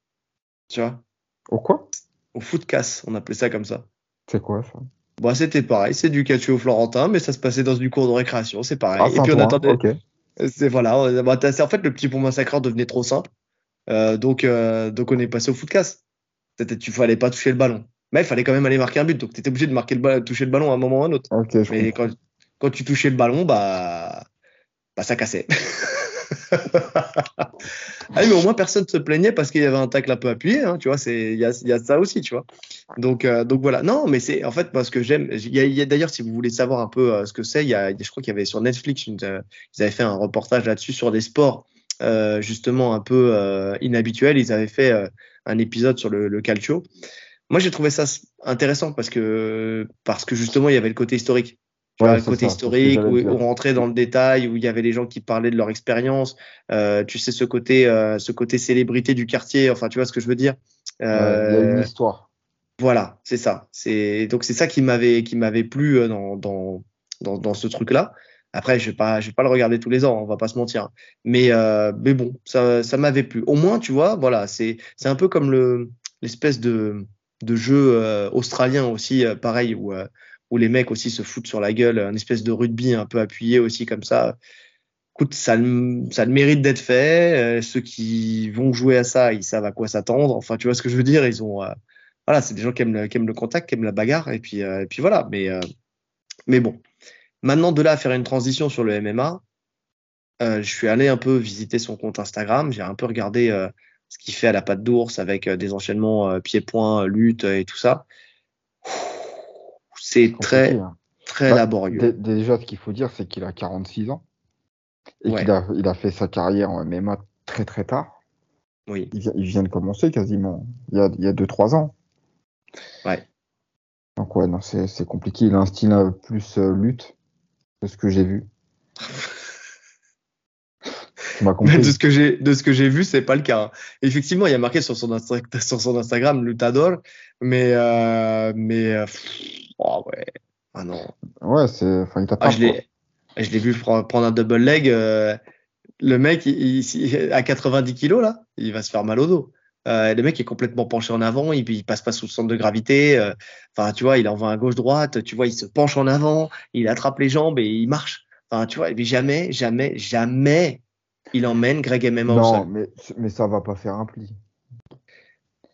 Speaker 1: Tu vois?
Speaker 2: Au quoi?
Speaker 1: Au footcast, on appelait ça comme ça.
Speaker 2: C'est quoi ça?
Speaker 1: Bah c'était pareil, c'est du calcio florentin, mais ça se passait dans une cour de récréation, c'est pareil. Ah, et puis on attendait. C'est voilà, bah, en fait le petit pont massacreur devenait trop simple, euh, donc euh, donc on est passé au footcast. C'était tu fallait pas toucher le ballon, mais il fallait quand même aller marquer un but, donc tu étais obligé de marquer le toucher le ballon à un moment ou à un autre. mais quand, quand tu touchais le ballon, bah bah ça cassait. ah mais au moins personne se plaignait parce qu'il y avait un tacle un peu appuyé, hein, tu vois, il y a, ça aussi, tu vois. Donc euh, donc voilà. Non, mais c'est en fait parce que j'aime. Il y a, d'ailleurs si vous voulez savoir un peu euh, ce que c'est, je crois qu'il y avait sur Netflix, euh, ils avaient fait un reportage là-dessus sur des sports justement un peu inhabituels. Ils avaient fait un épisode sur le, le calcio. moi j'ai trouvé ça intéressant parce que parce que justement il y avait le côté historique. Tu
Speaker 2: Ouais,
Speaker 1: vois, le côté
Speaker 2: ça,
Speaker 1: historique où, on rentrait dans le détail, où il y avait des gens qui parlaient de leur expérience. Euh, tu sais ce côté euh, ce côté célébrité du quartier. Enfin, tu vois ce que je veux dire.
Speaker 2: Il y a une
Speaker 1: Euh,
Speaker 2: histoire.
Speaker 1: voilà, c'est ça. C'est donc c'est ça qui m'avait qui m'avait plu dans dans dans, dans ce truc-là. Après, je vais pas je vais pas le regarder tous les ans, on va pas se mentir. Mais mais bon, ça ça m'avait plu. Au moins, tu vois, voilà, c'est c'est un peu comme le l'espèce de de jeu australien aussi, pareil où où les mecs aussi se foutent sur la gueule, un espèce de rugby un peu appuyé aussi comme ça. Écoute, ça, ça le mérite d'être fait. Euh, ceux qui vont jouer à ça, ils savent à quoi s'attendre. Enfin, tu vois ce que je veux dire? Ils ont, euh, voilà, c'est des gens qui aiment, le, contact, qui aiment la bagarre, et puis, euh, voilà. Mais, bon, maintenant de là à faire une transition sur le MMA, je suis allé un peu visiter son compte Instagram. J'ai un peu regardé ce qu'il fait à la patte d'ours avec des enchaînements pieds-points, lutte et tout ça. C'est très,
Speaker 2: hein.
Speaker 1: très
Speaker 2: Bah,
Speaker 1: laborieux.
Speaker 2: dé- Déjà, ce qu'il faut dire, c'est qu'il a 46 ans et
Speaker 1: Ouais.
Speaker 2: qu'il a, il a fait sa carrière en MMA très très tard.
Speaker 1: Oui.
Speaker 2: Il vient, il vient de commencer quasiment, il y a, il y a 2-3 ans.
Speaker 1: Ouais.
Speaker 2: Donc ouais, non, c'est c'est compliqué. Il a un style euh, plus euh, lutte de ce que j'ai vu. Compris.
Speaker 1: de ce que j'ai de ce que j'ai vu, c'est pas le cas. hein. Effectivement, il y a marqué sur son Insta- sur son Instagram Lutador, mais euh, mais euh, pff, oh ouais. Ah non.
Speaker 2: Ouais, c'est, enfin, il
Speaker 1: Ah,
Speaker 2: t'attrape.
Speaker 1: je l'ai je l'ai vu pre- prendre un double leg euh, le mec il, il- à 90 kilos là, il va se faire mal au dos. Euh, le mec est complètement penché en avant, il, il passe pas sous le centre de gravité. euh, Enfin, tu vois, il envoie à gauche droite. Tu vois, il se penche en avant, il attrape les jambes et il marche. Enfin, tu vois, mais jamais, jamais, jamais, il emmène Greg MMA au
Speaker 2: Non,
Speaker 1: sol.
Speaker 2: mais, mais ça va pas faire un pli.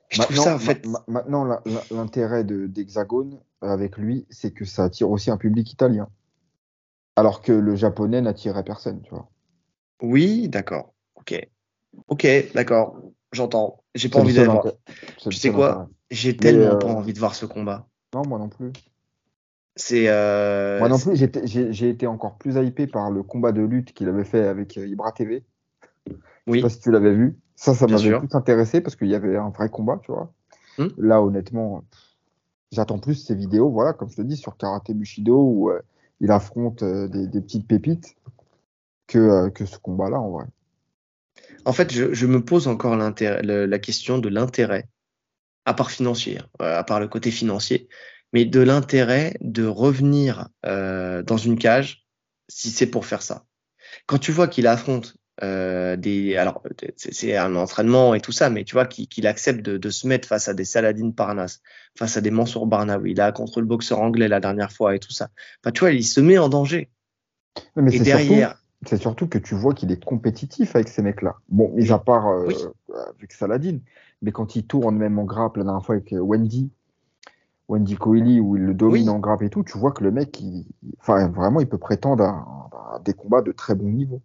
Speaker 1: Je trouve
Speaker 2: Maintenant,
Speaker 1: ça en fait.
Speaker 2: ma- ma- maintenant, l'intérêt de- d'Hexagone avec lui, c'est que ça attire aussi un public italien. Alors que le japonais n'attirait personne, tu vois.
Speaker 1: Oui, d'accord. Ok. Ok, d'accord. J'entends. J'ai pas envie d'aller voir. Tu sais quoi? J'ai tellement
Speaker 2: euh,
Speaker 1: pas envie de voir ce combat.
Speaker 2: Non, moi non plus.
Speaker 1: C'est. Euh,
Speaker 2: Moi non plus, j'ai été encore plus hypé par le combat de lutte qu'il avait fait avec euh, Ibra TV. Je sais
Speaker 1: Oui.
Speaker 2: pas si tu l'avais vu. Ça, ça m'avait plus intéressé parce qu'il y avait un vrai combat, tu vois.
Speaker 1: Hmm.
Speaker 2: Là, honnêtement, pff, j'attends plus ces vidéos, voilà, comme je te dis, sur Karate Bushido où euh, il affronte euh, des, petites pépites que, euh, que ce combat-là, en vrai.
Speaker 1: En fait, je, je me pose encore la question de l'intérêt, à part financier, à part le côté financier, mais de l'intérêt de revenir dans une cage si c'est pour faire ça. Quand tu vois qu'il affronte euh, des, alors c'est un entraînement et tout ça, mais tu vois qu'il accepte de, de se mettre face à des Saladin Parnasse, face à des Mansour Barnaoui, là contre le boxeur anglais la dernière fois et tout ça. Enfin, tu vois, il se met en danger.
Speaker 2: Mais
Speaker 1: Et
Speaker 2: c'est
Speaker 1: derrière,
Speaker 2: surtout, c'est surtout que tu vois qu'il est compétitif avec ces mecs-là. Bon, mis à part euh,
Speaker 1: Oui.
Speaker 2: avec Saladin, mais quand il tourne même en grappe la dernière fois avec euh, Wendy, Wendy Coily, où il le domine
Speaker 1: Oui.
Speaker 2: en grappe et tout, tu vois que le mec, il, il- enfin, vraiment, il peut prétendre à, à des combats de très bon niveau.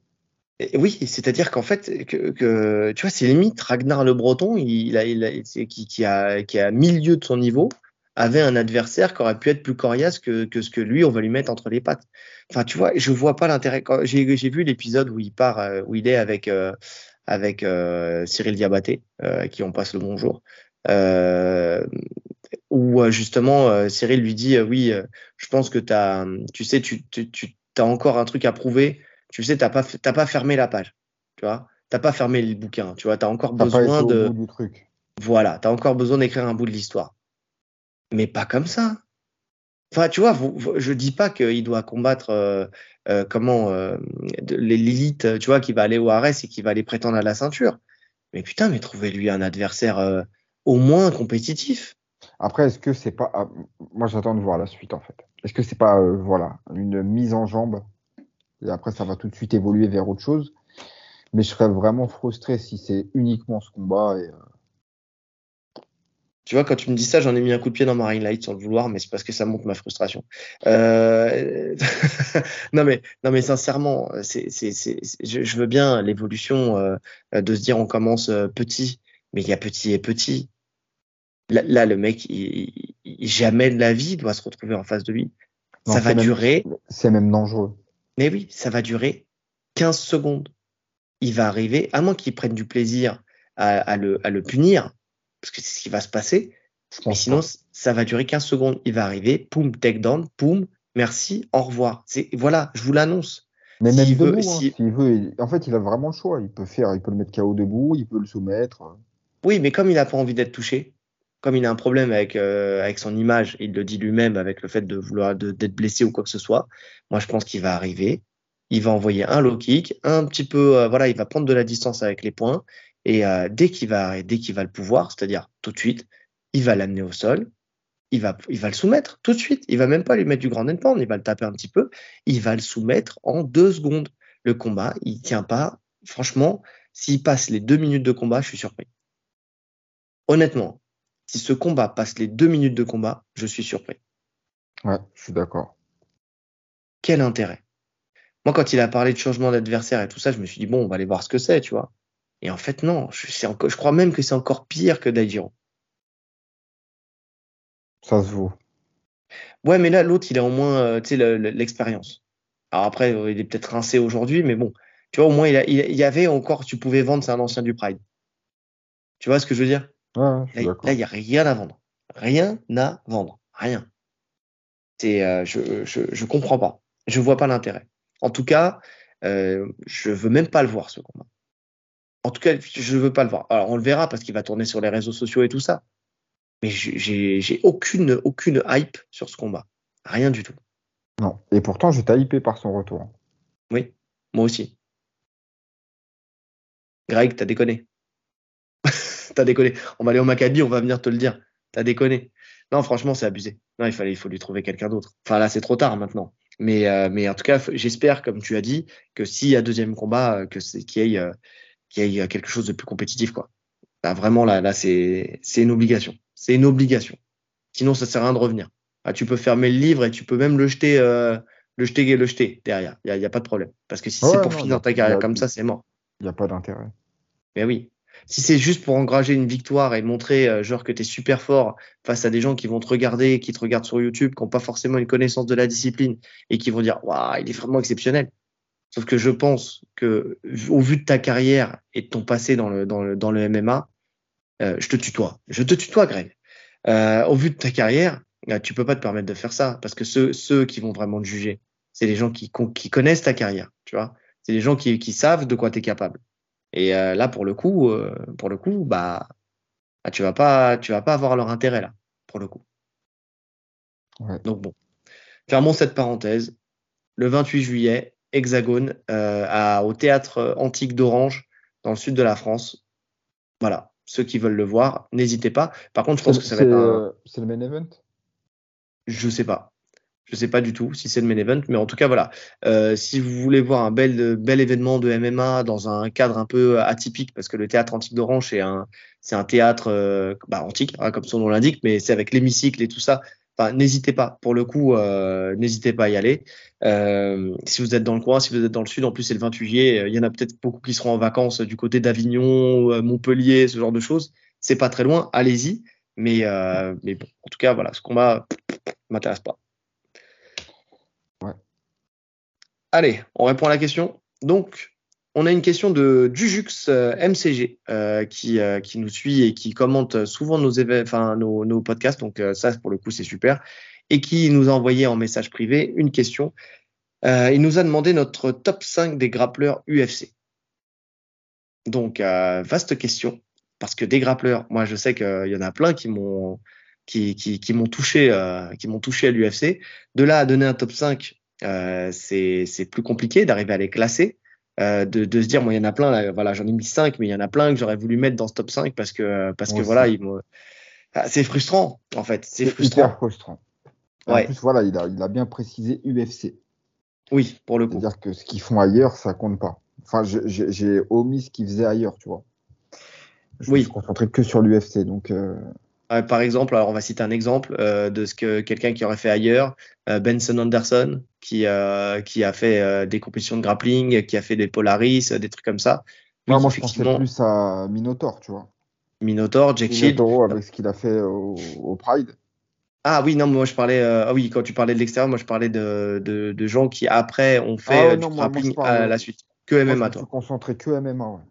Speaker 1: Oui, c'est-à-dire qu'en fait, que, que tu vois, c'est limite Ragnar le Breton, il a, il a, qui, qui a, qui a milieu de son niveau, avait un adversaire qui aurait pu être plus coriace que, que ce que lui, on va lui mettre entre les pattes. Enfin, tu vois, je vois pas l'intérêt. J'ai j'ai vu l'épisode où il part, euh, où il est avec, euh, avec euh, Cyril Diabaté, euh, qui on passe le bonjour. Euh, où euh, justement euh, Cyril lui dit oui, je pense que t'as, tu sais, tu, tu, tu as encore un truc à prouver. Tu sais, t'as pas, pas fermé la page, tu vois. T'as pas fermé le bouquin, tu vois. T'as encore besoin de,
Speaker 2: bout du truc.
Speaker 1: voilà, t'as encore besoin d'écrire un bout de l'histoire. Mais pas comme ça. Enfin, tu vois, vous, vous- je dis pas qu'il doit combattre euh, euh, comment euh, l'élite, tu vois, qui va aller au Ares et qui va aller prétendre à la ceinture. Mais putain, mais trouvez-lui un adversaire au moins compétitif.
Speaker 2: Après, est-ce que c'est pas, ah, moi j'attends de voir la suite en fait. Est-ce que c'est pas, voilà, une mise en jambe et après ça va tout de suite évoluer vers autre chose. Mais je serais vraiment frustré si c'est uniquement ce combat et euh,
Speaker 1: Tu vois, quand tu me dis ça, j'en ai mis un coup de pied dans ma ring light sans le vouloir, mais c'est parce que ça montre ma frustration. Euh... non mais, non mais sincèrement, c'est, c'est, c'est, je, veux bien l'évolution euh, de se dire on commence euh, petit, mais il y a petit et petit. Là, là, le mec, il, il- jamais de la vie doit se retrouver en face de lui.
Speaker 2: Non,
Speaker 1: ça va
Speaker 2: même-
Speaker 1: durer,
Speaker 2: c'est même dangereux.
Speaker 1: Mais oui, ça va durer 15 secondes. Il va arriver, à moins qu'il prenne du plaisir à, à le, à le punir, parce que c'est ce qui va se passer, Mais sinon, ça va durer 15 secondes. Il va arriver, poum, takedown, poum, merci, au revoir. C'est, voilà, je vous l'annonce.
Speaker 2: Mais même
Speaker 1: S'il veut-
Speaker 2: hein,
Speaker 1: si-
Speaker 2: s'il veut, il- en fait, il a vraiment le choix. Il peut faire, il peut le mettre KO debout, il peut le soumettre.
Speaker 1: Oui, mais comme il n'a pas envie d'être touché, comme il a un problème avec, euh, avec son image, il le dit lui-même avec le fait de vouloir d'être blessé ou quoi que ce soit, moi je pense qu'il va arriver, il va envoyer un low kick, un petit peu, euh, voilà, il va prendre de la distance avec les poings, et euh, dès qu'il va, le pouvoir, c'est-à-dire tout de suite, il va l'amener au sol, il va, le soumettre tout de suite, il va même pas lui mettre du grand end il va le taper un petit peu, il va le soumettre en deux secondes. Le combat, il tient pas, franchement, s'il passe les deux minutes de combat, je suis surpris. Honnêtement, si ce combat passe les deux minutes de combat, je suis surpris.
Speaker 2: Ouais, je suis d'accord.
Speaker 1: Quel intérêt? Moi, quand il a parlé de changement d'adversaire et tout ça, je me suis dit, bon, on va aller voir ce que c'est, tu vois. Et en fait, non, je, c'est encore, je crois même que c'est encore pire que Daijiro.
Speaker 2: Ça se vaut.
Speaker 1: Ouais, mais là, l'autre, il a au moins euh, l'expérience. Alors après, euh, il est peut-être rincé aujourd'hui, mais bon, tu vois, au moins, il, a- il, il y avait encore, tu pouvais vendre, c'est un ancien du Pride. Tu vois ce que je veux dire? Là, il n'y a rien à vendre. Rien à vendre. Rien. C'est, euh, je, je, je comprends pas. Je vois pas l'intérêt. En tout cas, euh, je veux même pas le voir, ce combat. En tout cas, je veux pas le voir. Alors, on le verra parce qu'il va tourner sur les réseaux sociaux et tout ça. Mais j'ai- j'ai j'ai aucune, aucune hype sur ce combat. Rien du tout.
Speaker 2: Non. Et pourtant, j'étais hypé par son retour.
Speaker 1: Oui, moi aussi. Greg, t'as déconné. T'as déconné. On va aller au Maccabi, on va venir te le dire. T'as déconné. Non, franchement, c'est abusé. Non, il fallait, il faut lui trouver quelqu'un d'autre. Enfin, là, c'est trop tard maintenant. Mais, euh, mais en tout cas, j'espère, comme tu as dit, que s'il y a deuxième combat, euh, que c'est qu'il y ait, euh, qu'il y ait quelque chose de plus compétitif, quoi. Là, vraiment, là, là, c'est, c'est une obligation. C'est une obligation. Sinon, ça sert à rien de revenir. Ah, tu peux fermer le livre et tu peux même le jeter, euh, le jeter et le jeter derrière. Il y a, il y a pas de problème. Parce que si
Speaker 2: Ouais,
Speaker 1: c'est pour
Speaker 2: non,
Speaker 1: finir ta carrière
Speaker 2: a-
Speaker 1: comme ça, c'est mort.
Speaker 2: Il n'y a pas d'intérêt.
Speaker 1: Mais oui. Si c'est juste pour engager une victoire et montrer euh, genre que tu es super fort face à des gens qui vont te regarder, qui te regardent sur YouTube, qui n'ont pas forcément une connaissance de la discipline et qui vont dire waouh, il est vraiment exceptionnel. Sauf que je pense que au vu de ta carrière et de ton passé dans le MMA, euh, je te tutoie. Je te tutoie, Greg. Euh, au vu de ta carrière, euh, tu peux pas te permettre de faire ça parce que ceux ceux qui vont vraiment te juger, c'est les gens qui connaissent ta carrière, tu vois. C'est les gens qui qui savent de quoi tu es capable. Et euh, là, pour le coup, euh, pour le coup, bah, bah, tu vas pas, tu vas pas avoir leur intérêt là, pour le coup.
Speaker 2: Ouais.
Speaker 1: Donc bon, fermons cette parenthèse. Le 28 juillet, Hexagone euh, à, au théâtre antique d'Orange, dans le sud de la France. Voilà, ceux qui veulent le voir, n'hésitez pas. Par contre, je pense que ça va être un,
Speaker 2: c'est le main event?
Speaker 1: Je sais pas. Je sais pas du tout si c'est le main event, mais en tout cas voilà. Euh, si vous voulez voir un bel bel événement de MMA dans un cadre un peu atypique, parce que le théâtre antique d'Orange c'est un c'est un théâtre euh, bah, antique, hein, comme son nom l'indique, mais c'est avec l'hémicycle et tout ça. Enfin, n'hésitez pas. Pour le coup, euh, n'hésitez pas à y aller. Euh, si vous êtes dans le coin, si vous êtes dans le sud, en plus c'est le 28 juillet, euh, il y en a peut-être beaucoup qui seront en vacances du côté d'Avignon, euh, Montpellier, ce genre de choses. C'est pas très loin, allez-y. Mais euh, mais bon, en tout cas voilà, ce combat m'intéresse pas.
Speaker 2: Ouais.
Speaker 1: Allez, on répond à la question. Donc, on a une question de Jujux euh, MCG euh, qui, euh, qui nous suit et qui commente souvent nos, podcasts. Donc, ça, pour le coup, c'est super. Et qui nous a envoyé en message privé une question. Il nous a demandé notre top 5 des grappleurs UFC. Donc, vaste question. Parce que des grappleurs, moi, je sais qu'il y en a plein qui m'ont touché, qui m'ont touché à l'UFC. De là à donner un top 5, euh, c'est plus compliqué d'arriver à les classer. Euh, de, de se dire, moi, il y en a plein, là, voilà, j'en ai mis 5, mais il y en a plein que j'aurais voulu mettre dans ce top 5 parce que, parce que voilà, Ah, c'est frustrant, en fait. C'est frustrant.
Speaker 2: hyper frustrant. Et
Speaker 1: Ouais.
Speaker 2: En plus, voilà, il a, il a bien précisé UFC.
Speaker 1: Oui, pour le coup.
Speaker 2: C'est-à-dire que ce qu'ils font ailleurs, ça compte pas. Enfin, j'ai omis ce qu'ils faisaient ailleurs, tu vois. Je
Speaker 1: Oui.
Speaker 2: me suis concentré que sur l'UFC. Donc, Euh,
Speaker 1: par exemple, alors on va citer un exemple euh, de ce que quelqu'un qui aurait fait ailleurs, euh, Benson Anderson, qui, euh, qui a fait euh, des compétitions de grappling, qui a fait des Polaris, euh, des trucs comme ça. Oui,
Speaker 2: moi, je pensais plus à Minotaur, tu vois.
Speaker 1: Minotaur, Jack Shield.
Speaker 2: Avec ce qu'il a fait au, au Pride.
Speaker 1: Ah oui, non, moi je parlais. euh, ah oui, quand tu parlais de l'extérieur, moi je parlais de, de, de gens qui après ont fait
Speaker 2: Ah ouais,
Speaker 1: euh,
Speaker 2: non,
Speaker 1: du
Speaker 2: moi- moi,
Speaker 1: grappling
Speaker 2: je
Speaker 1: à la suite. Que
Speaker 2: Moi, je
Speaker 1: MMA,
Speaker 2: me
Speaker 1: toi.
Speaker 2: suis concentré que MMA, ouais.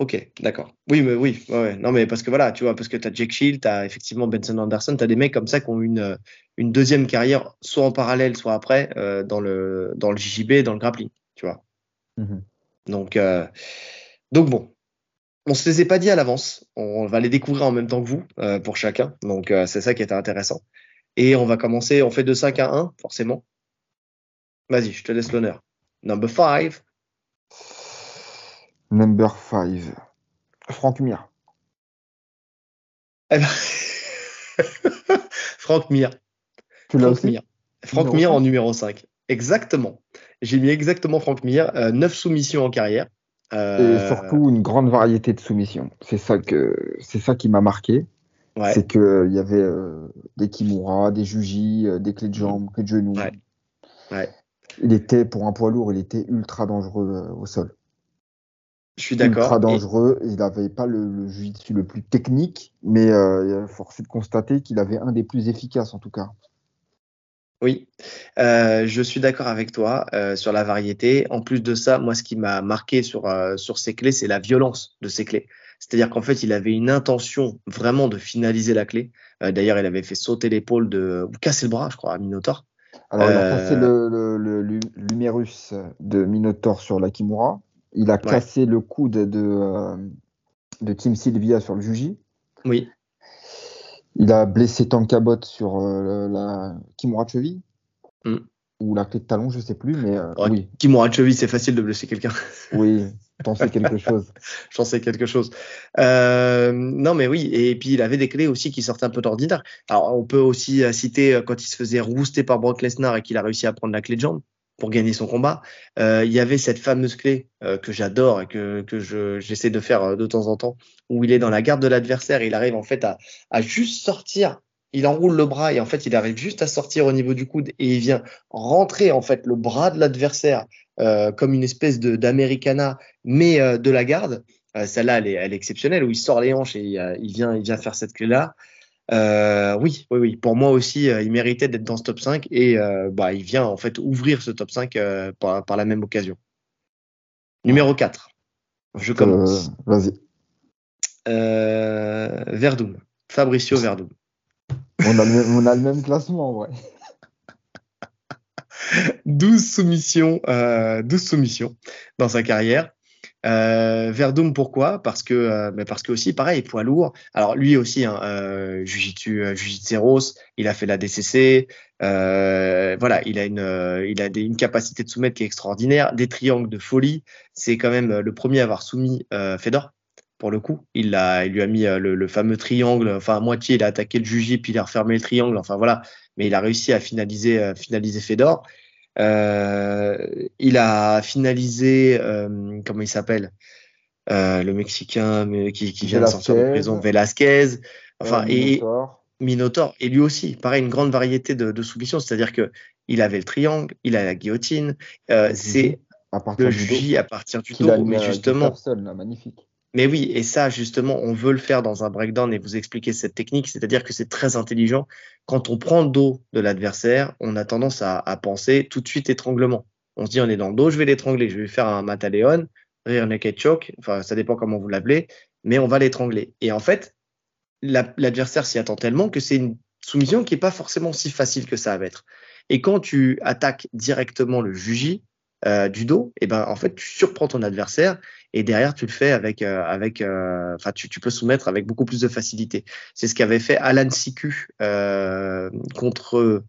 Speaker 1: Ok, d'accord. Oui, mais oui, ouais, non, mais parce que voilà, tu vois, parce que tu as Jake Shield, tu as effectivement Benson Anderson, tu as des mecs comme ça qui ont une, une deuxième carrière, soit en parallèle, soit après, euh, dans, le, dans le JJB, dans le grappling, tu vois.
Speaker 2: Mhm.
Speaker 1: Donc, euh, donc bon, on se les est pas dit à l'avance, on va les découvrir en même temps que vous, euh, pour chacun, donc euh, c'est ça qui était intéressant. Et on va commencer, on fait de 5 à 1, forcément. Vas-y, je te laisse l'honneur. Number 5.
Speaker 2: Number 5. Franck Mir.
Speaker 1: Eh ben... Franck Mir.
Speaker 2: Tu l'as
Speaker 1: Franck
Speaker 2: aussi?
Speaker 1: Mir. Franck
Speaker 2: Numéro
Speaker 1: Mir en
Speaker 2: cinq?
Speaker 1: numéro 5. Exactement. J'ai mis exactement Franck Mir. 9 soumissions en carrière.
Speaker 2: Et
Speaker 1: Euh,
Speaker 2: surtout une grande variété de soumissions. C'est ça que c'est ça qui m'a marqué.
Speaker 1: ouais.
Speaker 2: C'est que il y avait euh, des kimura, des juji, euh, des clés de jambes, clés de genoux.
Speaker 1: Ouais. Ouais.
Speaker 2: Il était pour un poids lourd, il était ultra dangereux euh, au sol.
Speaker 1: Je suis d'accord.
Speaker 2: Ultra
Speaker 1: Et-
Speaker 2: dangereux. Il n'avait pas le, le jiu-jitsu le plus technique, mais euh, force est de constater qu'il avait un des plus efficaces en tout cas.
Speaker 1: Oui, euh, je suis d'accord avec toi euh, sur la variété. En plus de ça, moi, ce qui m'a marqué sur, euh, sur ces clés, c'est la violence de ces clés. C'est-à-dire qu'en fait, il avait une intention vraiment de finaliser la clé. Euh, D'ailleurs, il avait fait sauter l'épaule de, ou casser le bras, je crois, à Minotaur.
Speaker 2: Alors, il a
Speaker 1: Euh,
Speaker 2: cassé le, le, le- l'humérus de Minotaur sur la Kimura. Il a cassé le coude de, euh, de Team Sylvia sur le Juji.
Speaker 1: Oui,
Speaker 2: Il a blessé Tankabot sur euh, la Kimura de cheville.
Speaker 1: Mm.
Speaker 2: Ou la clé de talon, je sais plus, mais euh,
Speaker 1: Ouais.
Speaker 2: oui,
Speaker 1: Kimura de cheville, c'est facile de blesser quelqu'un.
Speaker 2: oui, t'en sais quelque chose.
Speaker 1: J'en sais quelque chose. Euh, non, mais oui. Et puis, il avait des clés aussi qui sortaient un peu d'ordinaire. Alors, on peut aussi euh, citer euh, quand il se faisait rouster par Brock Lesnar et qu'il a réussi à prendre la clé de jambe pour gagner son combat. Euh, il y avait cette fameuse clé euh, que j'adore et que, que je, j'essaie de faire euh, de temps en temps, où il est dans la garde de l'adversaire il arrive en fait à, à juste sortir. Il enroule le bras et en fait, il arrive juste à sortir au niveau du coude et il vient rentrer en fait le bras de l'adversaire euh, comme une espèce de d'americana, mais euh, de la garde. Euh, Celle-là, elle est, elle est exceptionnelle où il sort les hanches et il vient, il vient faire cette clé-là. Euh, oui, oui, oui. Pour moi aussi, euh, il méritait d'être dans ce top 5 et euh, bah, il vient en fait ouvrir ce top 5 euh, par, par la même occasion. Numéro 4. Je commence.
Speaker 2: Vas-y.
Speaker 1: Euh, Verdum. Fabricio Verdum.
Speaker 2: On a, le même, on a le même classement, en vrai.
Speaker 1: 12 soumissions, euh, 12 soumissions dans sa carrière. Euh, Verdum, pourquoi? Parce que, euh, mais parce que aussi, pareil, poids lourd. Alors lui aussi, hein, euh, Jiu-Jitsu, euh, il a fait la DCC. Euh, voilà, il a une, euh, il a des- une capacité de soumettre qui est extraordinaire, des triangles de folie. C'est quand même euh, le premier à avoir soumis Fedor. Pour le coup, il, l'a, il lui a mis le, le fameux triangle. Enfin, à moitié, il a attaqué le Juji, puis il a refermé le triangle. Enfin voilà, mais il a réussi à finaliser, finaliser Fedor. Euh, il a finalisé, euh, comment il s'appelle Euh, Le Mexicain qui, qui vient de sortir de prison, Velasquez. Enfin, et
Speaker 2: Minotaur.
Speaker 1: Et lui aussi, pareil, une grande variété de, de soumissions. C'est-à-dire que il avait le triangle, il a la guillotine. Euh, c'est le. J à partir du dos, mais justement.
Speaker 2: Là, magnifique.
Speaker 1: Mais oui, et ça, justement, on veut le faire dans un breakdown et vous expliquer cette technique, c'est-à-dire que c'est très intelligent. Quand on prend le dos de l'adversaire, on a tendance à, à penser tout de suite étranglement. On se dit, on est dans le dos, je vais l'étrangler, je vais faire un Mataleon, rear naked choke, enfin, ça dépend comment vous l'appelez, mais on va l'étrangler. Et en fait, la- l'adversaire s'y attend tellement que c'est une soumission qui est pas forcément si facile que ça à mettre. Et quand tu attaques directement le juji euh, du dos, et ben en fait tu surprends ton adversaire et derrière tu le fais avec euh, avec euh, enfin tu, tu peux soumettre avec beaucoup plus de facilité. C'est ce qu'avait fait Alan Siku euh, contre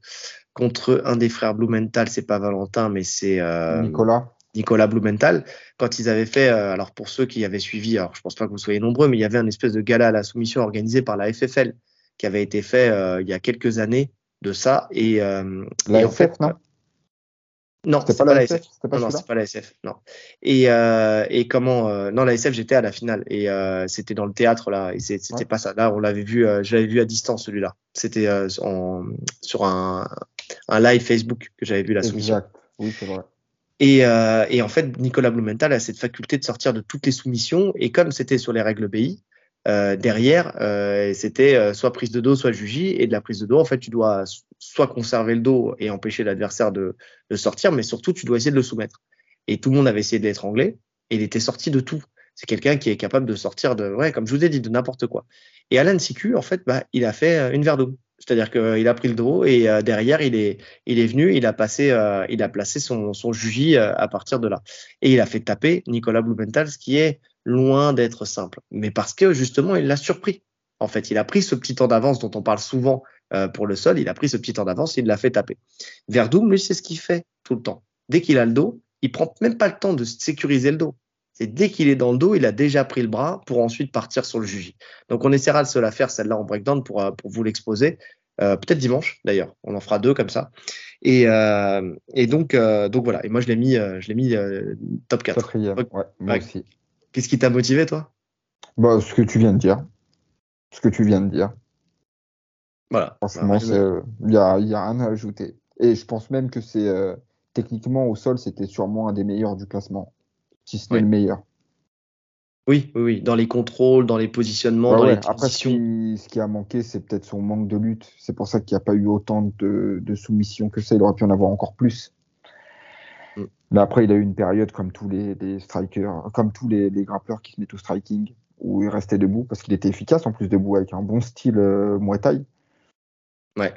Speaker 1: contre un des frères Blumenthal, c'est pas Valentin mais c'est euh,
Speaker 2: Nicolas.
Speaker 1: Nicolas Blumenthal, quand ils avaient fait, euh, alors pour ceux qui avaient suivi, alors je pense pas que vous soyez nombreux, mais il y avait un espèce de gala à la soumission organisé par la FFL qui avait été fait euh, il y a quelques années de ça et, euh,
Speaker 2: La
Speaker 1: et en fait,
Speaker 2: non?
Speaker 1: Non, c'est
Speaker 2: pas,
Speaker 1: pas,
Speaker 2: la SF,
Speaker 1: SF.
Speaker 2: C'était pas
Speaker 1: Non, c'est pas la SF. Non. Et, euh, et comment euh, Non, la SF, j'étais à la finale et euh, c'était dans le théâtre là. Et c'était
Speaker 2: Ouais.
Speaker 1: pas ça. Là, on l'avait vu. Je l'avais vu à distance celui-là. C'était sur un, un live Facebook que j'avais vu la soumission.
Speaker 2: Exact. Oui, c'est vrai.
Speaker 1: Et, et en fait, Nicolas Blumenthal a cette faculté de sortir de toutes les soumissions. Et comme c'était sur les règles BI, euh, derrière, euh, c'était euh, soit prise de dos, soit juji. Et de la prise de dos, en fait, tu dois soit conserver le dos et empêcher l'adversaire de, de sortir, mais surtout, tu dois essayer de le soumettre. Et tout le monde avait essayé de l'étrangler. Et il était sorti de tout. C'est quelqu'un qui est capable de sortir de, ouais, comme je vous ai dit, de n'importe quoi. Et Alan Siku, en fait, bah, il a fait euh, une verdouille. C'est-à-dire qu'il a pris le dos et euh, derrière, il est, il est venu, il a, passé, euh, il a placé son, son juji à partir de là. Et il a fait taper Nicolas Blumenthal, ce qui est loin d'être simple. Mais parce que justement, il l'a surpris. En fait, il a pris ce petit temps d'avance dont on parle souvent pour le sol, il a pris ce petit temps d'avance, il l'a fait taper. Verdum, lui, c'est ce qu'il fait tout le temps. Dès qu'il a le dos, il prend même pas le temps de sécuriser le dos. C'est dès qu'il est dans le dos, il a déjà pris le bras pour ensuite partir sur le juji. Donc on essaiera de se la faire celle-là en breakdown pour, euh, pour vous l'exposer. Euh, peut-être dimanche d'ailleurs, on en fera deux comme ça. Et, euh, et donc, donc voilà. Et moi je l'ai mis, je l'ai mis top 4.
Speaker 2: moi aussi.
Speaker 1: Qu'est-ce qui t'a motivé toi?
Speaker 2: Bah, Ce que tu viens de dire. Ce que tu viens de dire.
Speaker 1: Voilà.
Speaker 2: Franchement, il n'y a, y a rien à ajouter. Et je pense même que c'est techniquement au sol, c'était sûrement un des meilleurs du classement, si ce n'est le meilleur.
Speaker 1: Oui, oui, oui, dans les contrôles, dans les positionnements, dans les Après,
Speaker 2: ce qui, a manqué, c'est peut-être son manque de lutte. C'est pour ça qu'il n'y a pas eu autant de, soumissions que ça. Il aurait pu en avoir encore plus. Mais après, il a eu une période comme tous les, strikers, comme tous les, les, qui se mettent au striking, où il restait debout parce qu'il était efficace en plus debout avec un bon style euh, Muay
Speaker 1: Ouais.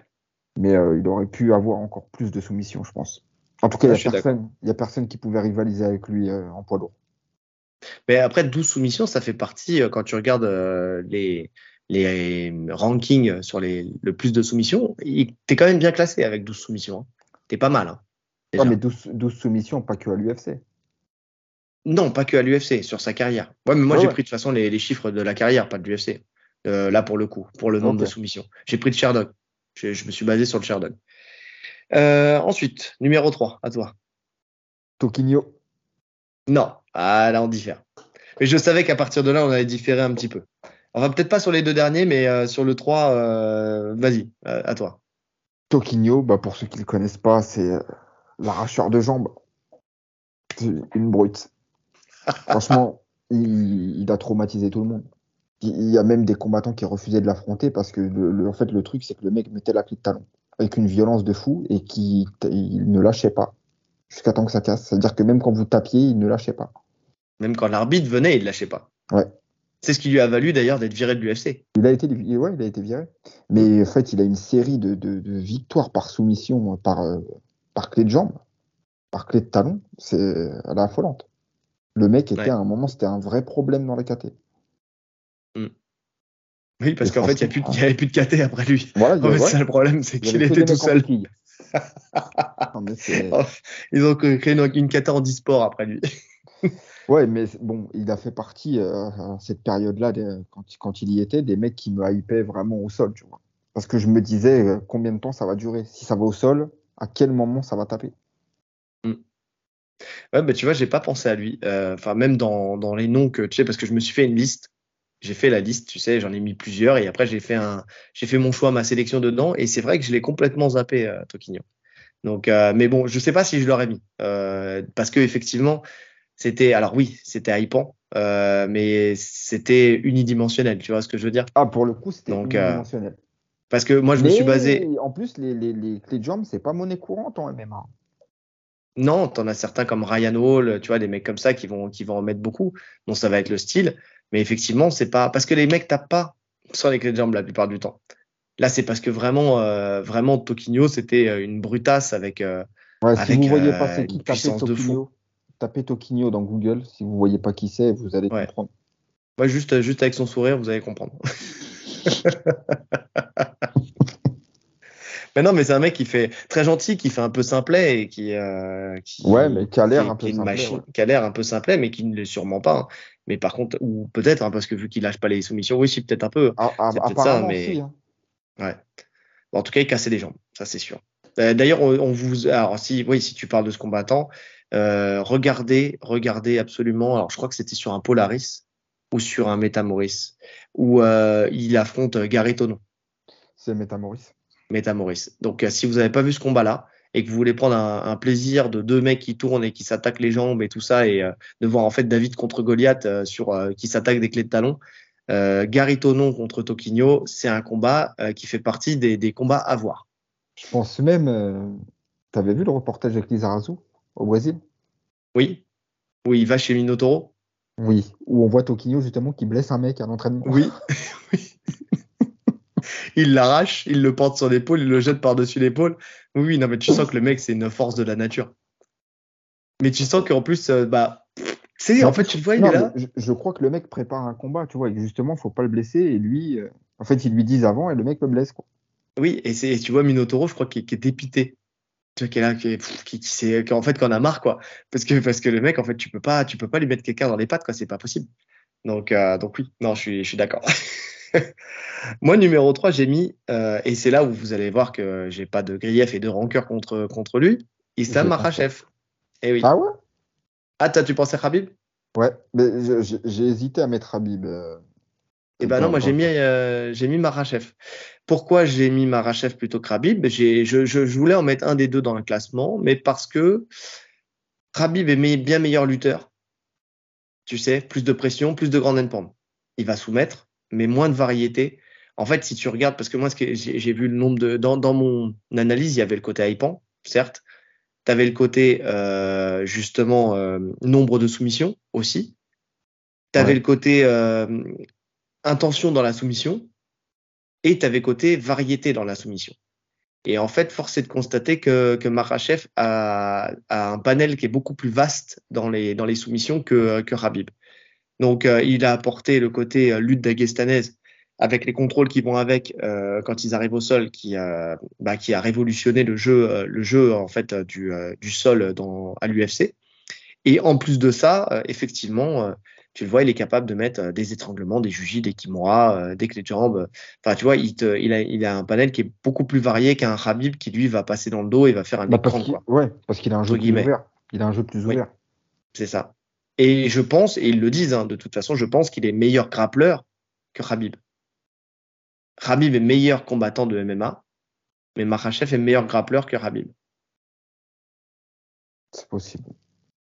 Speaker 2: Mais euh, il aurait pu avoir encore plus de soumissions, je pense. En tout cas, il n'y a, personne, a personne qui pouvait rivaliser avec lui euh, en poids lourd.
Speaker 1: Mais après, 12 soumissions, ça fait partie, euh, quand tu regardes les, les rankings sur les, le plus de soumissions, tu es quand même bien classé avec 12 soumissions. Hein. Tu es pas mal. Hein,
Speaker 2: non, mais 12, 12, soumissions, pas que à l'UFC.
Speaker 1: Non, pas que à l'UFC, sur sa carrière. Ouais, mais moi, j'ai pris de toute façon les, les, chiffres de la carrière, pas de l'UFC. là, pour le coup, pour le nombre de soumissions. J'ai pris de Sherdog. Je, je, me suis basé sur le Sherdog. Euh, ensuite, numéro 3, à toi.
Speaker 2: Toquinho.
Speaker 1: Non, ah là on diffère. Mais je savais qu'à partir de là, on allait différer un petit peu. On va peut-être pas sur les deux derniers, mais euh, sur le 3, euh, vas-y, à toi.
Speaker 2: Toquinho, bah pour ceux qui ne le connaissent pas, c'est l'arracheur de jambes. C'est une brute. Franchement, il, a traumatisé tout le monde. Il y a même des combattants qui refusaient de l'affronter parce que le, en fait, le truc, c'est que le mec mettait la clé de talon avec une violence de fou et qui il ne lâchait pas jusqu'à temps que ça casse. C'est-à-dire que même quand vous tapiez, il ne lâchait pas.
Speaker 1: Même quand l'arbitre venait, il ne lâchait pas.
Speaker 2: Ouais.
Speaker 1: C'est ce qui lui a valu d'ailleurs d'être viré de l'UFC.
Speaker 2: Il a été, ouais, il a été viré. Mais en fait, il a une série de, de, de victoires par soumission, par, euh, par clé de jambe, par clé de talon. C'est la affolante. Le mec était à un moment, c'était un vrai problème dans la KT.
Speaker 1: Oui, parce qu'en fait, il n'y avait plus de KT après lui. Voilà, en fait, c'est le problème, c'est qu'il était tout seul. Oh, ils ont créé une, une KT en e-sport après lui.
Speaker 2: ouais, mais bon, il a fait partie euh, à cette période-là, quand, quand, il y était, des mecs qui me hypaient vraiment au sol, tu vois. Parce que je me disais euh, combien de temps ça va durer? Si ça va au sol, à quel moment ça va taper.
Speaker 1: Mm. Ouais, bah, tu vois, j'ai pas pensé à lui. Euh, enfin, même dans, dans, les noms que tu sais, parce que je me suis fait une liste j'ai fait la liste, tu sais, j'en ai mis plusieurs et après j'ai fait un, j'ai fait mon choix, ma sélection dedans et c'est vrai que je l'ai complètement zappé euh, Toquinho. Donc, euh, mais bon, je sais pas si je l'aurais mis euh, parce que effectivement, c'était, alors oui, c'était hypant, mais c'était unidimensionnel, tu vois ce que je veux dire?
Speaker 2: Ah, pour le coup, c'était unidimensionnel.
Speaker 1: Parce que moi, je me suis basé.
Speaker 2: En plus, les, les, les clés de jambes, c'est pas monnaie courante en MMA.
Speaker 1: Non, t'en as certains comme Ryan Hall, tu vois, des mecs comme ça qui vont, qui vont en mettre beaucoup. Donc ça va être le style. Mais effectivement, c'est pas parce que les mecs tapent pas sur les clés de jambes la plupart du temps. Là, c'est parce que vraiment, euh, vraiment, Toquinho, c'était euh, une brutasse avec. Euh,
Speaker 2: ouais, si vous voyez pas c'est qui, tapez Toquinho, tapez Toquinho dans Google. Si vous voyez pas qui c'est, vous allez comprendre.
Speaker 1: Ouais, juste, juste avec son sourire, vous allez comprendre. mais non, mais c'est un mec qui fait très gentil, qui fait un peu simplet et qui, qui
Speaker 2: ouais, mais qui a l'air un peu simplet,
Speaker 1: qui a l'air un peu simplet, mais qui ne l'est sûrement pas. Hein. Mais par contre, ou peut-être, hein, parce que vu qu'il lâche pas les soumissions, oui, si, peut-être un peu.
Speaker 2: Ah, ah, peut-être ça, mais. Hein.
Speaker 1: Ouais. en tout cas, il cassait les jambes, ça c'est sûr. Euh, d'ailleurs, on, vous. Alors, si, oui, si tu parles de ce combattant, euh, regardez, regardez absolument. Alors, je crois que c'était sur un Polaris ou sur un Métamoris où euh, il affronte Gary Tonon.
Speaker 2: C'est Métamoris.
Speaker 1: Métamoris. Donc, si vous n'avez pas vu ce combat-là, et que vous voulez prendre un, plaisir de deux mecs qui tournent et qui s'attaquent les jambes et tout ça, et euh, de voir en fait David contre Goliath euh, sur euh, qui s'attaque des clés de talon, Gary Tonon contre Toquinho, c'est un combat qui fait partie des, des, combats à voir.
Speaker 2: Je pense même, tu avais vu le reportage avec Lizarazu au Brésil?
Speaker 1: Oui, où il va chez Minotoro.
Speaker 2: Oui, où on voit Tokinho justement qui blesse un mec à l'entraînement.
Speaker 1: Oui, oui. il l'arrache, il le porte sur l'épaule, il le jette par-dessus l'épaule. Oui, non, mais tu sens que le mec, c'est une force de la nature. Mais tu sens qu'en plus, euh, bah, tu en fait, tu le vois, il est là.
Speaker 2: Je, crois que le mec prépare un combat, tu vois, et justement, faut pas le blesser, et lui, euh, en fait, ils lui disent avant, et le mec le blesse, quoi.
Speaker 1: Oui, et c'est, tu vois, Minotauro, je crois qu'il est dépité. Tu vois, qu'il est là, qui, qui, qui, en fait, qu'on a marre, quoi. Parce que, parce que le mec, en fait, tu peux pas, tu peux pas lui mettre quelqu'un dans les pattes, quoi, c'est pas possible. Donc, euh, donc oui, non, je suis, je suis d'accord. Moi, numéro 3, j'ai mis, euh, et c'est là où vous allez voir que j'ai pas de grief et de rancœur contre, contre lui, Issam Makhachev.
Speaker 2: Eh oui. Ah ouais?
Speaker 1: Ah, tu pensais Khabib?
Speaker 2: Ouais, mais j'ai hésité à mettre Habib. Euh,
Speaker 1: eh ben non, moi j'ai mis, euh, j'ai mis Marachev. Pourquoi j'ai mis Marachev plutôt que Khabib? Je, je, je, voulais en mettre un des deux dans le classement, mais parce que Khabib est bien meilleur lutteur. Tu sais, plus de pression, plus de grande endpoint. Il va soumettre, mais moins de variété. En fait, si tu regardes, parce que moi, j'ai vu le nombre de. Dans, dans, mon analyse, il y avait le côté hypant, certes. Tu avais le côté, euh, justement, euh, nombre de soumissions aussi. Tu avais le côté euh, intention dans la soumission. Et tu avais le côté variété dans la soumission. Et en fait, force est de constater que, que Marachev a, a, un panel qui est beaucoup plus vaste dans les, dans les soumissions que, que Habib. Donc, euh, il a apporté le côté euh, lutte d'Agestanaise avec les contrôles qui vont avec euh, quand ils arrivent au sol, qui, bah, qui a révolutionné le jeu, le jeu en fait du, du sol dans, à l'UFC. Et en plus de ça, effectivement, tu le vois, il est capable de mettre des étranglements, des jujis, des kimura, des clés de jambes. Enfin, tu vois, il, te, il, a, il a un panel qui est beaucoup plus varié qu'un Habib qui lui va passer dans le dos et va faire un
Speaker 2: bah parce Ouais, parce qu'il a un jeu plus ouvert. Il a un jeu plus ouvert.
Speaker 1: C'est ça. Et je pense, et ils le disent, hein, de toute façon, je pense qu'il est meilleur grappleur que Khabib. Khabib est meilleur combattant de MMA, mais Makhachev est meilleur grappleur que Khabib.
Speaker 2: C'est possible.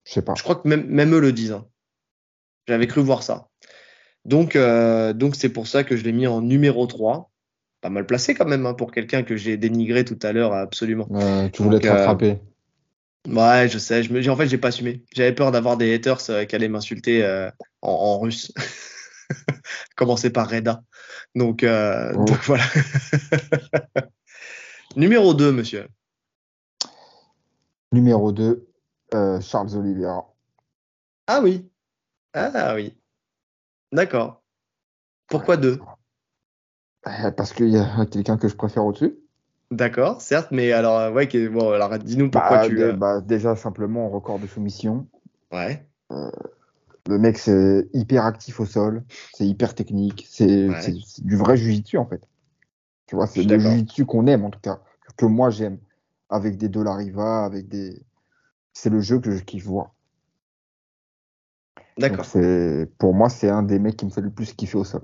Speaker 2: Je sais pas.
Speaker 1: Je crois que même, même eux le disent. Hein. J'avais cru voir ça. Donc, euh, donc c'est pour ça que je l'ai mis en numéro 3. Pas mal placé quand même hein, pour quelqu'un que j'ai dénigré tout à l'heure, absolument.
Speaker 2: tu voulais te rattraper. Euh,
Speaker 1: Ouais, je sais. Je me, en fait, j'ai pas assumé. J'avais peur d'avoir des haters euh, qui allaient m'insulter en, en, russe. Commencer par Reda. Donc, oh. donc voilà. Numéro 2, monsieur.
Speaker 2: Numéro 2, euh, Charles Oliveira.
Speaker 1: Ah oui. Ah oui. D'accord. Pourquoi 2
Speaker 2: Parce qu'il y a quelqu'un que je préfère au-dessus.
Speaker 1: D'accord, certes, mais alors, euh, ouais, bon, alors dis-nous pourquoi
Speaker 2: bah,
Speaker 1: tu.
Speaker 2: Euh, bah, déjà, simplement, record de soumission.
Speaker 1: Ouais.
Speaker 2: Euh, le mec, c'est hyper actif au sol, c'est hyper technique, c'est du vrai jujitsu en fait. Tu vois, c'est le jujitsu qu'on aime en tout cas, que moi j'aime, avec des Dolariva, avec des. C'est le jeu que je kiffe voir.
Speaker 1: D'accord.
Speaker 2: Pour moi, c'est un des mecs qui me fait le plus kiffer au sol.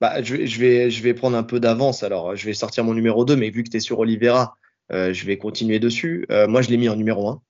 Speaker 1: Bah, je, vais, je, vais, je vais prendre un peu d'avance. Alors, je vais sortir mon numéro 2, mais vu que tu es sur Oliveira, euh, je vais continuer dessus. Euh, moi, je l'ai mis en numéro 1,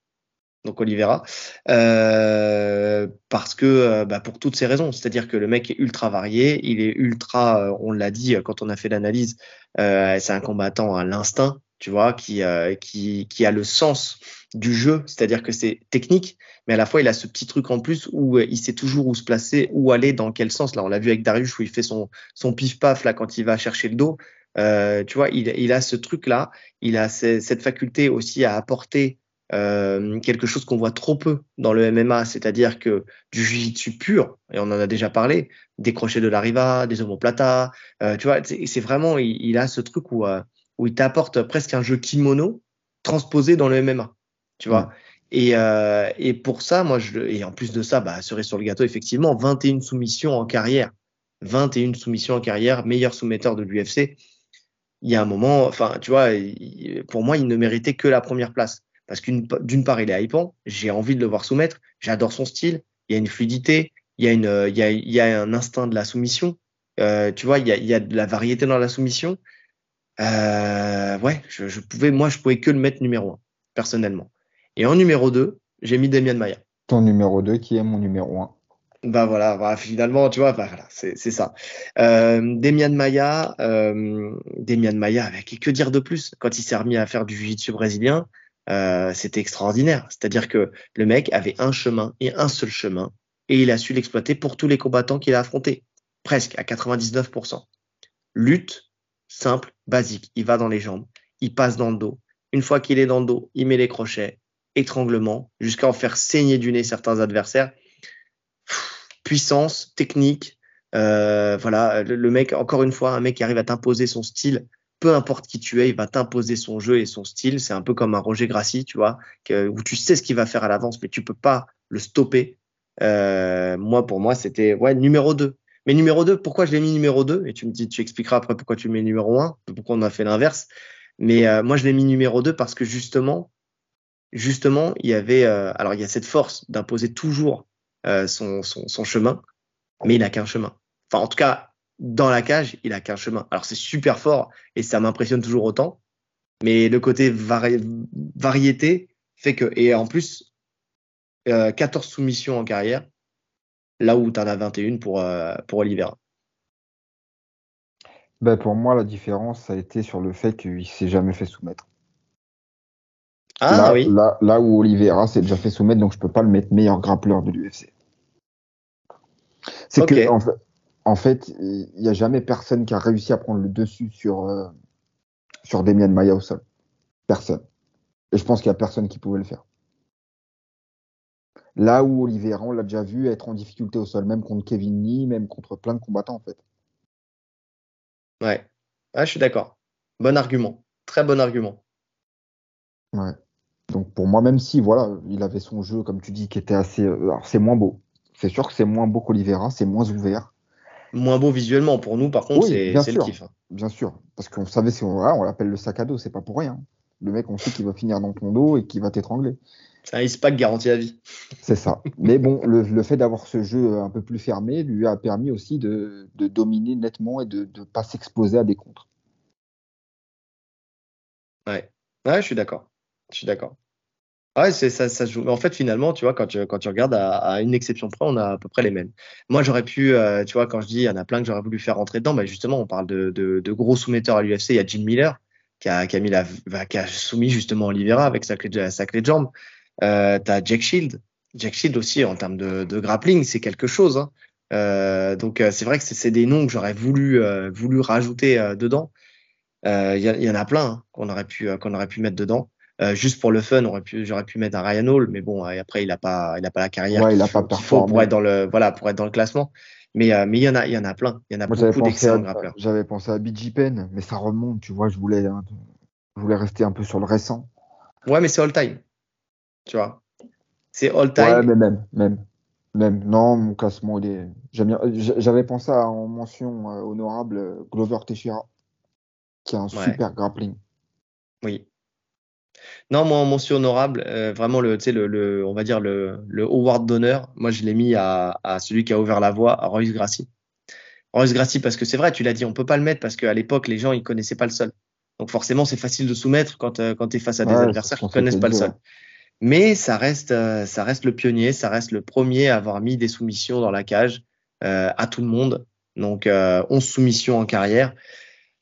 Speaker 1: donc Oliveira, euh, parce que bah, pour toutes ces raisons. C'est-à-dire que le mec est ultra varié, il est ultra, on l'a dit quand on a fait l'analyse, c'est un combattant à l'instinct, tu vois, qui, qui, qui a le sens du jeu, c'est-à-dire que c'est technique, mais à la fois il a ce petit truc en plus où euh, il sait toujours où se placer, où aller, dans quel sens. Là, on l'a vu avec Darius où il fait son, son pif-paf là quand il va chercher le dos. Euh, tu vois, il, il, a ce truc-là, il a cette faculté aussi à apporter euh, quelque chose qu'on voit trop peu dans le MMA, c'est-à-dire que du jiu-jitsu pur, et on en a déjà parlé, des crochets de la riva, des omoplata, euh, tu vois, c'est vraiment, il, il, a ce truc où, euh, où il t'apporte presque un jeu kimono transposé dans le MMA tu vois. Et, euh, et pour ça, moi, je, et en plus de ça, bah, cerise sur le gâteau, effectivement, 21 soumissions en carrière. 21 soumissions en carrière, meilleur soumetteur de l'UFC. Il y a un moment, enfin, tu vois, pour moi, il ne méritait que la première place. Parce qu'une, d'une part, il est hypant, j'ai envie de le voir soumettre, j'adore son style, il y a une fluidité, il y a, une, il y a, il y a un instinct de la soumission, euh, tu vois, il y, a, il y a de la variété dans la soumission. Euh, ouais, je, je pouvais, moi, je pouvais que le mettre numéro un, personnellement. Et en numéro 2, j'ai mis Demian Maya.
Speaker 2: Ton numéro 2 qui est mon numéro 1.
Speaker 1: Bah voilà, bah, finalement, tu vois, bah voilà, c'est ça. Euh, Demian Maya, euh, Demian Maya, avec que dire de plus? Quand il s'est remis à faire du jiu-jitsu brésilien, euh, c'était extraordinaire. C'est-à-dire que le mec avait un chemin et un seul chemin, et il a su l'exploiter pour tous les combattants qu'il a affrontés, presque à 99%. Lutte, simple, basique. Il va dans les jambes, il passe dans le dos. Une fois qu'il est dans le dos, il met les crochets, étranglement, jusqu'à en faire saigner du nez certains adversaires. Puissance, technique, euh, voilà, le, mec, encore une fois, un mec qui arrive à t'imposer son style, peu importe qui tu es, il va t'imposer son jeu et son style. C'est un peu comme un Roger Grassi, tu vois, où tu sais ce qu'il va faire à l'avance, mais tu peux pas le stopper. Euh, moi, pour moi, c'était ouais numéro 2. Mais numéro 2, pourquoi je l'ai mis numéro 2 Et tu me dis, tu expliqueras après pourquoi tu mets numéro 1, pourquoi on a fait l'inverse. Mais euh, moi, je l'ai mis numéro 2 parce que justement, justement, il y avait, euh, alors il y a cette force d'imposer toujours euh, son, son, son, chemin, mais il n'a qu'un chemin. Enfin, en tout cas, dans la cage, il a qu'un chemin. Alors c'est super fort et ça m'impressionne toujours autant, mais le côté vari variété fait que, et en plus, 14 soumissions en carrière, là où tu en as 21 pour, pour Oliveira.
Speaker 2: Ben pour moi, la différence, ça a été sur le fait qu'il s'est jamais fait soumettre. Ah là, oui. Là, où Oliveira s'est déjà fait soumettre, donc je peux pas le mettre meilleur grappleur de l'UFC. C'est que en fait, il n'y a jamais personne qui a réussi à prendre le dessus sur euh, sur Demian Maya au sol. Personne. Et je pense qu'il y a personne qui pouvait le faire. Là où Oliveira, on l'a déjà vu être en difficulté au sol, même contre Kevin Lee, même contre plein de combattants en fait.
Speaker 1: Ouais, je suis d'accord. Bon argument. Très bon argument.
Speaker 2: Ouais. Donc pour moi, même si voilà, il avait son jeu, comme tu dis, qui était assez. Euh, alors c'est moins beau. C'est sûr que c'est moins beau qu'Olivera, c'est moins ouvert.
Speaker 1: Moins beau visuellement pour nous, par contre, c'est le kiff. Hein.
Speaker 2: Bien sûr, parce qu'on savait si on, on l'appelle le sac à dos, c'est pas pour rien. Le mec, on sait qu'il va finir dans ton dos et qu'il va t'étrangler.
Speaker 1: C'est un ISPAC garanti à vie.
Speaker 2: C'est ça. Mais bon, le, fait d'avoir ce jeu un peu plus fermé lui a permis aussi de, dominer nettement et de ne pas s'exposer à des contres.
Speaker 1: Ouais. ouais, je suis d'accord. Je suis d'accord. Ouais, c'est ça, ça se joue. En fait, finalement, tu vois, quand tu, quand tu regardes à, une exception près, on a à peu près les mêmes. Moi, j'aurais pu, euh, tu vois, quand je dis, il y en a plein que j'aurais voulu faire rentrer dedans, bah, justement, on parle de, de, de gros soumetteurs à l'UFC. Il y a Jim Miller qui a, qui a, mis la, qui a soumis justement Oliveira avec sa clé, sa clé de jambe. Euh, tu as Jack Shield. Jack Shield aussi, en termes de, de grappling, c'est quelque chose. Hein. Euh, donc, euh, c'est vrai que c'est des noms que j'aurais voulu, euh, voulu rajouter dedans. Il y, y, en a plein hein, qu'on aurait pu qu'on aurait pu mettre dedans. Euh, juste pour le fun, j'aurais pu, j'aurais pu mettre un Ryan Hall, mais bon, après il a pas, il a pas la carrière
Speaker 2: ouais, il a pas faut
Speaker 1: pour être dans le, voilà, pour être dans le classement. Mais euh, mais il y en a, il y en a plein, il y en a beaucoup d'excellents grappeurs.
Speaker 2: J'avais pensé à BG Pen, mais ça remonte, tu vois, je voulais, je voulais rester un peu sur le récent.
Speaker 1: Ouais, mais c'est all time, tu vois. C'est all time.
Speaker 2: Ouais, mais même, même, même. Non, mon classement, il est. J'avais pensé à, en mention euh, honorable Glover Teixeira, qui a un super grappling.
Speaker 1: Oui. Non, moi, en mention honorable, euh, vraiment, le, le, le, on va dire le, le award d'honneur, moi, je l'ai mis à, à, celui qui a ouvert la voie, à Royce Gracie. Royce Gracie, parce que c'est vrai, tu l'as dit, on peut pas le mettre parce qu'à l'époque, les gens, ils connaissaient pas le sol. Donc, forcément, c'est facile de soumettre quand, euh, quand tu es face à des adversaires qui connaissent pas le sol. Mais ça reste, euh, ça reste le pionnier, ça reste le premier à avoir mis des soumissions dans la cage à tout le monde. Donc, 11 soumissions en carrière.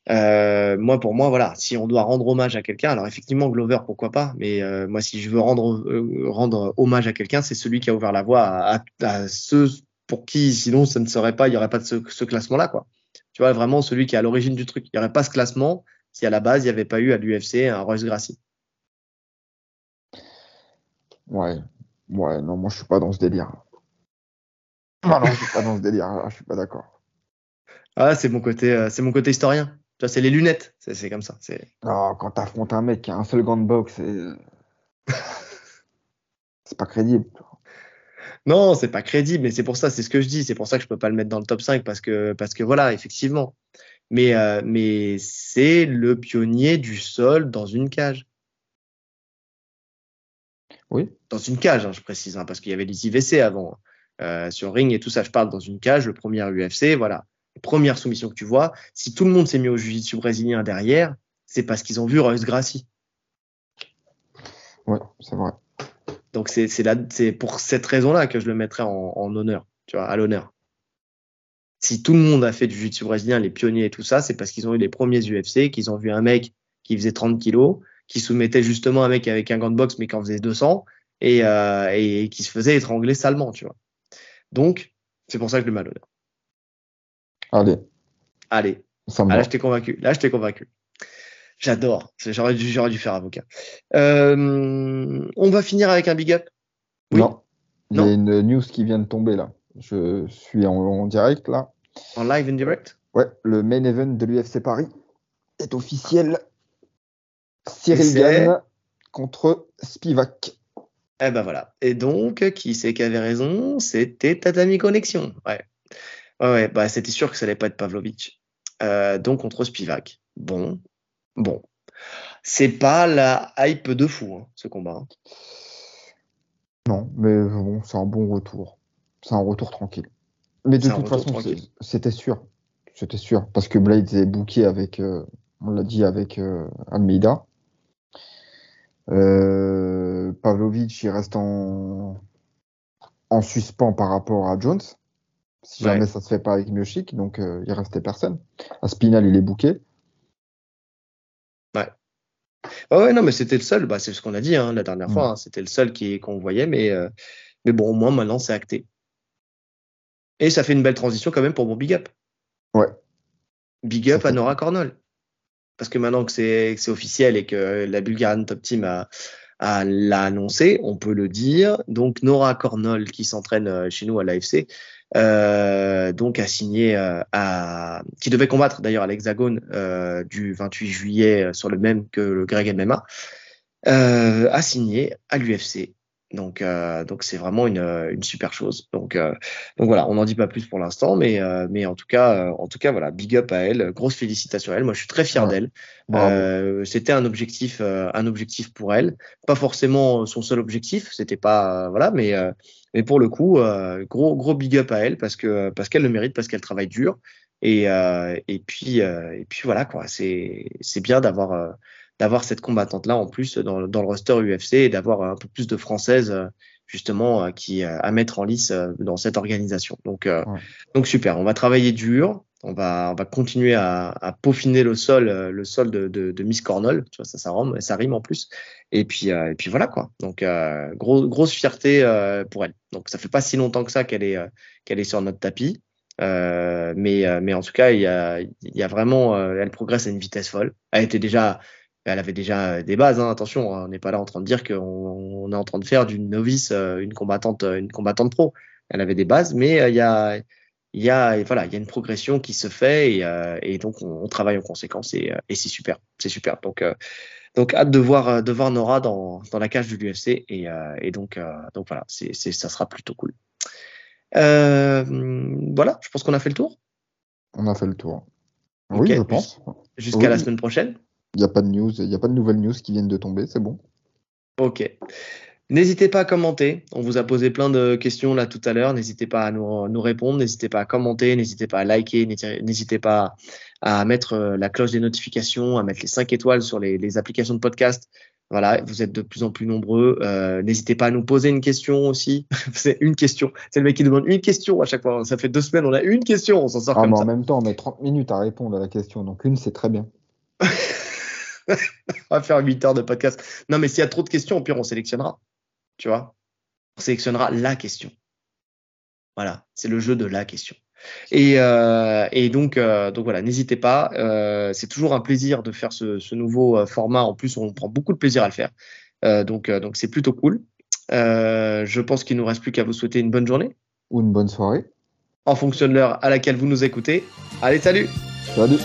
Speaker 1: Euh, moi, pour moi, voilà, si on doit rendre hommage à quelqu'un, alors effectivement, Glover, pourquoi pas, mais euh, moi, si je veux rendre, euh, rendre hommage à quelqu'un, c'est celui qui a ouvert la voie à, à, ceux pour qui, sinon, ça ne serait pas, il n'y aurait pas de ce, ce classement-là, quoi. Tu vois, vraiment celui qui est à l'origine du truc. Il n'y aurait pas ce classement si à la base, il n'y avait pas eu à l'UFC un Royce Gracie.
Speaker 2: Ouais, ouais, non, moi, je suis pas dans ce délire. Non, non, je suis pas dans ce délire, je suis pas d'accord.
Speaker 1: Ah, c'est mon côté, c'est mon côté historien. Tu vois, c'est les lunettes, c'est comme ça.
Speaker 2: Non, quand t'affrontes un mec qui a un seul gant de boxe, c'est pas crédible.
Speaker 1: Non, c'est pas crédible, mais c'est pour ça, c'est ce que je dis, c'est pour ça que je peux pas le mettre dans le top 5 parce que parce que voilà, effectivement. Mais euh, mais c'est le pionnier du sol dans une cage.
Speaker 2: Oui.
Speaker 1: Dans une cage, hein, je précise, hein, parce qu'il y avait les IVC avant euh, sur ring et tout ça. Je parle dans une cage, le premier UFC, voilà première soumission que tu vois, si tout le monde s'est mis au jiu-jitsu brésilien derrière, c'est parce qu'ils ont vu Royce Gracie.
Speaker 2: Ouais, c'est vrai.
Speaker 1: Donc c'est c'est pour cette raison-là que je le mettrais en, en honneur, tu vois, à l'honneur. Si tout le monde a fait du jiu-jitsu brésilien, les pionniers et tout ça, c'est parce qu'ils ont eu les premiers UFC, qu'ils ont vu un mec qui faisait 30 kilos, qui soumettait justement un mec avec un gant de boxe mais qui en faisait 200 et, euh, et qui se faisait étrangler salement, tu vois. Donc, c'est pour ça que je le mets à l'honneur.
Speaker 2: Allez,
Speaker 1: Allez, ah, là, je t'ai convaincu. Là, je t'ai convaincu. J'adore. J'aurais dû, j'aurais dû faire avocat. Euh, on va finir avec un big up? Oui.
Speaker 2: Non, il y a une news qui vient de tomber là. Je suis en, en direct là.
Speaker 1: En live and direct?
Speaker 2: Ouais, le main event de l'UFC Paris est officiel. Cyril Gann contre Spivak.
Speaker 1: Eh ben voilà. Et donc, qui c'est qui avait raison? C'était Tatami Connexion. Ouais. Ouais, ouais, bah, c'était sûr que ça allait pas être Pavlovic. Euh, donc, contre Spivak. Bon. Bon. C'est pas la hype de fou, hein, ce combat. hein.
Speaker 2: Non, mais bon, c'est un bon retour. C'est un retour tranquille. Mais de toute façon, c'était sûr. C'était sûr. Parce que Blades est booké avec, euh, on l'a dit, avec euh, Almeida. Euh, Pavlovic, il reste en, en suspens par rapport à Jones. Si
Speaker 1: Ouais.
Speaker 2: jamais ça se fait pas avec Miocic, donc euh, il restait personne. Aspinal, il est booké.
Speaker 1: Ouais, ouais, non, mais c'était le seul. Bah, c'est ce qu'on a dit hein, la dernière
Speaker 2: Mm.
Speaker 1: fois. hein, C'était le seul qui qu'on voyait, mais, euh, mais bon, au moins maintenant c'est acté. Et ça fait une belle transition quand même pour mon big up.
Speaker 2: Ouais.
Speaker 1: Big up à Nora Cornell. Parce que maintenant que c'est officiel et que la Bulgarian Top Team a, a- l'a annoncé, on peut le dire. Donc Nora Cornell qui s'entraîne euh, chez nous à l'AFC, euh, donc a signé euh, à qui devait combattre d'ailleurs à l'Hexagone euh, du 28 juillet euh, sur le même que le Greg MMA, euh, a signé à l'UFC. Donc euh, donc c'est vraiment une, euh, une super chose. Donc euh, donc voilà, on n'en dit pas plus pour l'instant, mais euh, mais en tout cas euh, en tout cas voilà, big up à elle, grosse félicitations à elle. Moi je suis très fier
Speaker 2: Ouais.
Speaker 1: d'elle. Euh, c'était un objectif, euh, un objectif pour elle. Pas forcément son seul objectif, c'était pas euh, voilà, mais euh, mais pour le coup, euh, gros gros big up à elle parce que parce qu'elle le mérite, parce qu'elle travaille dur et euh, et puis euh, et puis voilà quoi. C'est c'est bien d'avoir euh, d'avoir cette combattante là en plus dans, le- dans le roster UFC et d'avoir un peu plus de françaises euh, justement euh, qui euh, à mettre en lice dans cette organisation. Donc
Speaker 2: Ouais.
Speaker 1: donc super. On va travailler dur. On va, on va continuer à, à peaufiner le sol, le sol de, de, de Miss Cornell. Tu vois, ça, ça rime, ça rime en plus. Et puis, et puis voilà quoi. Donc, euh, gros, grosse fierté pour elle. Donc, ça fait pas si longtemps que ça qu'elle est, qu'elle est sur notre tapis. Euh, mais, mais en tout cas, il y a, il y a vraiment, euh, elle progresse à une vitesse folle. Elle était déjà, elle avait déjà des bases. Hein, attention, hein, on n'est pas là en train de dire qu'on on est en train de faire d'une novice euh, une combattante, une combattante pro. Elle avait des bases, mais euh, il y a, il y a voilà il y a une progression qui se fait et, euh, et donc on, on travaille en conséquence et, euh, et c'est super c'est super donc euh, donc hâte de voir euh, de voir Nora dans, dans la cage de l'UFC et, euh, et donc euh, donc voilà c'est c'est ça sera plutôt cool euh, voilà je pense qu'on a fait le tour
Speaker 2: On a fait le tour. Oui, je pense.
Speaker 1: jusqu'à
Speaker 2: Oui.
Speaker 1: la semaine prochaine
Speaker 2: Il n'y a pas de news, il n'y a pas de nouvelles news qui viennent de tomber, c'est bon.
Speaker 1: ok N'hésitez pas à commenter. On vous a posé plein de questions là tout à l'heure. N'hésitez pas à nous, nous répondre. N'hésitez pas à commenter. N'hésitez pas à liker. n'hésitez- pas à mettre euh, la cloche des notifications, à mettre les 5 étoiles sur les, les applications de podcast. Voilà, vous êtes de plus en plus nombreux. Euh, N'hésitez pas à nous poser une question aussi. C'est une question. C'est le mec qui demande une question à chaque fois. Ça fait deux semaines, on a une question. On s'en sort
Speaker 2: Ah,
Speaker 1: comme
Speaker 2: mais
Speaker 1: ça.
Speaker 2: en même temps, on met 30 minutes à répondre à la question, donc une, c'est très bien.
Speaker 1: on va faire 8 heures de podcast. Non, mais s'il y a trop de questions, au pire, on sélectionnera. Tu vois? On sélectionnera la question. Voilà, c'est le jeu de la question. Et, euh, et donc, euh, donc voilà, n'hésitez pas. Euh, c'est toujours un plaisir de faire ce, ce nouveau euh, format. En plus, on prend beaucoup de plaisir à le faire. Euh, donc, euh, donc c'est plutôt cool. Euh, je pense qu'il nous reste plus qu'à vous souhaiter une bonne journée
Speaker 2: Ou une bonne soirée.
Speaker 1: en fonction de l'heure à laquelle vous nous écoutez. Allez, salut
Speaker 2: Salut